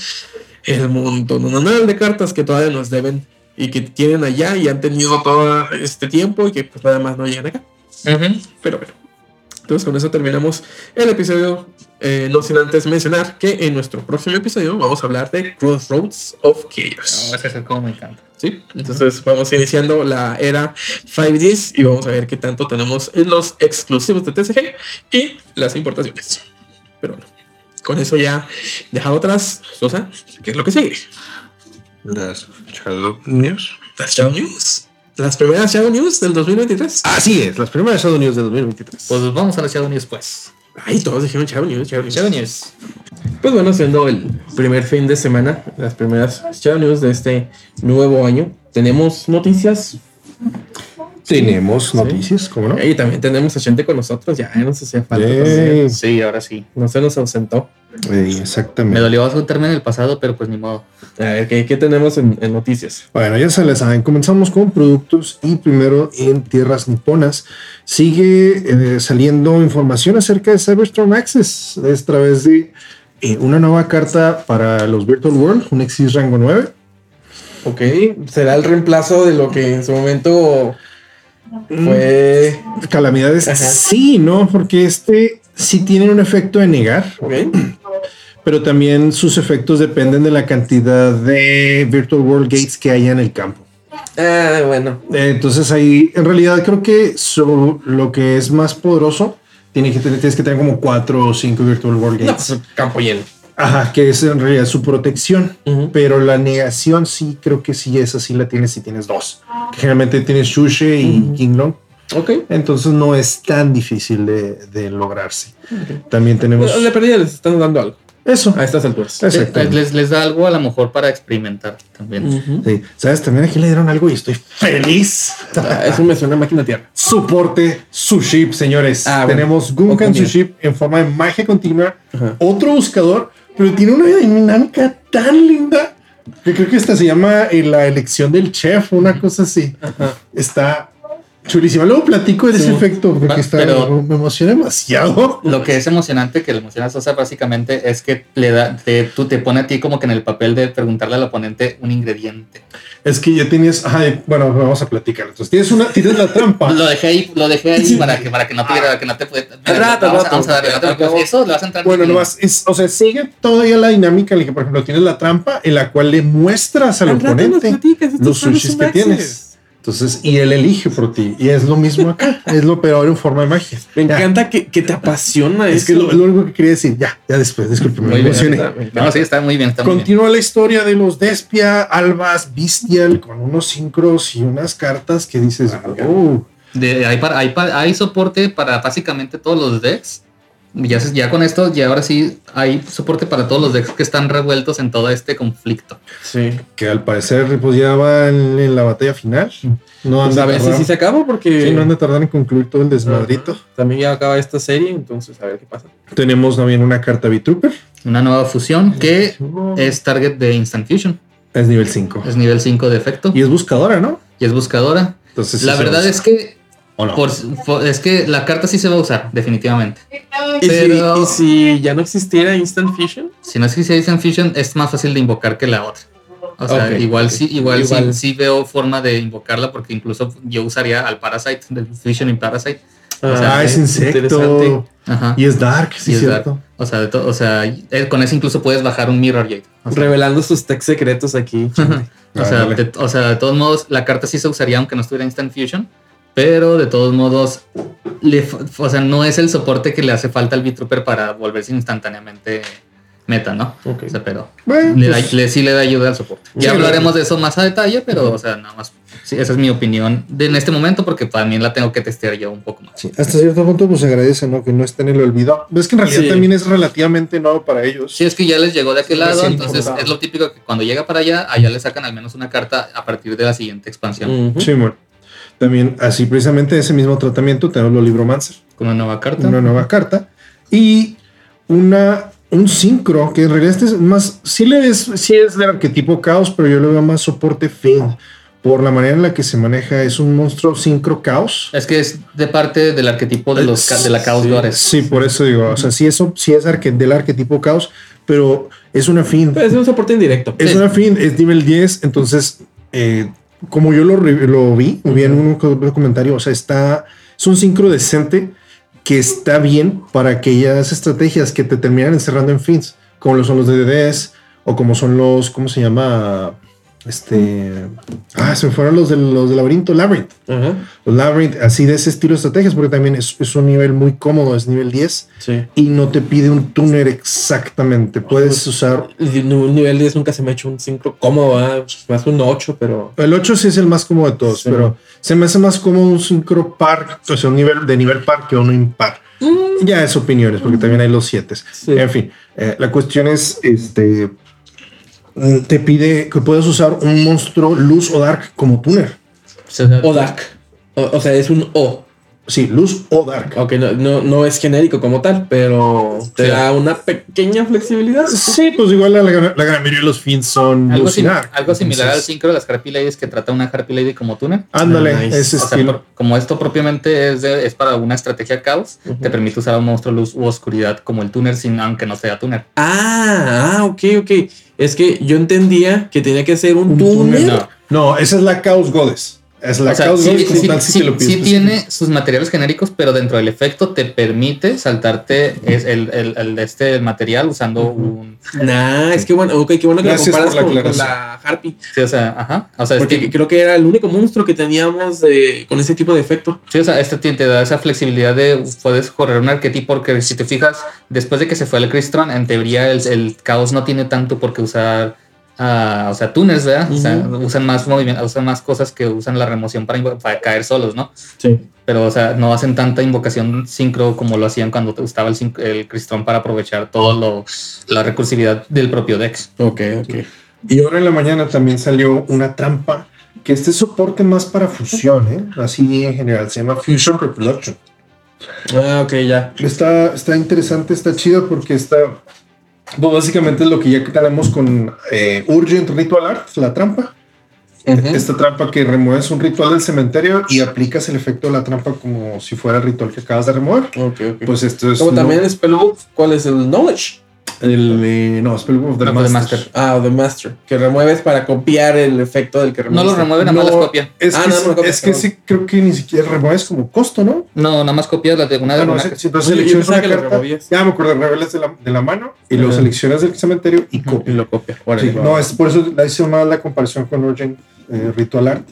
Speaker 1: el montón de cartas que todavía nos deben y que tienen allá y han tenido todo este tiempo y que pues nada más no llegan acá. Pero bueno. Entonces con eso terminamos el episodio. eh, no sin antes mencionar que en nuestro próximo episodio vamos a hablar de Crossroads of Chaos.
Speaker 3: No, ese es como me encanta.
Speaker 1: ¿sí? Entonces vamos iniciando la era 5Ds y vamos a ver qué tanto tenemos en los exclusivos de TCG y las importaciones. Pero bueno, con eso ya dejado atrás, Sosa, ¿qué es lo que sigue?
Speaker 4: Las Shadow News.
Speaker 1: Las Shadow News. Las primeras Shadow News del 2023.
Speaker 4: Así es, las primeras Shadow News del 2023.
Speaker 3: Pues vamos a las Shadow News pues.
Speaker 1: Ay, todos dijeron Shadow News, Shadow News.
Speaker 3: Shadow News.
Speaker 1: Pues bueno, siendo el primer fin de semana, las primeras Shadow News de este nuevo año, tenemos noticias.
Speaker 4: Tenemos noticias, ¿cómo no?
Speaker 1: Y también tenemos a gente con nosotros, ya nos hacía falta.
Speaker 3: Sí, ahora sí.
Speaker 1: No se nos ausentó.
Speaker 4: Eh, exactamente.
Speaker 3: Me dolió ausentarme en el pasado, pero pues ni modo.
Speaker 1: A ver, ¿qué, qué tenemos en, en noticias?
Speaker 4: Bueno, ya se les saben, comenzamos con productos y primero en tierras niponas sigue eh, saliendo información acerca de Cyberstorm Access es a través de eh, una nueva carta para los Virtual World, un Exis rango 9.
Speaker 1: Ok, será el reemplazo de lo que en su momento fue.
Speaker 4: Calamidades.
Speaker 1: Ajá.
Speaker 4: Sí, ¿no? Porque este sí tiene un efecto de negar.
Speaker 1: Ok.
Speaker 4: Pero también sus efectos dependen de la cantidad de Virtual World Gates que haya en el campo.
Speaker 1: Ah, bueno.
Speaker 4: Entonces ahí, en realidad creo que su- lo que es más poderoso, tiene que tener, tienes que tener como cuatro o cinco Virtual World
Speaker 1: No,
Speaker 4: Gates.
Speaker 1: pues, campo lleno.
Speaker 4: Ajá, que es en realidad su protección. Pero la negación sí, creo que sí, esa sí la tienes si tienes dos. Que generalmente tienes Shushe y Kinglong.
Speaker 1: Ok.
Speaker 4: Entonces no es tan difícil de, de lograrse. También tenemos...
Speaker 1: De perdida les están dando algo.
Speaker 4: Eso.
Speaker 1: A estas alturas.
Speaker 4: Exacto.
Speaker 3: Eh, Les, les da algo a lo mejor para experimentar también.
Speaker 4: Sí. ¿Sabes? También aquí le dieron algo y estoy feliz.
Speaker 1: Ah, Eso me suena a máquina tierra.
Speaker 4: Soporte su ship, señores.
Speaker 1: Ah, bueno.
Speaker 4: Tenemos Gunkan
Speaker 1: Ok,
Speaker 4: su
Speaker 1: mira.
Speaker 4: ship en forma de magia continua. Otro buscador, pero tiene una dinámica tan linda que creo que esta se llama eh, la elección del chef, una cosa así. Está chulísima. Luego platico de ese
Speaker 3: Sí.
Speaker 4: efecto porque está,
Speaker 3: pero-
Speaker 4: me emociona demasiado.
Speaker 3: Lo que es emocionante que le emociona a Sosa básicamente es que le da, te, tú te pone a ti como que en el papel de preguntarle al oponente un ingrediente.
Speaker 4: Es que ya tienes, ay, bueno, vamos a platicar. Entonces tienes una, tienes la trampa. (laughs)
Speaker 3: Lo dejé ahí, lo dejé ahí para que para que no te que no te puede. Mira,
Speaker 1: rato,
Speaker 3: vamos,
Speaker 1: rato.
Speaker 3: vamos a darle, no te preocupes, eso le vas a entrar.
Speaker 4: Bueno,
Speaker 3: bien.
Speaker 4: nomás, es, o sea, sigue todavía la dinámica en la que, por ejemplo, tienes la trampa en la cual le muestras al
Speaker 1: Al rato
Speaker 4: oponente los sushis que tienes. Entonces, y él elige por ti. Y es lo mismo acá. (laughs) es lo peor en forma de magia.
Speaker 1: Me
Speaker 4: Ya.
Speaker 1: encanta que, que te apasiona
Speaker 4: Es
Speaker 1: eso.
Speaker 4: que lo, lo único que quería decir. Ya, ya después, disculpe, me
Speaker 3: bien,
Speaker 4: emocioné.
Speaker 1: está.
Speaker 3: No, sí, está muy bien, está muy bien.
Speaker 4: Continúa la historia de los Despia, Albas, Bestial, con unos sincros y unas cartas que dices, oh,
Speaker 3: De, hay, para, hay, para- hay soporte para básicamente todos los decks. Ya, con esto, ya ahora sí hay soporte para todos los decks que están revueltos en todo este conflicto.
Speaker 1: Sí.
Speaker 4: que al parecer pues ya va en, en la batalla final. No
Speaker 1: Pues a ver si sí se acaba porque
Speaker 4: Sí, no han de tardar en concluir todo el desmadrito.
Speaker 1: También ya acaba esta serie, entonces a ver qué pasa.
Speaker 4: Tenemos también una carta V-Trooper,
Speaker 3: Una nueva fusión que es target de Instant Fusion.
Speaker 4: es nivel 5.
Speaker 3: Es nivel 5 de efecto
Speaker 4: Y es buscadora, ¿no?
Speaker 3: y es buscadora.
Speaker 4: Entonces, sí
Speaker 3: la verdad es que
Speaker 4: ¿O no?
Speaker 3: por- por- es que la carta sí se va a usar, definitivamente.
Speaker 1: ¿Y,
Speaker 3: Pero-
Speaker 1: si, y si ya no existiera Instant Fusion?
Speaker 3: Si no es si Instant Fusion, es más fácil de invocar que la otra. O sea,
Speaker 1: Ok,
Speaker 3: igual
Speaker 1: ok.
Speaker 3: sí, igual,
Speaker 1: Igual.
Speaker 3: Sí, sí veo forma de invocarla porque incluso yo usaría al Parasite, del Fusion in Parasite. O sea,
Speaker 4: ah, es insecto.
Speaker 1: interesante.
Speaker 3: Ajá.
Speaker 4: Y es dark, sí,
Speaker 3: Y es
Speaker 4: cierto.
Speaker 3: dark. O sea, o sea, eh, con eso incluso puedes bajar un Mirror Jade. O sea,
Speaker 1: Revelando sus text secretos aquí. (laughs)
Speaker 3: o sea, de, o sea, de todos modos, la carta sí se usaría aunque no estuviera Instant Fusion. Pero de todos modos, le, fa- o sea, no es el soporte que le hace falta al V-Trooper para volverse instantáneamente meta, ¿no? O sea, pero
Speaker 4: Bueno,
Speaker 3: le da-
Speaker 4: pues-
Speaker 3: le- sí le da ayuda al soporte.
Speaker 4: Sí,
Speaker 3: Ya hablaremos de eso más a detalle, pero, o sea, nada más. Sí, esa es mi opinión de, en este momento, porque también la tengo que testear yo un poco más.
Speaker 4: Hasta cierto punto, pues se agradece, ¿no? Que no esté en el olvido. Ves que en realidad
Speaker 3: Sí.
Speaker 4: también es relativamente nuevo para ellos.
Speaker 3: Sí, es que ya les llegó de aquel lado, entonces
Speaker 4: importado.
Speaker 3: es lo típico que cuando llega para allá, allá le sacan al menos una carta a partir de la siguiente expansión.
Speaker 4: Sí, bueno. También, así precisamente ese mismo tratamiento, tenemos los Libromancer.
Speaker 3: Con una nueva carta.
Speaker 4: Una nueva carta. Y una, un sincro, que en realidad este es más, sí, le es, sí es del arquetipo caos, pero yo le veo más soporte fin. Por la manera en la que se maneja, es un monstruo sincro caos.
Speaker 3: Es que es de parte del arquetipo de, los, de la Chaos
Speaker 4: sí,
Speaker 3: Goddess.
Speaker 4: Sí, por eso digo, o sea, sí, eso, sí es arque- del arquetipo caos, pero es una fin.
Speaker 1: Es un soporte indirecto.
Speaker 4: Es una fin, es nivel 10, entonces, eh, como yo lo, vi, vi en un co- comentario, o sea, está, es un sincro decente que está bien para aquellas estrategias que te terminan encerrando en fins, como lo son los DDDs o como son los, ¿cómo se llama? Este, ah, se me fueron los del, los del laberinto, Labyrinth. Los Labyrinth, así de ese estilo de estrategias, porque también es, es un nivel muy cómodo, es nivel 10
Speaker 1: Sí.
Speaker 4: y no te pide un tuner exactamente. Puedes usar
Speaker 1: Un nivel 10 nunca se me ha hecho un 5 cómodo, ¿verdad? más un 8, pero.
Speaker 4: El 8 sí es el más cómodo de todos,
Speaker 1: Sí.
Speaker 4: pero se me hace más cómodo un sincro par, o sea, un nivel de nivel par que uno impar. Ya es opiniones, porque también hay los 7. En fin, eh, la cuestión es, este, mm, te pide que puedas usar un monstruo luz o dark como tuner.
Speaker 1: O dark. O, o sea, es un O.
Speaker 4: Sí, luz o dark.
Speaker 1: Ok, no, no, no es genérico como tal, pero te
Speaker 4: Sí.
Speaker 1: da una pequeña flexibilidad.
Speaker 4: Sí, pues igual la, gran- la gran mayoría de los fins son
Speaker 3: Algo,
Speaker 4: luz y
Speaker 3: sim-
Speaker 4: dark.
Speaker 3: algo similar al sincro de las Harpy Ladies que trata una Harpy Lady como tuner.
Speaker 4: Ándale, Nice. ese
Speaker 3: O sea,
Speaker 4: estilo.
Speaker 3: por- como esto propiamente es, de- es para una estrategia caos, te permite usar a un monstruo luz u oscuridad como el tuner, sin, aunque no sea tuner.
Speaker 1: Ah, ah, ok, ok. Es que yo entendía que tenía que ser un, túnel.
Speaker 3: No.
Speaker 4: No, esa es la Chaos Goddess. Es la
Speaker 3: O sea,
Speaker 4: Chaos
Speaker 3: sí,
Speaker 4: Goddess como
Speaker 3: sí-
Speaker 4: tal, si
Speaker 3: sí-
Speaker 4: te lo pides.
Speaker 3: sí tiene sus materiales genéricos, pero dentro del efecto te permite saltarte es el, el, el de este material usando un.
Speaker 1: Nah, es que bueno, ok, qué bueno que
Speaker 4: Gracias
Speaker 1: lo comparas
Speaker 4: la
Speaker 1: con, la Harpy.
Speaker 3: Sí, o sea, ajá. O sea, es
Speaker 1: Porque
Speaker 3: que-
Speaker 1: creo que era el único monstruo que teníamos de, con ese tipo de efecto.
Speaker 3: Sí, o sea, este te te da esa flexibilidad de puedes correr un arquetipo porque si te fijas, después de que se fue el Crystron, en teoría el, el caos no tiene tanto por qué usar, ah, o sea, tuners, ¿verdad? O sea, usan más movimiento, usan más cosas que usan la remoción para, caer solos, ¿no?
Speaker 1: Sí.
Speaker 3: Pero, o sea, no hacen tanta invocación sincro como lo hacían cuando estaba el, sin- el Crystron para aprovechar todo lo, la recursividad del propio Dex.
Speaker 1: Ok, ok.
Speaker 4: Y ahora en la mañana también salió una trampa que este soporte más para fusión, ¿eh? así en general, se llama Fusion Reproduction.
Speaker 1: Ah, ok, ya.
Speaker 4: Está, está interesante, está chido porque está, pues básicamente es lo que ya tenemos con eh, Urgent Ritual Art, la trampa. Esta trampa que remueves un ritual del cementerio y aplicas el efecto de la trampa como si fuera el ritual que acabas de remover.
Speaker 1: Ok, ok.
Speaker 4: Pues esto es...
Speaker 1: Como
Speaker 4: no-
Speaker 1: también Spellbook, ¿cuál es el Knowledge?
Speaker 4: El, eh, no, Spellbook of the
Speaker 3: No, the
Speaker 4: Master.
Speaker 3: Master.
Speaker 1: Ah, The Master. Que remueves para copiar el efecto del que
Speaker 3: No lo
Speaker 1: remueves.
Speaker 3: remueve, nada más
Speaker 4: No,
Speaker 3: las copia.
Speaker 4: Es
Speaker 1: Ah,
Speaker 4: que,
Speaker 1: no, no, copia,
Speaker 4: es que sí, creo que ni siquiera remueves como costo, ¿no?
Speaker 3: No, nada más copias la de una de una.
Speaker 4: sí, sí, entonces
Speaker 1: Oye, yo
Speaker 4: seleccionas una
Speaker 1: que lo
Speaker 4: carta, ya me acuerdo, revelas de la, de la mano y lo
Speaker 1: Ajá.
Speaker 4: seleccionas del cementerio y copias.
Speaker 1: Y lo copia.
Speaker 4: Sí,
Speaker 1: Órale, va.
Speaker 4: no, es por eso la hice más la comparación con Urgent eh, Ritual Art.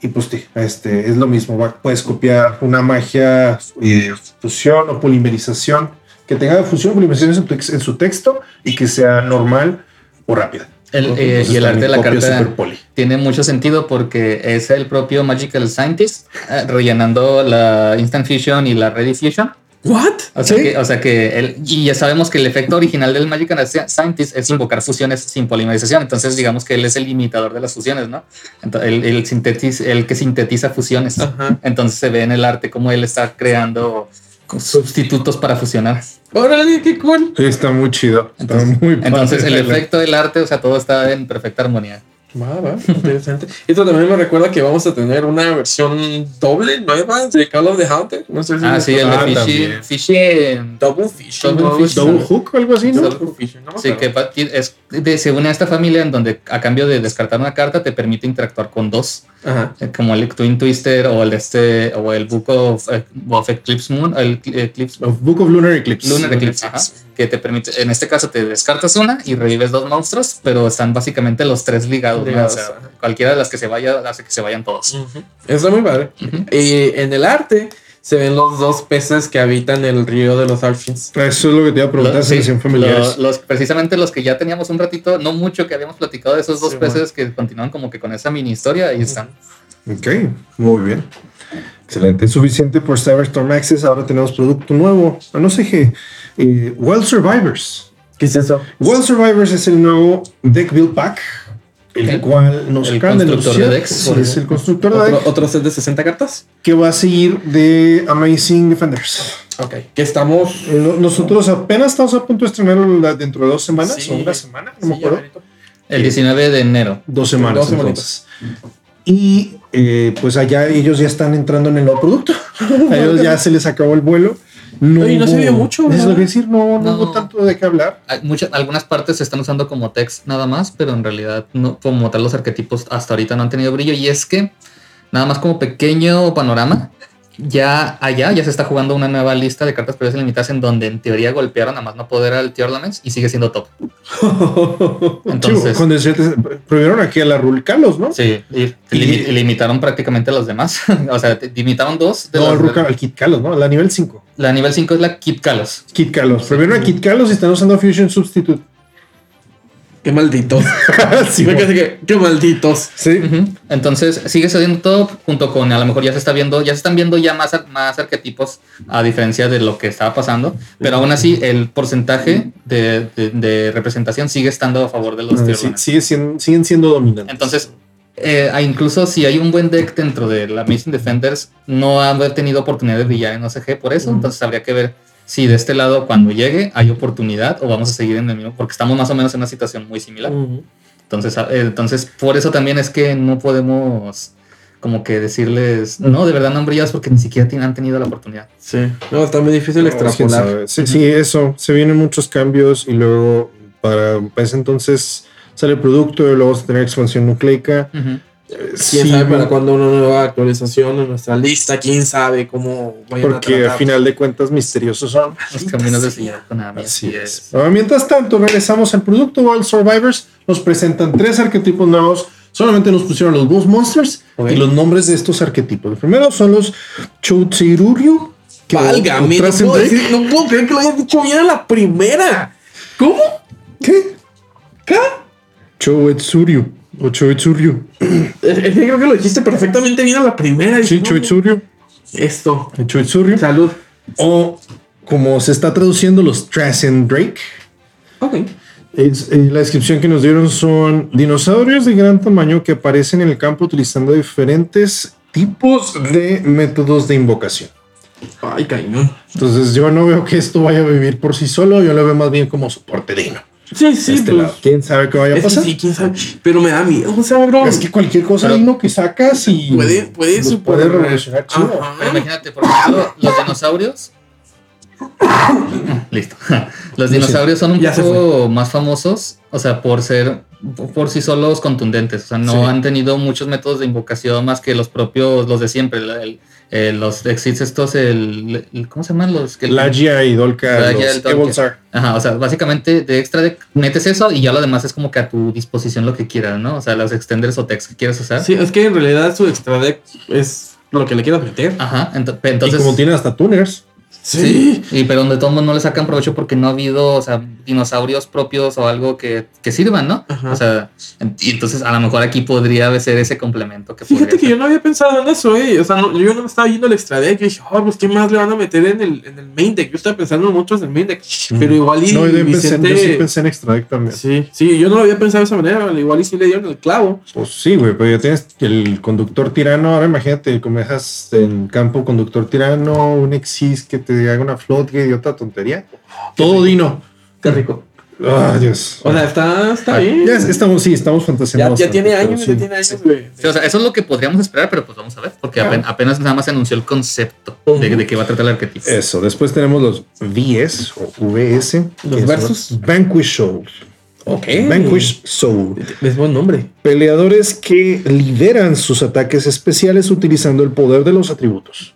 Speaker 4: Y pues sí, este, es lo mismo. va- Puedes copiar una magia eh, fusión o polimerización que tenga fusión o polimerización en, en su texto y que sea normal o rápida.
Speaker 3: El, eh,
Speaker 4: Entonces
Speaker 3: y el arte de la carta tiene mucho sentido porque es el propio Magical Scientist eh, rellenando la Instant Fusion y la Ready Fusion.
Speaker 1: ¿What?
Speaker 3: O sea,
Speaker 4: Sí.
Speaker 3: que, o sea que el, y ya sabemos que el efecto original del Magical Scientist es invocar fusiones sin polimerización. Entonces, digamos que él es el imitador de las fusiones, ¿no? Entonces, el, el, sintetiz- el que sintetiza fusiones.
Speaker 1: Ajá.
Speaker 3: Entonces, se ve en el arte cómo él está creando sustitutos para fusionar.
Speaker 1: Órale, qué cool.
Speaker 4: Sí, está muy chido. Está
Speaker 3: Entonces,
Speaker 4: muy
Speaker 3: entonces el (laughs) efecto del arte, o sea, todo está en perfecta armonía.
Speaker 1: Va, va, interesante. Esto también me recuerda que vamos a tener una versión doble nueva de Call of the Hunter. No sé si
Speaker 3: Ah, sí, el de Fishy, Fishy,
Speaker 1: Double Fish.
Speaker 3: Double Fish.
Speaker 4: Double Hook o algo así, ¿no?
Speaker 1: Double Fish, no
Speaker 3: Sí,
Speaker 1: acuerdo.
Speaker 3: que es, de- se une a esta familia en donde a cambio de descartar una carta te permite interactuar con dos,
Speaker 1: Ajá.
Speaker 3: eh, como el Twin Twister o el este o el Book of, eh, of Eclipse Moon, el Eclipse
Speaker 4: Of Book of Lunar Eclipse.
Speaker 3: Lunar Eclipse, ajá, que te permite, en este caso te descartas una y revives dos monstruos, pero están básicamente los tres ligados, ¿no?
Speaker 1: Ligados,
Speaker 3: o sea,
Speaker 1: ajá.
Speaker 3: cualquiera de las que se vaya hace que se vayan todos.
Speaker 1: Está muy padre. Y en el arte se ven los dos peces que habitan el río de los Archins.
Speaker 4: Eso es lo que te iba a preguntar,
Speaker 3: Los-
Speaker 4: si
Speaker 3: sí,
Speaker 4: hacían familiares.
Speaker 3: lo- los, precisamente los que ya teníamos un ratito, no mucho que habíamos platicado de esos dos
Speaker 1: Sí,
Speaker 3: peces que continúan como que con esa mini historia, ahí están.
Speaker 4: Ok, muy bien. Excelente. Suficiente por Cyberstorm Access. Ahora tenemos producto nuevo. Ah, No sé qué. Eh, Wild Survivors.
Speaker 1: ¿Qué es eso?
Speaker 4: Wild Survivors es el nuevo Deck Build Pack. El cual nos
Speaker 3: el constructor de decks.
Speaker 4: Sí, es el constructor de
Speaker 1: ¿Otro,
Speaker 4: deck
Speaker 1: otro set de 60 cartas.
Speaker 4: que va a seguir de Amazing Defenders.
Speaker 1: Ok. Que estamos.
Speaker 4: Eh, no- Nosotros apenas estamos a punto de estrenarlo dentro de dos semanas
Speaker 1: Sí.
Speaker 4: o una semana, no me acuerdo.
Speaker 3: El 19 de enero.
Speaker 4: Dos semanas.
Speaker 1: Dos
Speaker 4: entonces. Y eh, pues allá ellos ya están entrando en el nuevo producto. (laughs) A ellos ya se les acabó el vuelo. No,
Speaker 1: Oye, no se vio mucho,
Speaker 4: Es
Speaker 1: ¿verdad?
Speaker 4: lo que decir, no, no,
Speaker 3: No.
Speaker 4: hubo tanto de qué hablar.
Speaker 3: Muchas, algunas partes se están usando como text nada más, pero en realidad no, como tal los arquetipos hasta ahorita no han tenido brillo y es que nada más como pequeño panorama, ya allá ya se está jugando una nueva lista de cartas previas limitadas en donde en teoría golpearon a más no poder al Tier Laments y sigue siendo top. (laughs) Entonces,
Speaker 4: decirte, prohibieron aquí a la Rul Kalos, ¿no?
Speaker 3: sí, y, limi- y limitaron prácticamente a los demás. (laughs) o sea, limitaron dos. De
Speaker 4: No,
Speaker 3: las-
Speaker 4: al Kit Kalos, ¿no? La nivel 5.
Speaker 3: la nivel 5 es la Kit Kalos.
Speaker 4: Kit Kalos. Prohibieron a Kit Kalos y están usando Fusion Substitute.
Speaker 1: Qué malditos. (laughs)
Speaker 4: Sí,
Speaker 1: Me que- qué malditos.
Speaker 4: sí.
Speaker 3: Entonces sigue siendo top junto con a lo mejor ya se está viendo, ya se están viendo ya más, más arquetipos a diferencia de lo que estaba pasando, pero aún así el porcentaje de, de- de representación sigue estando a favor de los tier
Speaker 4: sí, sigue siendo, siguen siendo dominantes.
Speaker 3: Entonces, eh, incluso si hay un buen deck dentro de la Amazing Defenders, no ha haber tenido oportunidad de brillar en OCG por eso, entonces habría que ver si de este lado cuando llegue hay oportunidad o vamos a seguir en el mismo, porque estamos más o menos en una situación muy similar. Entonces, eh, entonces, por eso también es que no podemos como que decirles, no, de verdad no han brillado porque ni siquiera tienen- han tenido la oportunidad.
Speaker 1: Sí. No, está muy difícil
Speaker 4: No,
Speaker 1: extrapolar.
Speaker 4: Sí, sí, eso. Se vienen muchos cambios y luego para, para ese entonces sale el producto y luego vamos a tener expansión nucleica.
Speaker 3: Ujú.
Speaker 1: ¿Quién
Speaker 4: Sí,
Speaker 1: sabe para cuándo una nueva actualización en nuestra lista? ¿Quién sabe cómo vayan
Speaker 4: Porque
Speaker 1: a tratar?
Speaker 4: final de cuentas misteriosos son.
Speaker 3: Los caminos del Señor Konami,
Speaker 4: Así es. mientras tanto, regresamos al producto Wild Survivors. Nos presentan tres arquetipos nuevos. Solamente nos pusieron los Boss Monsters y los nombres de estos arquetipos. Los primeros son los Choutsururyu. que-
Speaker 1: Válgame, no puedo, decir- no puedo creer que lo hayas dicho bien a la primera. ¿Cómo?
Speaker 4: ¿Qué?
Speaker 1: ¿Qué?
Speaker 4: Choetsuryu. O.
Speaker 1: Es que creo que lo dijiste perfectamente bien a la primera.
Speaker 4: Sí, Choetsuryu.
Speaker 1: Esto.
Speaker 4: Choetsuryu.
Speaker 1: Salud.
Speaker 4: O como se está traduciendo los Trasen Drake.
Speaker 1: Ok.
Speaker 4: Es, eh, la descripción que nos dieron son dinosaurios de gran tamaño que aparecen en el campo utilizando diferentes tipos de métodos de invocación.
Speaker 1: Ay, cañón.
Speaker 4: Entonces yo no veo que esto vaya a vivir por sí solo, yo lo veo más bien como soporte digno.
Speaker 1: Sí, sí,
Speaker 4: Este
Speaker 1: pues,
Speaker 4: lado. ¿Quién sabe qué vaya a pasar?
Speaker 1: sí, quién sabe. Pero me da miedo, o sea, bro.
Speaker 4: Es que cualquier cosa
Speaker 3: Pero-
Speaker 4: digno que sacas y
Speaker 1: Puede- puede super-
Speaker 4: puede revolucionar chido.
Speaker 3: Pero imagínate, por ejemplo, (coughs) los dinosaurios. (coughs) Listo. (coughs) Los dinosaurios son un
Speaker 1: Ya
Speaker 3: poco más famosos, o sea, por ser por sí solos contundentes. O sea, no
Speaker 1: Sí.
Speaker 3: han tenido muchos métodos de invocación más que los propios, los de siempre. el- el- los exits estos, el, el- ¿cómo se llaman los que
Speaker 4: Lagia y Dolka,
Speaker 3: Lagia,
Speaker 4: los. Evolzar.
Speaker 3: Ajá, o sea, básicamente de extra de metes eso y ya lo demás es como que a tu disposición lo que quieras, ¿no? O sea, los extenders o text que quieras usar.
Speaker 1: Sí, es que en realidad su extra deck es lo que le quieras meter.
Speaker 3: Ajá,
Speaker 4: Y
Speaker 3: entonces.
Speaker 4: como tiene hasta tuners.
Speaker 3: Sí. Y pero donde todo el mundo no le sacan provecho porque no ha habido, o sea, dinosaurios propios o algo que, que sirvan, ¿no?
Speaker 1: Ajá.
Speaker 3: O sea, y entonces a lo mejor aquí podría ser ese complemento que
Speaker 1: Fíjate que
Speaker 3: ser.
Speaker 1: yo no había pensado en eso, eh. O sea, no- yo no me estaba viendo el extra deck. Yo dije, oh, pues qué más le van a meter en el, en el main deck. Yo estaba pensando mucho en el main deck. Pero igual y
Speaker 4: No, yo, pensé,
Speaker 1: Vicente.
Speaker 4: yo sí pensé en extra deck también.
Speaker 1: Sí, sí, yo no lo había pensado de esa manera. Igual y sí le dieron el clavo.
Speaker 4: Pues sí, güey, pero ya tienes el conductor tirano. Ahora imagínate, como dejas en campo conductor tirano, un exis que te haga una float y otra tontería. Todo dino.
Speaker 1: Qué rico.
Speaker 4: Ah, Dios.
Speaker 1: O sea, está, está
Speaker 4: Ah,
Speaker 1: bien.
Speaker 4: ya estamos, sí, estamos fantaseando.
Speaker 1: Ya, ya tiene años, ya
Speaker 4: sí.
Speaker 1: tiene años, güey.
Speaker 3: Sí, o sea, eso es lo que podríamos esperar, pero pues vamos a ver, porque apen- apenas nada más se anunció el concepto de, de qué va a tratar el arquetipo.
Speaker 4: Eso, después tenemos los VS o VS.
Speaker 1: Los versus.
Speaker 4: Vanquish Soul.
Speaker 1: Ok.
Speaker 4: Vanquish Soul.
Speaker 1: Es buen nombre.
Speaker 4: Peleadores que lideran sus ataques especiales utilizando el poder de los atributos.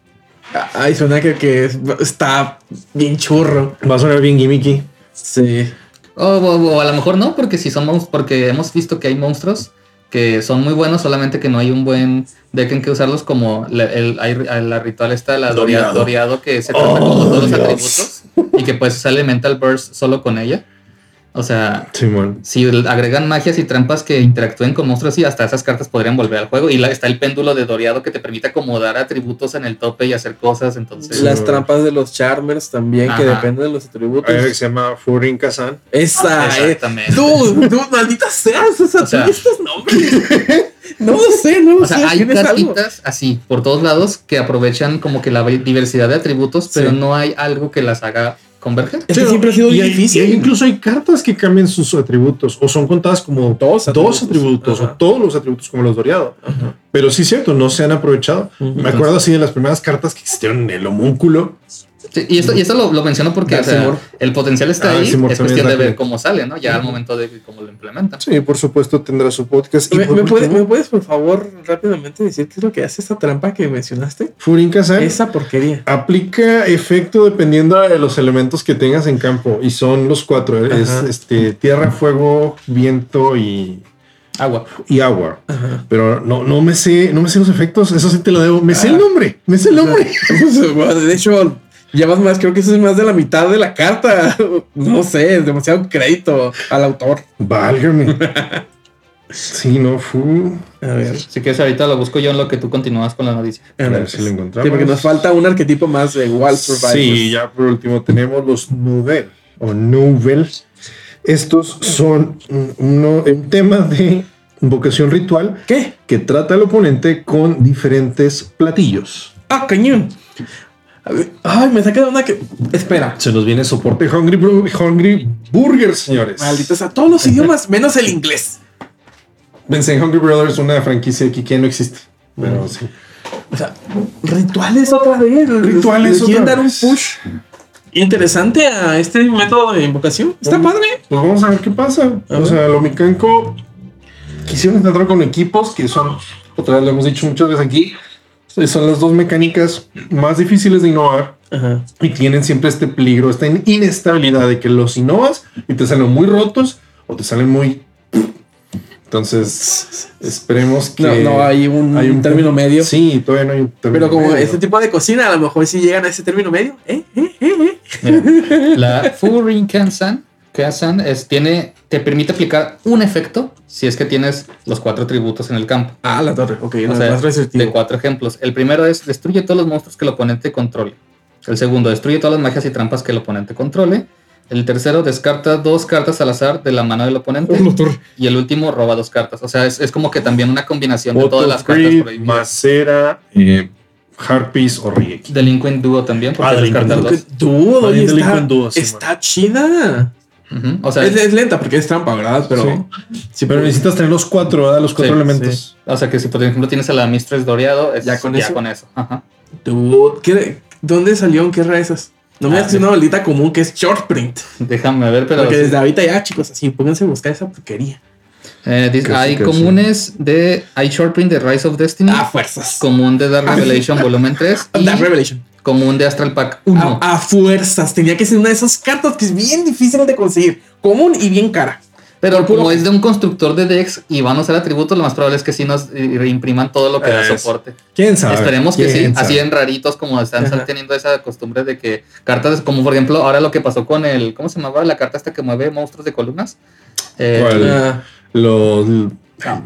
Speaker 1: Ay, suena que, que es- está bien churro.
Speaker 4: Va a sonar bien gimmicky.
Speaker 1: Sí.
Speaker 3: O, o- o a lo mejor no, porque si son monstruos, porque hemos visto que hay monstruos que son muy buenos, solamente que no hay un buen deck en que usarlos, como la, el, hay- la ritual está la Doria-
Speaker 4: Doriado.
Speaker 3: Doriado, que se trata
Speaker 4: Oh,
Speaker 3: como todos los atributos y que puedes usar Elemental Burst solo con ella. O sea, si agregan magias y trampas que interactúen con monstruos y hasta esas cartas podrían volver al juego. Y la- está el péndulo de Doriado que te permite acomodar atributos en el tope y hacer cosas. Entonces,
Speaker 1: Las trampas de los Charmers también, que dependen de los atributos.
Speaker 4: Hay que se llama Furin Kazan.
Speaker 1: Esa, eh.
Speaker 3: Exactamente.
Speaker 1: Dude, dude, maldita seas. O sea,
Speaker 3: O sea-
Speaker 1: estos nombres. (laughs) no lo sé, no lo
Speaker 3: O sea,
Speaker 1: sé.
Speaker 3: hay
Speaker 1: algo.
Speaker 3: cartitas así por todos lados que aprovechan como que la diversidad de atributos, pero
Speaker 1: Sí.
Speaker 3: no hay algo que las haga converger.
Speaker 1: Es que siempre ha sido
Speaker 4: y hay-
Speaker 1: difícil.
Speaker 4: y hay- incluso hay cartas que cambian sus atributos o son contadas como
Speaker 1: Dos
Speaker 4: dos
Speaker 1: atributos.
Speaker 4: o todos los atributos como los Doriado. Pero sí es cierto, no se han aprovechado. Me acuerdo así de las primeras cartas que existieron en el homúnculo.
Speaker 3: Sí, y esto, y esto lo, lo menciono porque o sea, el potencial está
Speaker 4: Ah,
Speaker 3: ahí, es cuestión de ver cómo sale, ¿no? Ya al momento de cómo lo implementan.
Speaker 4: Sí, por supuesto tendrá su podcast. Y
Speaker 1: ¿Me,
Speaker 4: por
Speaker 1: me puedes,
Speaker 4: último,
Speaker 1: ¿Me puedes, por favor, rápidamente decir qué es lo que hace esta trampa que mencionaste?
Speaker 4: Furin Kazan
Speaker 1: Esa porquería.
Speaker 4: aplica efecto dependiendo de los elementos que tengas en campo. Y son los cuatro. Es este tierra, fuego, viento y,
Speaker 3: Agua.
Speaker 4: y agua. Pero no, no me sé, no me sé los efectos. Eso sí te lo debo. Me sé el nombre. Me sé el nombre. (laughs)
Speaker 1: De hecho, llevas más, creo que eso es más de la mitad de la carta. (laughs) No sé, es demasiado crédito al autor.
Speaker 4: Válgame. (laughs) Sí, no, fu.
Speaker 1: A ver.
Speaker 3: Si quieres, ahorita lo busco yo en lo que tú continúas con la noticia.
Speaker 4: A ver si lo
Speaker 1: Sí,
Speaker 4: encontramos.
Speaker 1: porque nos falta un arquetipo más de Wild Survivors.
Speaker 4: Sí, ya por último tenemos los Nouvel o Nouvel. Estos son un, uno- un tema de invocación ritual
Speaker 1: ¿Qué?
Speaker 4: que trata al oponente con diferentes platillos.
Speaker 1: Ah, cañón. A ver, Ay, me saca de una que. Espera.
Speaker 4: Se nos viene soporte Hungry, Hungry Burger, señores.
Speaker 1: Maldita sea, todos los (laughs) idiomas menos el inglés.
Speaker 4: Pensé en Hungry Brothers, una franquicia aquí que no existe. Pero sí.
Speaker 1: O sea, rituales otra vez.
Speaker 4: Rituales otra
Speaker 1: dar un push interesante a este método de invocación. Está padre.
Speaker 4: Pues vamos a ver qué pasa.
Speaker 1: A
Speaker 4: o
Speaker 1: ver.
Speaker 4: sea, lo Mikanko quisieron intentar con equipos que son, otra vez lo hemos dicho muchas veces aquí, son las dos mecánicas más difíciles de innovar
Speaker 1: Ajá.
Speaker 4: y tienen siempre este peligro, esta in- inestabilidad de que los innovas y te salen muy rotos o te salen muy. Entonces, esperemos que.
Speaker 1: No, no hay un, término medio.
Speaker 4: Sí, todavía no hay un término
Speaker 1: Pero como
Speaker 4: medio.
Speaker 1: este tipo de cocina, a lo mejor sí llegan a ese término medio. ¿Eh? ¿Eh? ¿Eh? ¿Eh?
Speaker 3: La Furin Kansan, Kansan es, tiene, te permite aplicar un efecto si es que tienes los cuatro atributos en el campo.
Speaker 1: Ah, la torre. Ok,
Speaker 3: O sea,
Speaker 1: más
Speaker 3: de cuatro ejemplos. El primero es destruye todos los monstruos que el oponente controle. El segundo, destruye todas las magias y trampas que el oponente controle. El tercero, descarta dos cartas al azar de la mano del oponente. Y el último, roba dos cartas. O sea, es, es como que también una combinación de todas las cartas prohibidas.
Speaker 4: Macera, eh, Harpies o Rieki.
Speaker 3: Delinquent Duo también, porque
Speaker 4: Ah, Delinquent
Speaker 1: está,
Speaker 4: Duo, sí,
Speaker 1: está chida.
Speaker 3: O sea,
Speaker 1: es, es lenta porque es trampa, ¿verdad? Pero.
Speaker 4: Sí, pero necesitas tener los cuatro, ¿verdad? Los cuatro
Speaker 3: Sí,
Speaker 4: elementos.
Speaker 3: o sea que si por ejemplo tienes a la Mistress Doreado, es
Speaker 1: ¿Ya con
Speaker 3: ya
Speaker 1: eso?
Speaker 3: con eso. Ajá.
Speaker 1: Dude, ¿qué- ¿Dónde salió? ¿En qué esas? No me
Speaker 3: Ah,
Speaker 1: hagas una maldita común que es short print.
Speaker 3: Déjame ver, pero
Speaker 1: Porque
Speaker 3: sí.
Speaker 1: desde ahorita ya, chicos, así, pónganse a buscar esa porquería.
Speaker 3: Eh, dice, hay comunes de. Hay short print de Rise of Destiny.
Speaker 1: A fuerzas.
Speaker 3: Común de Dark Revelation Volumen 3. (laughs) y
Speaker 1: Dark Revelation.
Speaker 3: Común de Astral Pack 1.
Speaker 1: A, a fuerzas. Tenía que ser una de esas cartas que es bien difícil de conseguir. Común y bien cara.
Speaker 3: Pero
Speaker 1: por puro-
Speaker 3: como es de un constructor de decks y van a usar atributos, lo más probable es que sí nos eh, reimpriman todo lo que da soporte.
Speaker 4: ¿Quién sabe?
Speaker 3: Esperemos que sí,
Speaker 4: ¿Quién
Speaker 3: así en raritos como están
Speaker 1: Ajá.
Speaker 3: teniendo esa costumbre de que cartas, como por ejemplo ahora lo que pasó con el, ¿cómo se llamaba la carta esta que mueve monstruos de columnas? Eh,
Speaker 4: ¿Cuál?
Speaker 1: Ah,
Speaker 4: Los.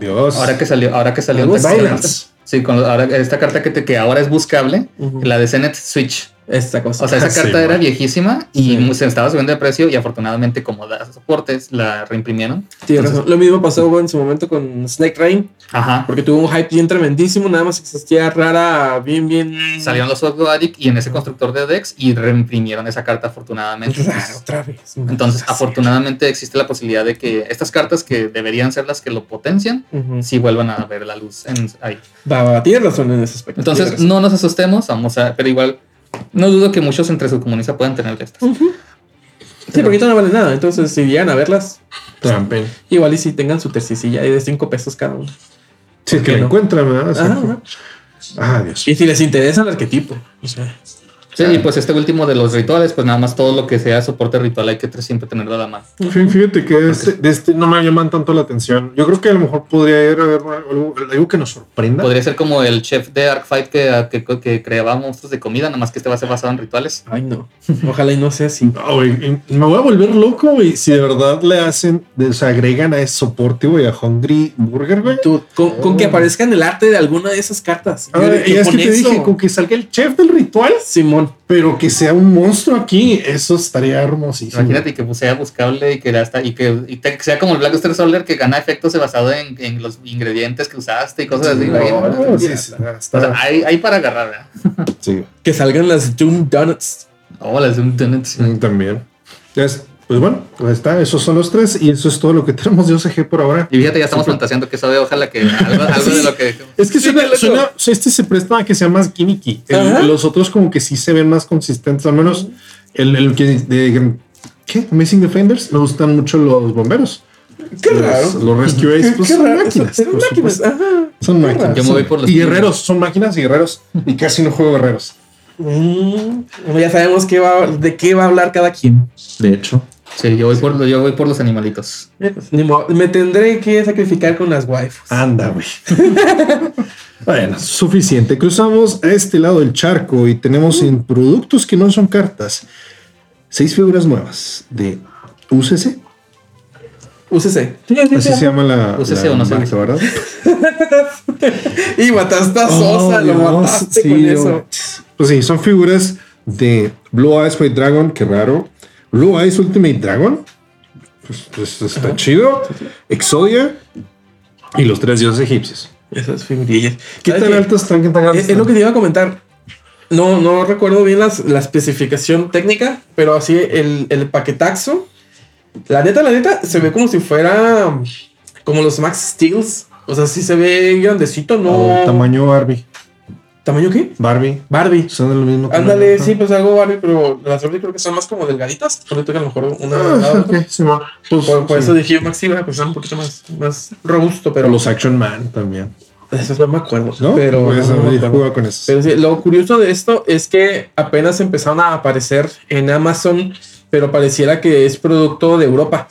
Speaker 4: Dios.
Speaker 3: Ahora que salió, ahora que salió Violence. Sí, con ahora esta carta que, te- que ahora es buscable, la de Zenith Switch.
Speaker 1: Esta cosa.
Speaker 3: O sea, esa (laughs) carta
Speaker 1: sí,
Speaker 3: era
Speaker 1: man.
Speaker 3: viejísima y
Speaker 1: Sí.
Speaker 3: se estaba subiendo de precio y afortunadamente como da soportes la reimprimieron.
Speaker 1: Tienes
Speaker 3: Entonces.
Speaker 1: Lo mismo pasó en su momento con Snake Rain.
Speaker 3: Ajá.
Speaker 1: Porque tuvo un hype bien tremendísimo. Nada más existía rara, bien, bien.
Speaker 3: Salieron los Addict y en ese constructor de decks y reimprimieron esa carta afortunadamente.
Speaker 1: Raro, otra vez.
Speaker 3: Entonces, afortunadamente existe la posibilidad de que estas cartas que deberían ser las que lo potencian,
Speaker 1: Ujú.
Speaker 3: sí vuelvan a ver la luz en, ahí.
Speaker 1: Va, va, tienes razón en ese aspecto.
Speaker 3: Entonces, no nos asustemos, vamos a, pero igual, no dudo que muchos entre su comunidad puedan tener de estas.
Speaker 1: Sí, porque ahorita no vale nada. Entonces, si llegan a verlas,
Speaker 4: Trampen.
Speaker 1: igual y si tengan su tercicilla ahí de 5 pesos cada uno.
Speaker 4: Sí,
Speaker 1: ¿Por
Speaker 4: que
Speaker 1: no?
Speaker 4: encuentran, ¿verdad?
Speaker 1: Ajá.
Speaker 4: Ah, Dios.
Speaker 1: Y si les interesa el arquetipo. O sea,
Speaker 3: Sí, y pues este último de los rituales, pues nada más todo lo que sea soporte ritual hay que siempre tenerlo a la mano.
Speaker 4: Fí- Fíjate que este, de este no me llaman tanto la atención. Yo creo que a lo mejor podría haber algo, algo que nos sorprenda.
Speaker 3: Podría ser como el chef de Arcfight que, que, que creaba monstruos de comida, nada más que este va a ser basado en rituales.
Speaker 1: Ay, no. (laughs) Ojalá y no sea así.
Speaker 4: No, me voy a volver loco, güey. Si de verdad le hacen, de- se agregan a ese soporte, güey, a Hungry Burger, güey.
Speaker 1: Tú, con, con que aparezca en el arte de alguna de esas cartas.
Speaker 4: Ah, y es que te
Speaker 1: eso-
Speaker 4: dije, con que salga el chef del ritual,
Speaker 1: Simón.
Speaker 4: Pero que sea un monstruo aquí, eso estaría hermosísimo.
Speaker 3: Imagínate que sea buscable y que hasta y que, y te- que sea como el Blackster Soldier que gana efectos basado en, en los ingredientes que usaste y cosas así.
Speaker 4: No, sí, sí,
Speaker 3: O
Speaker 4: está-
Speaker 3: sea, hay, hay para agarrar. ¿verdad?
Speaker 4: sí.
Speaker 1: Que salgan las Doom Donuts.
Speaker 3: Oh, las Doom Donuts.
Speaker 4: Mm, También. Entonces, pues bueno, pues está, esos son los tres y eso es todo lo que (laughs) tenemos de OCG por ahora.
Speaker 3: Y fíjate, ya estamos fantaseando que sabe, ojalá que (laughs) algo, algo de lo que.
Speaker 4: Es que
Speaker 1: Sí,
Speaker 4: suena, suena- o sea, este se presta a que sea más gimmicky. El- los otros como que sí se ven más consistentes, al menos el, el que de ¿qué? Amazing Defenders, me gustan mucho los bomberos.
Speaker 1: Qué
Speaker 4: Los-
Speaker 1: raro.
Speaker 4: Los Rescue Ace, pues
Speaker 1: Qué
Speaker 4: son
Speaker 1: raro.
Speaker 4: máquinas.
Speaker 1: Son máquinas.
Speaker 4: supuesto.
Speaker 1: Ajá.
Speaker 4: Son máquinas.
Speaker 3: Yo me voy por los
Speaker 4: y guerreros, son máquinas y guerreros. Y casi no juego guerreros.
Speaker 1: Mm, ya sabemos qué va, de qué va a hablar cada quien.
Speaker 4: De hecho.
Speaker 3: Sí, yo voy por, yo voy por los animalitos.
Speaker 1: Me tendré que sacrificar con las waifus.
Speaker 4: Anda, güey. (laughs) bueno, suficiente. Cruzamos a este lado del charco y tenemos en productos que no son cartas seis figuras nuevas de UCC.
Speaker 1: UCC.
Speaker 4: Así se llama la,
Speaker 3: UCC
Speaker 4: la
Speaker 3: o no sé.
Speaker 4: marca, ¿verdad? (laughs)
Speaker 1: Y mataste a Sosa,
Speaker 4: Oh,
Speaker 1: lo
Speaker 4: Dios,
Speaker 1: mataste
Speaker 4: sí,
Speaker 1: con eso.
Speaker 4: Pues sí, son figuras de Blue Eyes White Dragon, qué raro. Blue Eyes Ultimate Dragon. Pues, pues está chido. Exodia. Y los tres dioses egipcios.
Speaker 1: Esas figurillas.
Speaker 4: ¿Qué
Speaker 1: ¿Sabes
Speaker 4: tan
Speaker 1: qué?
Speaker 4: altos están? ¿Qué tan altos
Speaker 1: Es, es lo que te iba a comentar. No, no recuerdo bien las- la especificación técnica, pero así el, el paquetaxo. La neta, la neta, se ve como si fuera como los Max Steels. O sea, sí se ve grandecito, no.
Speaker 4: Oh, tamaño Barbie.
Speaker 1: ¿Tamaño qué?
Speaker 4: Barbie.
Speaker 1: Barbie.
Speaker 4: Son de lo mismo.
Speaker 1: Ándale, sí, pues algo Barbie, pero las Barbie creo que son más como delgaditas. Por eso que a lo mejor una.
Speaker 4: Ah,
Speaker 1: la otra.
Speaker 4: ok, sí, bueno. Pues,
Speaker 1: por, por
Speaker 4: sí.
Speaker 1: eso dije Max Steel, pues son un poquito más, más robusto, pero.
Speaker 4: Los Action Man también.
Speaker 1: Esos no me acuerdo.
Speaker 4: ¿No?
Speaker 1: Pero,
Speaker 4: Pues,
Speaker 1: no, no
Speaker 4: yo con esos.
Speaker 1: Pero sí, lo curioso de esto es que apenas empezaron a aparecer en Amazon, pero pareciera que es producto de Europa.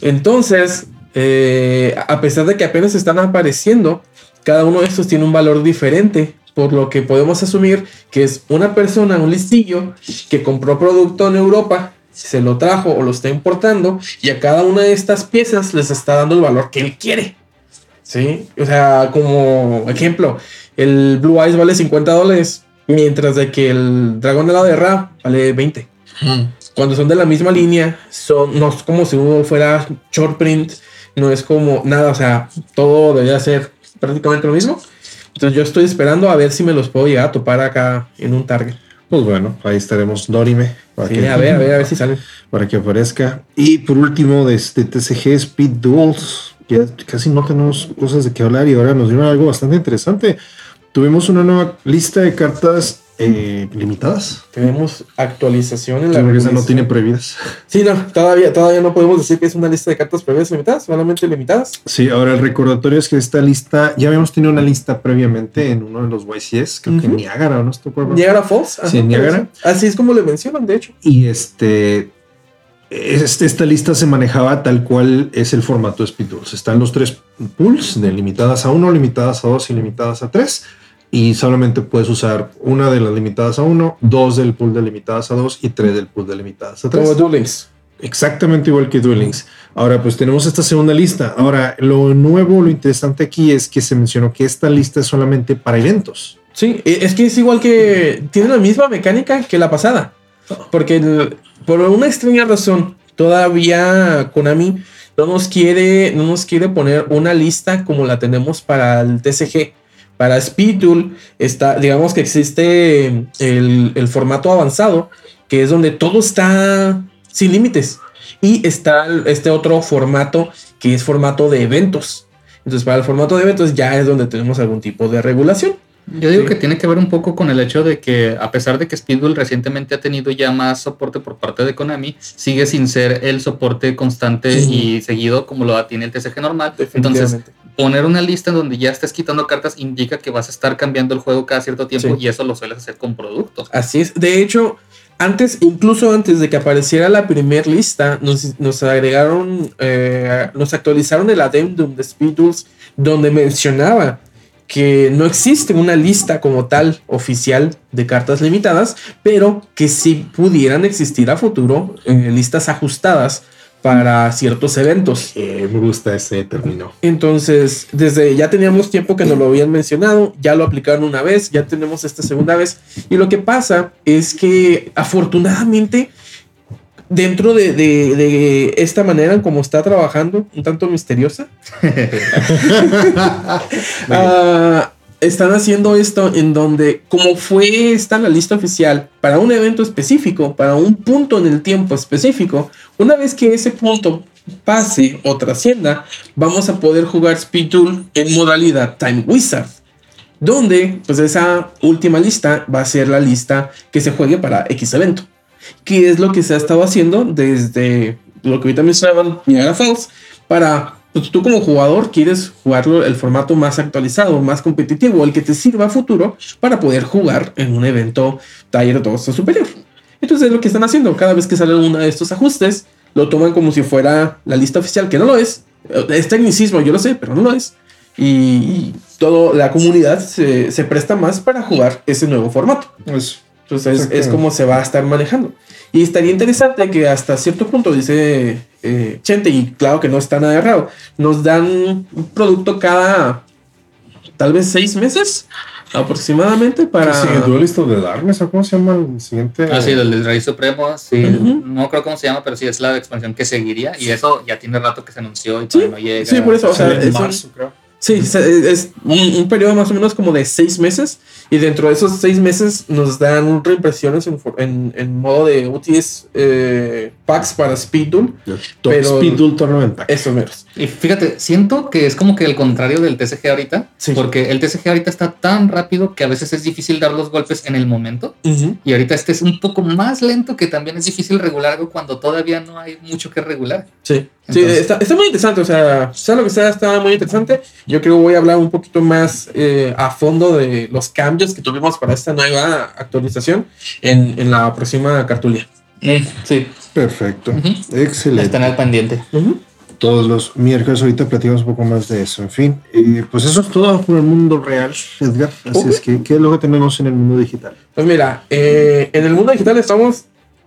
Speaker 1: Entonces, eh, a pesar de que apenas están apareciendo, cada uno de estos tiene un valor diferente, por lo que podemos asumir que es una persona, un listillo, que compró producto en Europa, se lo trajo o lo está importando, y a cada una de estas piezas les está dando el valor que él quiere. Sí, o sea, como ejemplo, el Blue Eyes vale 50 dólares, mientras de que el Dragón de la Guerra vale 20. Cuando son de la misma línea, son, no es como si uno fuera short print, no es como nada, o sea, todo debería ser prácticamente lo mismo. Entonces yo estoy esperando a ver si me los puedo llegar a topar acá en un target.
Speaker 4: Pues bueno, ahí estaremos. Dorime. Para
Speaker 1: Sí,
Speaker 4: que-
Speaker 1: a ver, a ver, a ver si (laughs) salen.
Speaker 4: Para que aparezca. Y por último, de este TCG Speed Duels. Ya casi no tenemos cosas de qué hablar y ahora nos dieron algo bastante interesante. Tuvimos una nueva lista de cartas eh, limitadas.
Speaker 1: Tenemos actualización en la
Speaker 4: porque esa no tiene prohibidas.
Speaker 1: Sí, no, todavía, todavía no podemos decir que es una lista de cartas previas limitadas, solamente limitadas.
Speaker 4: Sí, ahora el recordatorio es que esta lista, ya habíamos tenido una lista previamente en uno de los YCS, creo que. Niagara, ¿o ¿no?
Speaker 1: Niagara Falls. ajá,
Speaker 4: Sí, Niagara.
Speaker 1: Así es como le mencionan, de hecho.
Speaker 4: Y este, este, esta lista se manejaba tal cual es el formato de Speed Duels. Están los tres pools de limitadas a 1, limitadas a 2 y limitadas a 3. Y solamente puedes usar una de las limitadas a 1, dos del pool de limitadas a 2 y tres del pool de limitadas a 3.
Speaker 1: Como Duel Links.
Speaker 4: Exactamente igual que Duel Links. Ahora, pues tenemos esta segunda lista. Ahora, lo nuevo, lo interesante aquí es que se mencionó que esta lista es solamente para eventos.
Speaker 1: Sí, e- es que es igual que. Tiene la misma mecánica que la pasada. Porque el- por una extraña razón, todavía Konami no nos quiere, no nos quiere poner una lista como la tenemos para el TCG. Para Speed Duel está, digamos que existe el, el formato avanzado, que es donde todo está sin límites. Y está este otro formato que es formato de eventos. Entonces, para el formato de eventos ya es donde tenemos algún tipo de regulación.
Speaker 3: Yo digo que tiene que ver un poco con el hecho de que, a pesar de que Speedball recientemente ha tenido ya más soporte por parte de Konami, sigue sin ser el soporte constante y seguido como lo tiene el TCG normal. Entonces, poner una lista en donde ya estés quitando cartas indica que vas a estar cambiando el juego cada cierto tiempo
Speaker 1: Sí.
Speaker 3: y eso lo sueles hacer con productos.
Speaker 1: Así es. De hecho, antes, incluso antes de que apareciera la primer lista, nos, nos agregaron, eh, nos actualizaron el addendum de Speed Duels, donde mencionaba que no existe una lista como tal oficial de cartas limitadas, pero que sí pudieran existir a futuro eh, listas ajustadas para ciertos eventos.
Speaker 4: me gusta ese término.
Speaker 1: Entonces, desde ya teníamos tiempo que nos lo habían mencionado, ya lo aplicaron una vez, ya tenemos esta segunda vez. Y lo que pasa es que afortunadamente, dentro de, de- de esta manera como está trabajando, un tanto misteriosa, (laughs) ah, están haciendo esto en donde, como fue esta la lista oficial para un evento específico, para un punto en el tiempo específico, una vez que ese punto pase o trascienda, vamos a poder jugar Speed Duel en modalidad Time Wizard. Donde, pues esa última lista va a ser la lista que se juegue para X evento. Que es lo que se ha estado haciendo desde lo que ahorita mencionaban, Niagara Falls, para pues, tú como jugador quieres jugarlo el formato más actualizado, más competitivo, el que te sirva a futuro para poder jugar en un evento Tier 2 o superior. Entonces es lo que están haciendo. Cada vez que sale uno de estos ajustes, lo toman como si fuera la lista oficial, que no lo es. Es tecnicismo, yo lo sé, pero no lo es. Y, y toda la comunidad se, se presta más para jugar ese nuevo formato. Entonces es,
Speaker 4: exactamente.
Speaker 1: como se va a estar manejando. Y estaría interesante que hasta cierto punto, dice eh, Chente, y claro que no está nada errado, nos dan un producto cada tal vez seis meses aproximadamente para...
Speaker 4: Sí, Duelist of the Darkness, ¿o cómo se llama el siguiente?
Speaker 3: Ah, sí, del del Rey Supremo, sí,
Speaker 1: Ujú.
Speaker 3: no creo cómo se llama, pero sí es la expansión que seguiría y eso ya tiene rato que se anunció y todavía no llega.
Speaker 1: Sí, por eso, o sea, es un-
Speaker 3: marzo, creo.
Speaker 1: Sí, es un, un periodo más o menos como de seis meses. Y dentro de esos seis meses nos dan reimpresiones en, for- en, en modo de UTS eh, packs para Speed Duel. Pero
Speaker 4: Speed Duel Tournament Pack.
Speaker 1: Eso menos.
Speaker 3: Y fíjate, siento que es como que el contrario del TCG ahorita, porque el TCG ahorita está tan rápido que a veces es difícil dar los golpes en el momento. Y ahorita este es un poco más lento que también es difícil regular algo cuando todavía no hay mucho que regular.
Speaker 1: Sí, sí
Speaker 3: Entonces-
Speaker 1: está, está muy interesante. O sea, sea lo que sea, está muy interesante. Yo creo que voy a hablar un poquito más eh, a fondo de los cambios que tuvimos para esta nueva actualización en, en la próxima cartulia.
Speaker 3: sí.
Speaker 4: Perfecto. Excelente.
Speaker 3: Están al pendiente.
Speaker 4: Todos los miércoles ahorita platicamos un poco más de eso. En fin, eh, pues eso es todo por el mundo real, Edgar. Así es que, ¿qué es lo que tenemos en el mundo digital?
Speaker 1: Pues mira, eh, en el mundo digital estamos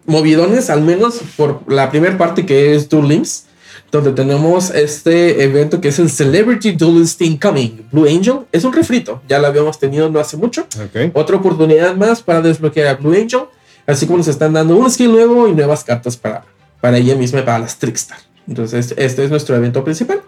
Speaker 1: movidones, al menos por la primera parte que es Duel Links, donde tenemos este evento que es el Celebrity Duelist Incoming Blue Angel. Es un refrito, ya lo habíamos tenido no hace mucho. Otra oportunidad más para desbloquear a Blue Angel, así como nos están dando un skill nuevo y nuevas cartas para, para ella misma, para las Trickstar. Entonces, este es nuestro evento principal.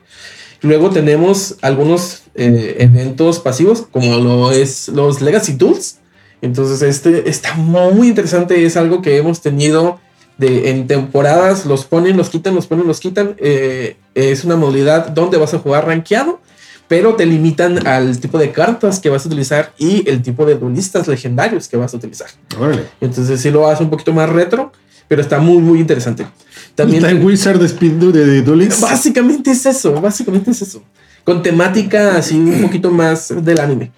Speaker 1: Luego tenemos algunos eh, eventos pasivos, como lo es los Legacy Duels. Entonces, este está muy interesante. Es algo que hemos tenido de, en temporadas. Los ponen, los quitan, los ponen, los quitan. Eh, es una modalidad donde vas a jugar rankeado, pero te limitan al tipo de cartas que vas a utilizar y el tipo de duelistas legendarios que vas a utilizar.
Speaker 4: Órale.
Speaker 1: Entonces, sí lo hace un poquito más retro, pero está muy, muy interesante. También
Speaker 4: Time Wizard de Speed de, de Duel Links.
Speaker 1: Básicamente es eso, básicamente es eso. Con temática así un poquito más del anime.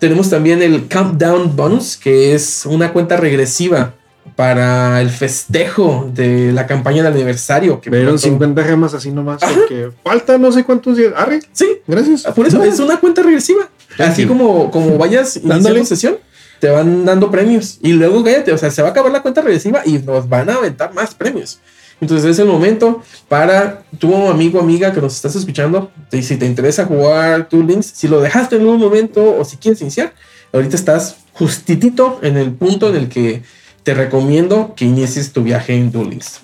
Speaker 1: Tenemos también el Countdown Bonus, que es una cuenta regresiva para el festejo de la campaña de aniversario. Que
Speaker 4: Pero
Speaker 1: pronto-
Speaker 4: 50 gemas así nomás, porque falta no sé cuántos días. Arre.
Speaker 1: Sí,
Speaker 4: gracias.
Speaker 1: Por eso es una cuenta regresiva. Así como, como vayas (laughs) iniciando sesión, te van dando premios. Y luego, cállate, o sea, se va a acabar la cuenta regresiva y nos van a aventar más premios. Entonces es el momento para tu amigo amiga que nos estás escuchando. y si te interesa jugar tu links, si lo dejaste en un momento o si quieres iniciar, ahorita estás justitito en el punto en el que te recomiendo que inicies tu viaje en Duel Links.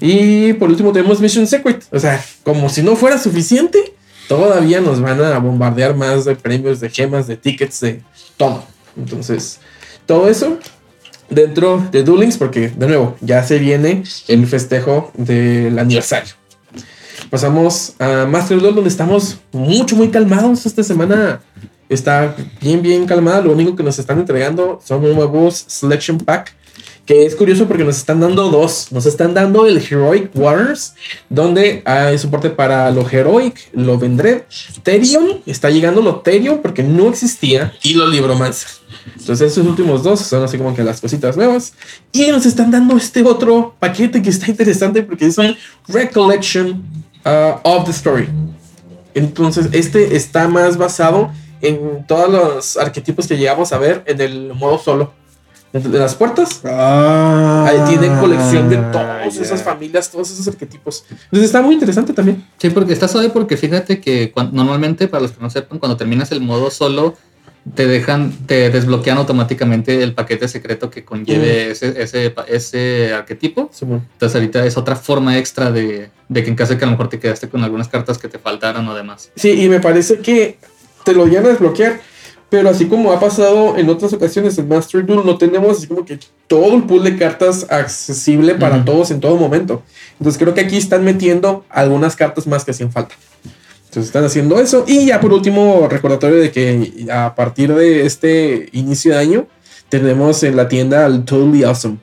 Speaker 1: Y por último tenemos Mission Secret. O sea, como si no fuera suficiente, todavía nos van a bombardear más de premios, de gemas, de tickets, de todo. Entonces, todo eso dentro de Duel Links, porque de nuevo, ya se viene el festejo del aniversario. Pasamos a Master Duel, donde estamos mucho, muy calmados. Esta semana está bien, bien calmada. Lo único que nos están entregando son nuevos Selection Pack que es curioso porque nos están dando dos. Nos están dando el Heroic Waters, donde hay soporte para lo Heroic, lo vendré. Therion, está llegando lo Therion porque no existía, y lo Libromancer. Entonces, estos últimos dos son así como que las cositas nuevas. Y nos están dando este otro paquete que está interesante porque es un Recollection uh, of the Story. Entonces, este está más basado en todos los arquetipos que llegamos a ver en el modo solo de las puertas.
Speaker 4: Ah,
Speaker 1: ahí tiene colección de todas esas familias, todos esos arquetipos. Entonces está muy interesante también.
Speaker 3: Sí, porque está suave porque fíjate que normalmente, para los que no sepan, cuando terminas el modo solo, te dejan, te desbloquean automáticamente el paquete secreto que conlleve ese, ese, ese, arquetipo. Entonces ahorita es otra forma extra de, de que en caso de que a lo mejor te quedaste con algunas cartas que te faltaron o demás.
Speaker 1: Sí, y me parece que te lo llegan a desbloquear pero así como ha pasado en otras ocasiones en Master Duel, no tenemos así como que todo el pool de cartas accesible para todos en todo momento. Entonces creo que aquí están metiendo algunas cartas más que hacían falta. Entonces están haciendo eso. Y ya por último, recordatorio de que a partir de este inicio de año, tenemos en la tienda al Totally Awesome.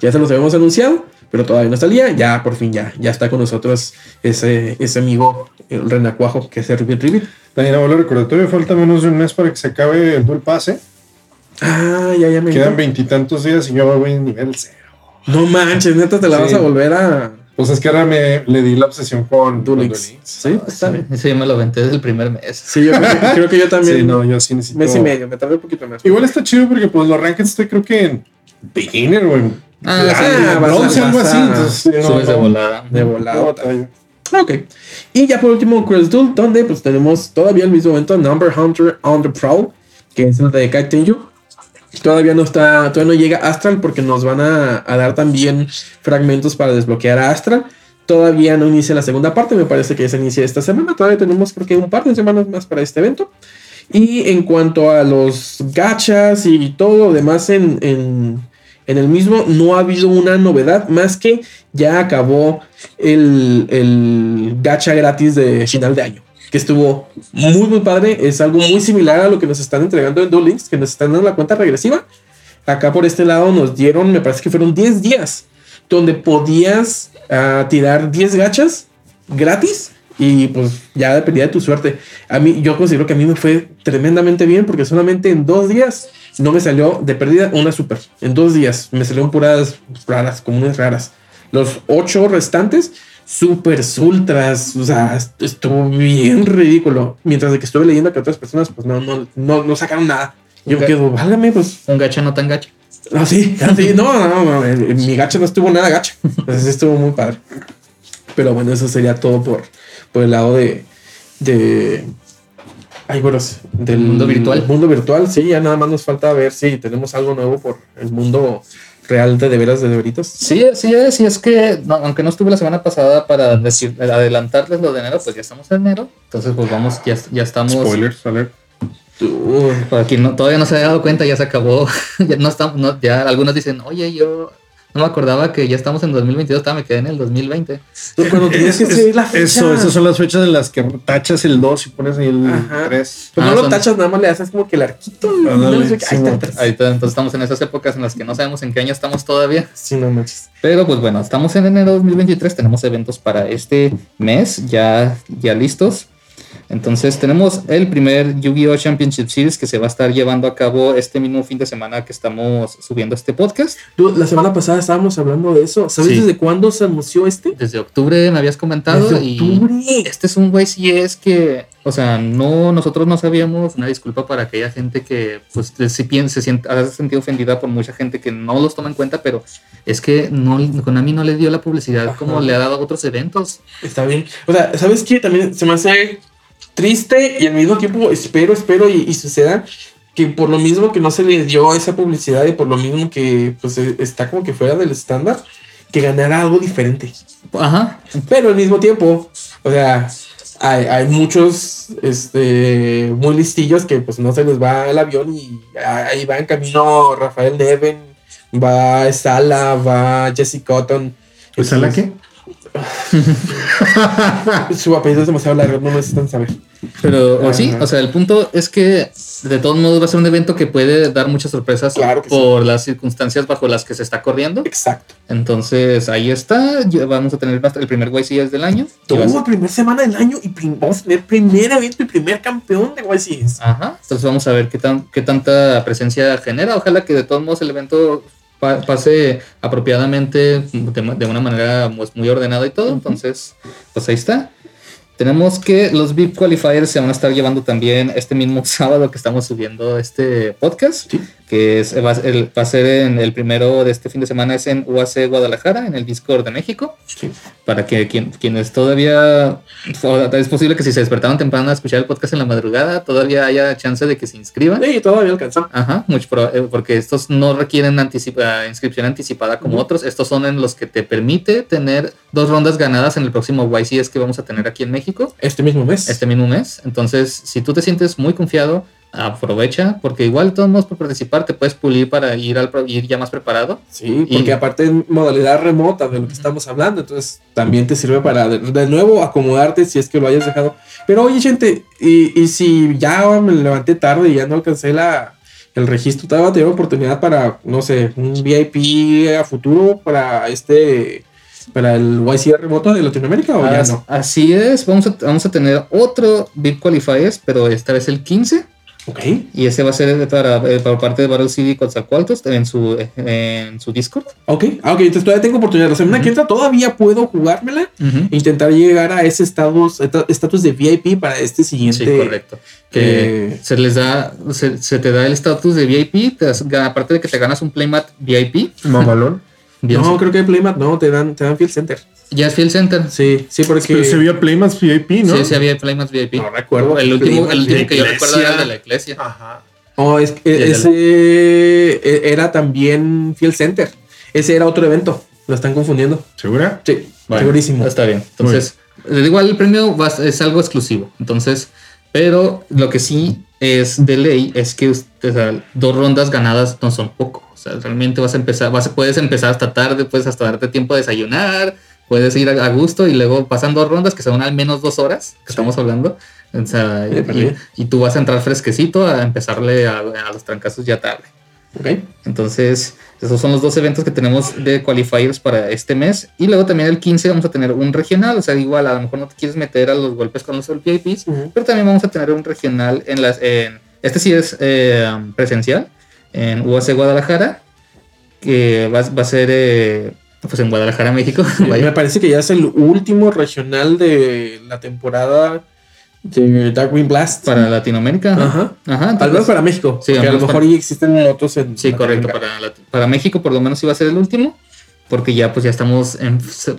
Speaker 1: Ya se los habíamos anunciado, pero todavía no salía. Ya por fin ya, ya está con nosotros ese, ese amigo, el renacuajo, que es el Ribbit
Speaker 4: Daniel Abuelo recordatorio, falta menos de un mes para que se acabe el Duel Pase.
Speaker 1: Ah, ya, ya me
Speaker 4: Quedan veintitantos días y yo voy en nivel cero.
Speaker 1: No manches, neta, te la vas a volver a.
Speaker 4: Pues es que ahora me le di la obsesión con
Speaker 1: Duel Sí, está bien.
Speaker 3: Sí, yo me lo venté desde el primer mes.
Speaker 1: Sí, yo creo, que yo también. (laughs)
Speaker 4: Sí, no, yo sí necesito.
Speaker 1: Mes y medio, me tardé un poquito más.
Speaker 4: Igual está chido porque pues los rankings estoy creo que en beginner, güey.
Speaker 3: Ah, sí,
Speaker 4: bronce, algo así. Entonces,
Speaker 3: Subes de volada.
Speaker 1: De volada. Ok. Y ya por último, Cruel Tool, donde pues tenemos todavía el mismo momento Number Hunter on the Prowl, que es el de Kai Tenju. Todavía no está, todavía no llega Astral porque nos van a, dar también fragmentos para desbloquear a Astral. Todavía no inicia la segunda parte, me parece que ya se inicia esta semana. Todavía tenemos creo que un par de semanas más para este evento. Y en cuanto a los gachas y todo lo demás en, en en el mismo no ha habido una novedad más que ya acabó el, el gacha gratis de final de año. Que estuvo muy, muy padre. Es algo muy similar a lo que nos están entregando en Duel Links, que nos están dando la cuenta regresiva. Acá por este lado nos dieron, me parece que fueron 10 días, donde podías ah, tirar 10 gachas gratis y pues ya dependía de tu suerte. A mí, yo considero que a mí me fue tremendamente bien porque solamente en dos días no me salió de pérdida una super. En dos días me salieron puras raras, comunes raras. Los ocho restantes, super ultras. O sea, estuvo bien ridículo. Mientras de que estuve leyendo que otras personas, pues no, no, no, no sacaron nada. Yo me quedo, válgame, pues.
Speaker 3: Un gacha no tan gacha.
Speaker 1: Ah, sí, ah, sí, no, no, no, mi gacha no estuvo nada gacha. Entonces estuvo muy padre. Pero bueno, eso sería todo por, por el lado de, de Ay, bueno, del
Speaker 3: mundo virtual.
Speaker 1: Mundo virtual, sí, ya nada más nos falta ver si tenemos algo nuevo por el mundo real de de veras de, veritas.
Speaker 3: Sí, sí, sí, es que aunque no estuve la semana pasada para decir, adelantarles lo de enero, pues ya estamos en enero. Entonces, pues vamos, ya, ya estamos.
Speaker 4: Spoilers, a ver.
Speaker 3: Por aquí no, todavía no se ha dado cuenta, ya se acabó. (laughs) ya no estamos, ya algunos dicen, oye, yo no me acordaba que ya estamos en 2022, estaba, me quedé en el 2020.
Speaker 1: Cuando tienes que seguir la fecha.
Speaker 4: Eso, esas son las fechas en las que tachas el 2 y pones ahí el 3.
Speaker 1: Pues no ah, lo tachas, nada más le haces como que el arquito.
Speaker 3: ahí, está, entonces estamos en esas épocas en las que no sabemos en qué año estamos todavía.
Speaker 1: Sí, no manches.
Speaker 3: Pero pues bueno, estamos en enero de 2023, tenemos eventos para este mes ya, ya listos. Entonces tenemos el primer Yu-Gi-Oh! Championship Series que se va a estar llevando a cabo este mismo fin de semana que estamos subiendo este podcast.
Speaker 1: la semana pasada estábamos hablando de eso. ¿Sabes desde cuándo se anunció este?
Speaker 3: Desde octubre me habías comentado.
Speaker 1: Desde octubre.
Speaker 3: este es un güey si es que, o sea, no, nosotros no sabíamos. Una disculpa para aquella gente que, pues, si piensa, se ha sentido ofendida por mucha gente que no los toma en cuenta, pero es que no, Konami no le dio la publicidad como le ha dado a otros eventos.
Speaker 1: Está bien. O sea, ¿sabes qué? También se me hace triste y al mismo tiempo espero, espero y, suceda que por lo mismo que no se le dio esa publicidad y por lo mismo que pues e- está como que fuera del estándar, que ganara algo diferente.
Speaker 3: Ajá.
Speaker 1: Pero al mismo tiempo, o sea, hay, hay muchos este, muy listillos que pues no se les va el avión y ahí va en camino Rafael Neven, va Sala, va Jesse Cotton.
Speaker 4: ¿Pues Sala qué? (laughs)
Speaker 1: Su apellido es demasiado largo, no necesitan saber.
Speaker 3: Pero o sí, o sea, el punto es que de todos modos va a ser un evento que puede dar muchas sorpresas
Speaker 1: Claro
Speaker 3: por las circunstancias bajo las que se está corriendo.
Speaker 1: Exacto.
Speaker 3: Entonces ahí está, vamos a tener el primer YCS del año. Va a ser-
Speaker 1: Todo primer semana del año y vamos a tener primer evento y primer campeón de YCS.
Speaker 3: Ajá. Entonces vamos a ver qué, tan, qué tanta presencia genera. Ojalá que de todos modos el evento pa- pase apropiadamente de, una manera pues, muy ordenada y todo. Entonces, pues ahí está. Tenemos que los VIP Qualifiers se van a estar llevando también este mismo (laughs) sábado que estamos subiendo este podcast, que es, va, a ser el, va a ser en el primero de este fin de semana, es en UAC Guadalajara, en el Discord de México, para que quien- quienes todavía, es posible que si se despertaron temprano a escuchar el podcast en la madrugada, todavía haya chance de que se inscriban.
Speaker 1: Sí, todavía alcanzan.
Speaker 3: Ajá, mucho eh, porque estos no requieren anticipa- inscripción anticipada como otros. Estos son en los que te permite tener dos rondas ganadas en el próximo YCS que vamos a tener aquí en México.
Speaker 1: Este mismo mes.
Speaker 3: Este mismo mes. Entonces, si tú te sientes muy confiado, aprovecha, porque igual de todos modos por participar te puedes pulir para ir, al, pro- ir ya más preparado.
Speaker 1: Sí,
Speaker 3: Y-
Speaker 1: porque aparte en modalidad remota de lo que estamos hablando, entonces también te sirve para de, de nuevo acomodarte si es que lo hayas dejado. Pero oye, gente, y, y si ya me levanté tarde y ya no alcancé la, el registro, todavía tengo oportunidad para, no sé, un VIP a futuro para este, para el YCR remoto de Latinoamérica o ya no.
Speaker 3: Así es, vamos a, vamos a tener otro VIP Qualifiers, pero esta vez el 15.
Speaker 1: Ok.
Speaker 3: Y ese va a ser para, eh, por parte de Battle City Quetzalcoatlus en su, en su Discord.
Speaker 1: Ok, ah, ok, entonces todavía tengo oportunidad. La semana que entra todavía puedo jugármela e intentar llegar a ese estatus estatus de VIP para este siguiente.
Speaker 3: Sí, correcto. Que
Speaker 1: eh,
Speaker 3: se les da, se, se te da el estatus de VIP, te das- aparte de que te ganas un playmat VIP.
Speaker 4: Mamalón. (laughs)
Speaker 1: No, creo que Playmat no, te dan, te dan Field Center.
Speaker 3: Ya es Field Center.
Speaker 1: Sí, sí, porque.
Speaker 4: Pero se veía Playmats VIP, ¿no?
Speaker 3: Sí, sí había Playmats VIP.
Speaker 1: No recuerdo.
Speaker 3: El último, el último que yo recuerdo era el de la iglesia.
Speaker 1: Oh, es que ese e- era también Field Center. Ese era otro evento. Lo están confundiendo.
Speaker 4: ¿Segura?
Speaker 1: Sí,
Speaker 3: Bueno,
Speaker 1: segurísimo.
Speaker 3: Está bien. Entonces, igual el premio va a- es algo exclusivo. Entonces, pero lo que sí es de ley es que usted- o sea, dos rondas ganadas no son poco. O sea, realmente vas a empezar, vas a, puedes empezar hasta tarde, puedes hasta darte tiempo de desayunar, puedes ir a, gusto y luego pasan dos rondas que son al menos dos horas que estamos hablando. O sea, y, tú vas a entrar fresquecito a empezarle a, a los trancazos ya tarde. Entonces, esos son los dos eventos que tenemos de qualifiers para este mes. Y luego también el 15 vamos a tener un regional. O sea, igual a lo mejor no te quieres meter a los golpes con los VIPs, pero también vamos a tener un regional en las. En, este sí es eh, presencial en UAC Guadalajara, que va, va a ser eh, pues en Guadalajara, México. (laughs) Vaya.
Speaker 1: Me parece que ya es el último regional de la temporada de Darkwing Blast.
Speaker 3: Para Latinoamérica.
Speaker 1: Ajá.
Speaker 3: Ajá,
Speaker 1: Al
Speaker 3: entonces-
Speaker 1: menos para México.
Speaker 3: Sí,
Speaker 1: porque a
Speaker 3: al
Speaker 1: lo mejor
Speaker 3: para-
Speaker 1: ya existen otros en.
Speaker 3: Sí, correcto. Para, la- para México por lo menos iba a ser el último. Porque ya pues ya estamos en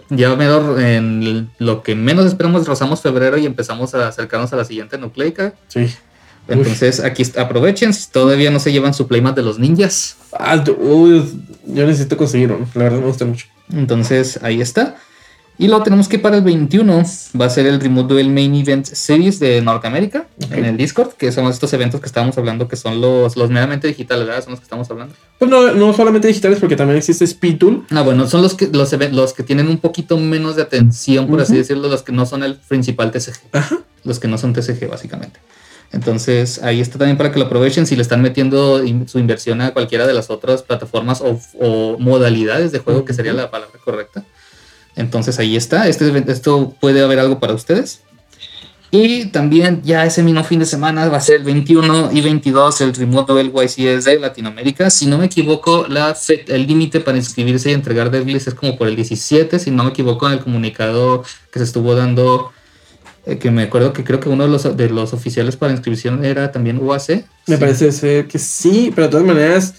Speaker 3: ya menos en lo que menos esperamos rozamos febrero y empezamos a acercarnos a la siguiente nucleica.
Speaker 1: Sí.
Speaker 3: Entonces aquí aprovechen si todavía no se llevan su playmat de los ninjas.
Speaker 1: Ah, uy, yo necesito conseguir uno. La verdad me gusta mucho.
Speaker 3: Entonces ahí está. Y luego tenemos que para el 21 va a ser el Remote Duel Main Event Series de Norteamérica en el Discord, que son estos eventos que estábamos hablando, que son los, los meramente digitales, ¿verdad? Son los que estamos hablando.
Speaker 1: Pues no, no solamente digitales, porque también existe Speed Tool.
Speaker 3: Ah, bueno, son los que, los, los que tienen un poquito menos de atención, por así decirlo, los que no son el principal TCG. Los que no son TCG, básicamente. Entonces, ahí está también para que lo aprovechen si le están metiendo in- su inversión a cualquiera de las otras plataformas o, o modalidades de juego, que sería la palabra correcta. Entonces, ahí está. Este, esto puede haber algo para ustedes. Y también ya ese mismo fin de semana va a ser el 21 y 22 el Remote Duel YCS de Latinoamérica. Si no me equivoco, la el límite para inscribirse y entregar Devils es como por el 17, si no me equivoco, en el comunicado que se estuvo dando, eh, que me acuerdo que creo que uno de los, de los oficiales para inscripción era también UAC.
Speaker 1: Me
Speaker 3: Sí.
Speaker 1: parece ser que sí, pero de todas maneras,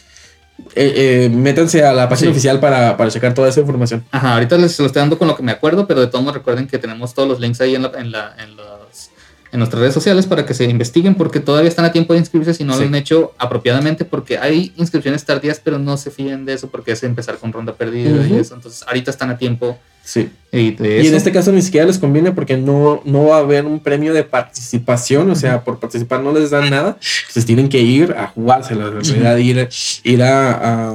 Speaker 1: eh, eh, métanse a la página
Speaker 3: Sí.
Speaker 1: oficial para, para checar toda esa información.
Speaker 3: Ajá, ahorita les lo estoy dando con lo que me acuerdo, pero de todos modos recuerden que tenemos todos los links ahí en, la- en, la- en los, en nuestras redes sociales para que se investiguen porque todavía están a tiempo de inscribirse si no
Speaker 1: Sí.
Speaker 3: lo han hecho apropiadamente porque hay inscripciones tardías pero no se fíen de eso porque es empezar con ronda perdida y eso. Entonces ahorita están a tiempo
Speaker 1: Sí.
Speaker 3: y de
Speaker 1: Y en este caso ni siquiera les conviene porque no, no va a haber un premio de participación, o sea, por participar no les dan nada, entonces tienen que ir a jugársela, en realidad ir, ir a, a,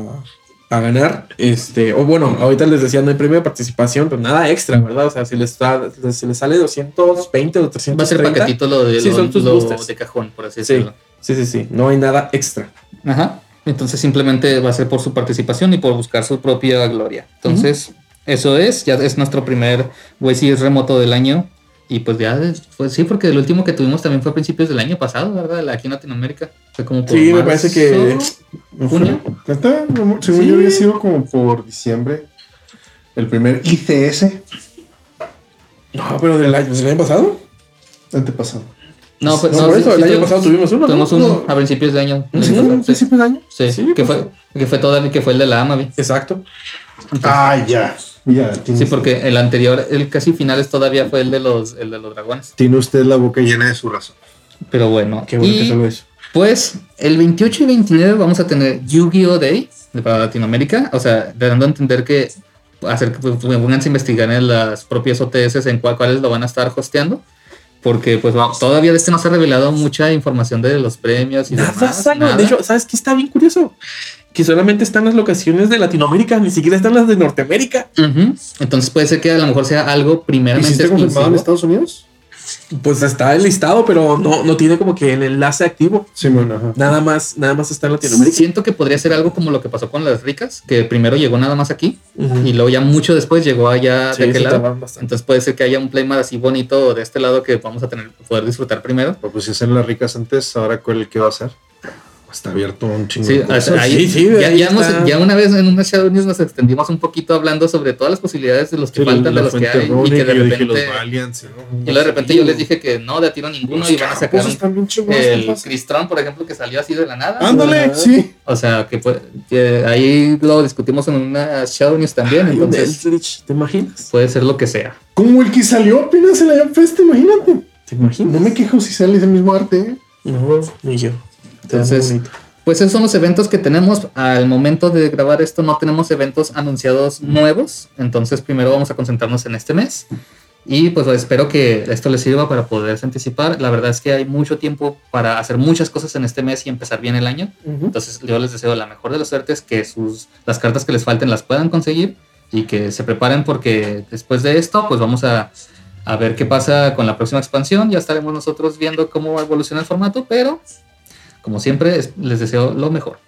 Speaker 1: a ganar, este, o bueno, ahorita les decía no hay premio de participación, pero nada extra, ¿verdad? O sea, si les, da- si les sale 220 o 330.
Speaker 3: Va a ser paquetito lo de,
Speaker 1: sí,
Speaker 3: lo-
Speaker 1: son tus
Speaker 3: lo
Speaker 1: boosters.
Speaker 3: de cajón, por así
Speaker 1: Sí,
Speaker 3: decirlo.
Speaker 1: sí, sí, sí, no hay nada extra.
Speaker 3: Ajá. Entonces simplemente va a ser por su participación y por buscar su propia gloria. Entonces, eso es, ya es nuestro primer güey sí es remoto del año. Y pues ya, pues sí, porque el último que tuvimos también fue a principios del año pasado, ¿verdad? Aquí en Latinoamérica. Fue como por
Speaker 1: Sí, me parece que-
Speaker 3: junio.
Speaker 4: Según
Speaker 1: Sí.
Speaker 4: yo había sido como por diciembre. El primer ICS
Speaker 1: No, pero del año, ¿del año pasado?
Speaker 4: antepasado.
Speaker 3: No, pues
Speaker 1: No,
Speaker 3: no,
Speaker 1: por
Speaker 3: sí,
Speaker 1: eso, el
Speaker 3: sí,
Speaker 1: año pasado tuvimos uno, ¿no?
Speaker 3: Tuvimos uno
Speaker 1: No.
Speaker 3: a principios de año.
Speaker 1: ¿Sí?
Speaker 4: ¿Principios de año?
Speaker 3: Sí, que,
Speaker 1: pues.
Speaker 3: fue, que fue todavía que fue el de la Amavi.
Speaker 1: Exacto.
Speaker 4: Ah, ya. Ya,
Speaker 3: Sí, porque el anterior, el casi finales todavía fue el de los, el de los dragones.
Speaker 4: tiene usted la boca llena de su razón.
Speaker 3: Pero bueno.
Speaker 1: Qué bueno
Speaker 3: y,
Speaker 1: que solo eso.
Speaker 3: Pues el 28 y 29 vamos a tener Yu-Gi-Oh! Day para Latinoamérica. O sea, dando a entender que hacer que pues, pónganse a investigar en las propias OTS en cuál- cuáles lo van a estar hosteando. Porque pues va- todavía de este no se ha revelado mucha información de los premios y
Speaker 1: Nada,
Speaker 3: demás. nada.
Speaker 1: De hecho, ¿sabes qué está bien curioso? Que solamente están las locaciones de Latinoamérica, ni siquiera están las de Norteamérica.
Speaker 3: Ujú. Entonces puede ser que a lo mejor sea algo
Speaker 4: ¿Y si
Speaker 3: primeramente
Speaker 4: está confirmado en. Estados Unidos?
Speaker 1: Pues está el listado, pero no, no tiene como que el enlace activo.
Speaker 4: Sí, bueno, ajá.
Speaker 1: Nada más, nada más está en Latinoamérica.
Speaker 3: Siento que podría ser algo como lo que pasó con las ricas, que primero llegó nada más aquí y luego ya mucho después llegó allá
Speaker 1: Sí,
Speaker 3: de aquel lado. Entonces puede ser que haya un playmat así bonito de este lado que vamos a tener poder disfrutar primero.
Speaker 4: Pero pues si hacen las ricas antes, ahora cuál qué va a hacer. Está abierto un chingo
Speaker 3: Sí,
Speaker 4: de cosas.
Speaker 3: ahí-
Speaker 1: sí, sí,
Speaker 3: ya,
Speaker 1: ahí
Speaker 3: ya una vez en una Shadow News nos extendimos un poquito hablando sobre todas las posibilidades de los que
Speaker 4: Sí,
Speaker 3: faltan, de los que hay, y que de
Speaker 4: yo dije
Speaker 3: repente,
Speaker 4: los Valiants, ¿no?
Speaker 3: y luego de repente yo les dije que no, de a tiro ninguno y van a sacar un- el. Cristron, por ejemplo, que salió así de la nada.
Speaker 4: Ándale, sí.
Speaker 3: O sea, que, puede- que ahí lo discutimos en una Shadow News también,
Speaker 1: un
Speaker 3: entonces
Speaker 1: Eldritch, ¿te imaginas?
Speaker 3: puede ser lo que sea.
Speaker 4: Como el que salió apenas en la Fest, imagínate.
Speaker 1: ¿Te imaginas?
Speaker 4: No me quejo si sale ese mismo arte. ¿eh?
Speaker 1: No, ni yo.
Speaker 3: Entonces, pues esos son los eventos que tenemos. Al momento de grabar esto no tenemos eventos anunciados nuevos. Entonces primero vamos a concentrarnos en este mes. Y pues espero que esto les sirva para poderse anticipar. La verdad es que hay mucho tiempo para hacer muchas cosas en este mes y empezar bien el año. Entonces yo les deseo la mejor de las suertes, que sus, las cartas que les falten las puedan conseguir y que se preparen porque después de esto pues vamos a, a ver qué pasa con la próxima expansión. Ya estaremos nosotros viendo cómo evoluciona el formato, pero como siempre es- les deseo lo mejor.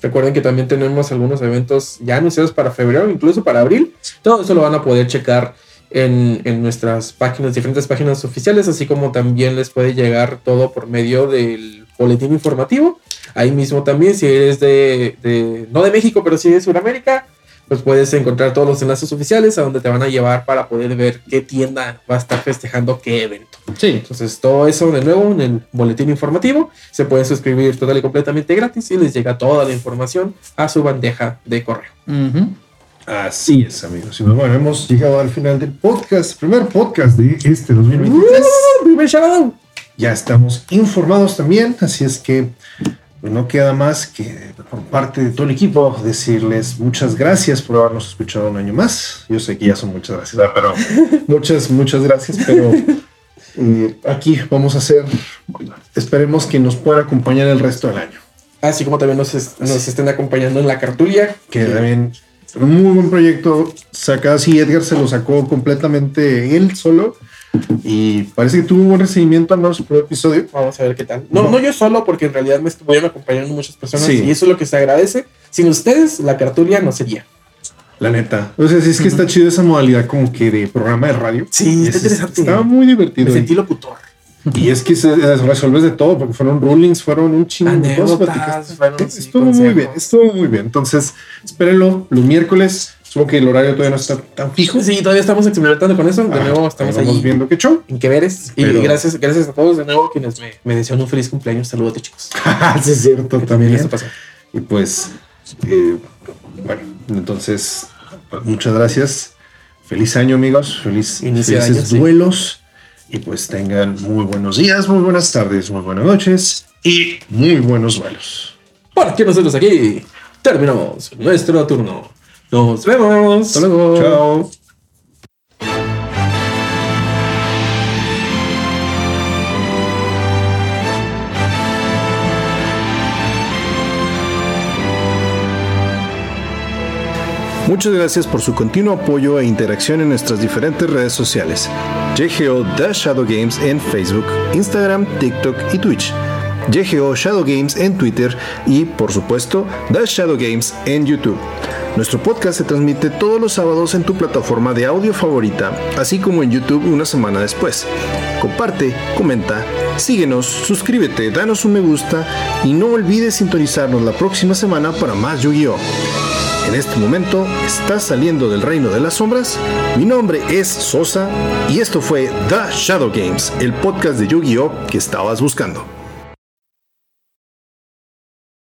Speaker 1: Recuerden que también tenemos algunos eventos ya anunciados para febrero, incluso para abril. Todo eso lo van a poder checar en, en nuestras páginas, diferentes páginas oficiales, así como también les puede llegar todo por medio del boletín informativo. Ahí mismo también, si eres de, de- no de México, pero sí de Sudamérica, pues puedes encontrar todos los enlaces oficiales a donde te van a llevar para poder ver qué tienda va a estar festejando qué evento.
Speaker 3: Sí,
Speaker 1: Entonces, todo eso de nuevo en el boletín informativo. Se pueden suscribir total y completamente gratis y les llega toda la información a su bandeja de correo.
Speaker 4: Así es, amigos. Y pues, bueno, hemos llegado al final del podcast, primer podcast de este 2023.
Speaker 1: ¡Uh! ¡Primer shout
Speaker 4: Ya estamos informados también, así es que pues, no queda más que por parte de todo el equipo decirles muchas gracias por habernos escuchado un año más. Yo sé que ya son muchas gracias, pero (laughs) muchas, muchas gracias, pero (laughs) eh, aquí vamos a hacer, esperemos que nos pueda acompañar el resto del año.
Speaker 1: Así como también nos, es- nos estén acompañando en la cartulia.
Speaker 4: Que también un muy buen proyecto. Saca así, Edgar se lo sacó completamente él solo. Y parece que tuvo un buen recibimiento al menos el primer episodio.
Speaker 1: Vamos a ver qué tal. No, no yo solo, porque en realidad me estuvieron acompañando muchas personas
Speaker 4: Sí.
Speaker 1: y eso es lo que se agradece. Sin ustedes, la cartulia no sería.
Speaker 4: La neta. O sea, sí es que está chido esa modalidad como que de programa de radio.
Speaker 1: Sí, está
Speaker 4: Es-
Speaker 1: interesante.
Speaker 4: Estaba muy divertido.
Speaker 1: Me sentí locutor.
Speaker 4: Y es que se resuelves de todo, porque fueron rulings, fueron un chingo de cosas. Estuvo muy bien, estuvo muy bien. Entonces, espérenlo los miércoles. Supongo que el horario todavía no está tan fijo.
Speaker 1: Sí, todavía estamos experimentando con eso. De
Speaker 4: Ah,
Speaker 1: nuevo estamos
Speaker 4: ahí viendo qué show.
Speaker 1: en que veres. Y gracias, gracias a todos de nuevo quienes me, me desean un feliz cumpleaños. Saludos, chicos. (laughs)
Speaker 4: sí, es cierto,
Speaker 1: Que
Speaker 4: también.
Speaker 1: esto pasó.
Speaker 4: Y pues, eh, bueno, entonces, pues, muchas gracias. Feliz año, amigos. Feliz,
Speaker 1: Inicio
Speaker 4: felices
Speaker 1: año, sí.
Speaker 4: duelos. Y pues tengan muy buenos días, muy buenas tardes, muy buenas noches y muy buenos vuelos.
Speaker 1: Porque nosotros aquí terminamos nuestro turno. Nos vemos.
Speaker 4: Hasta luego.
Speaker 1: Chao.
Speaker 4: Muchas gracias por su continuo apoyo e interacción en nuestras diferentes redes sociales. JGO The Shadow Games en Facebook, Instagram, TikTok y Twitch. JGO Shadow Games en Twitter y, por supuesto, The Shadow Games en YouTube. Nuestro podcast se transmite todos los sábados en tu plataforma de audio favorita, así como en YouTube una semana después. Comparte, comenta, síguenos, suscríbete, danos un me gusta y no olvides sintonizarnos la próxima semana para más Yu-Gi-Oh! En este momento estás saliendo del reino de las sombras. Mi nombre es Sosa y esto fue The Shadow Games, el podcast de Yu-Gi-Oh que estabas buscando.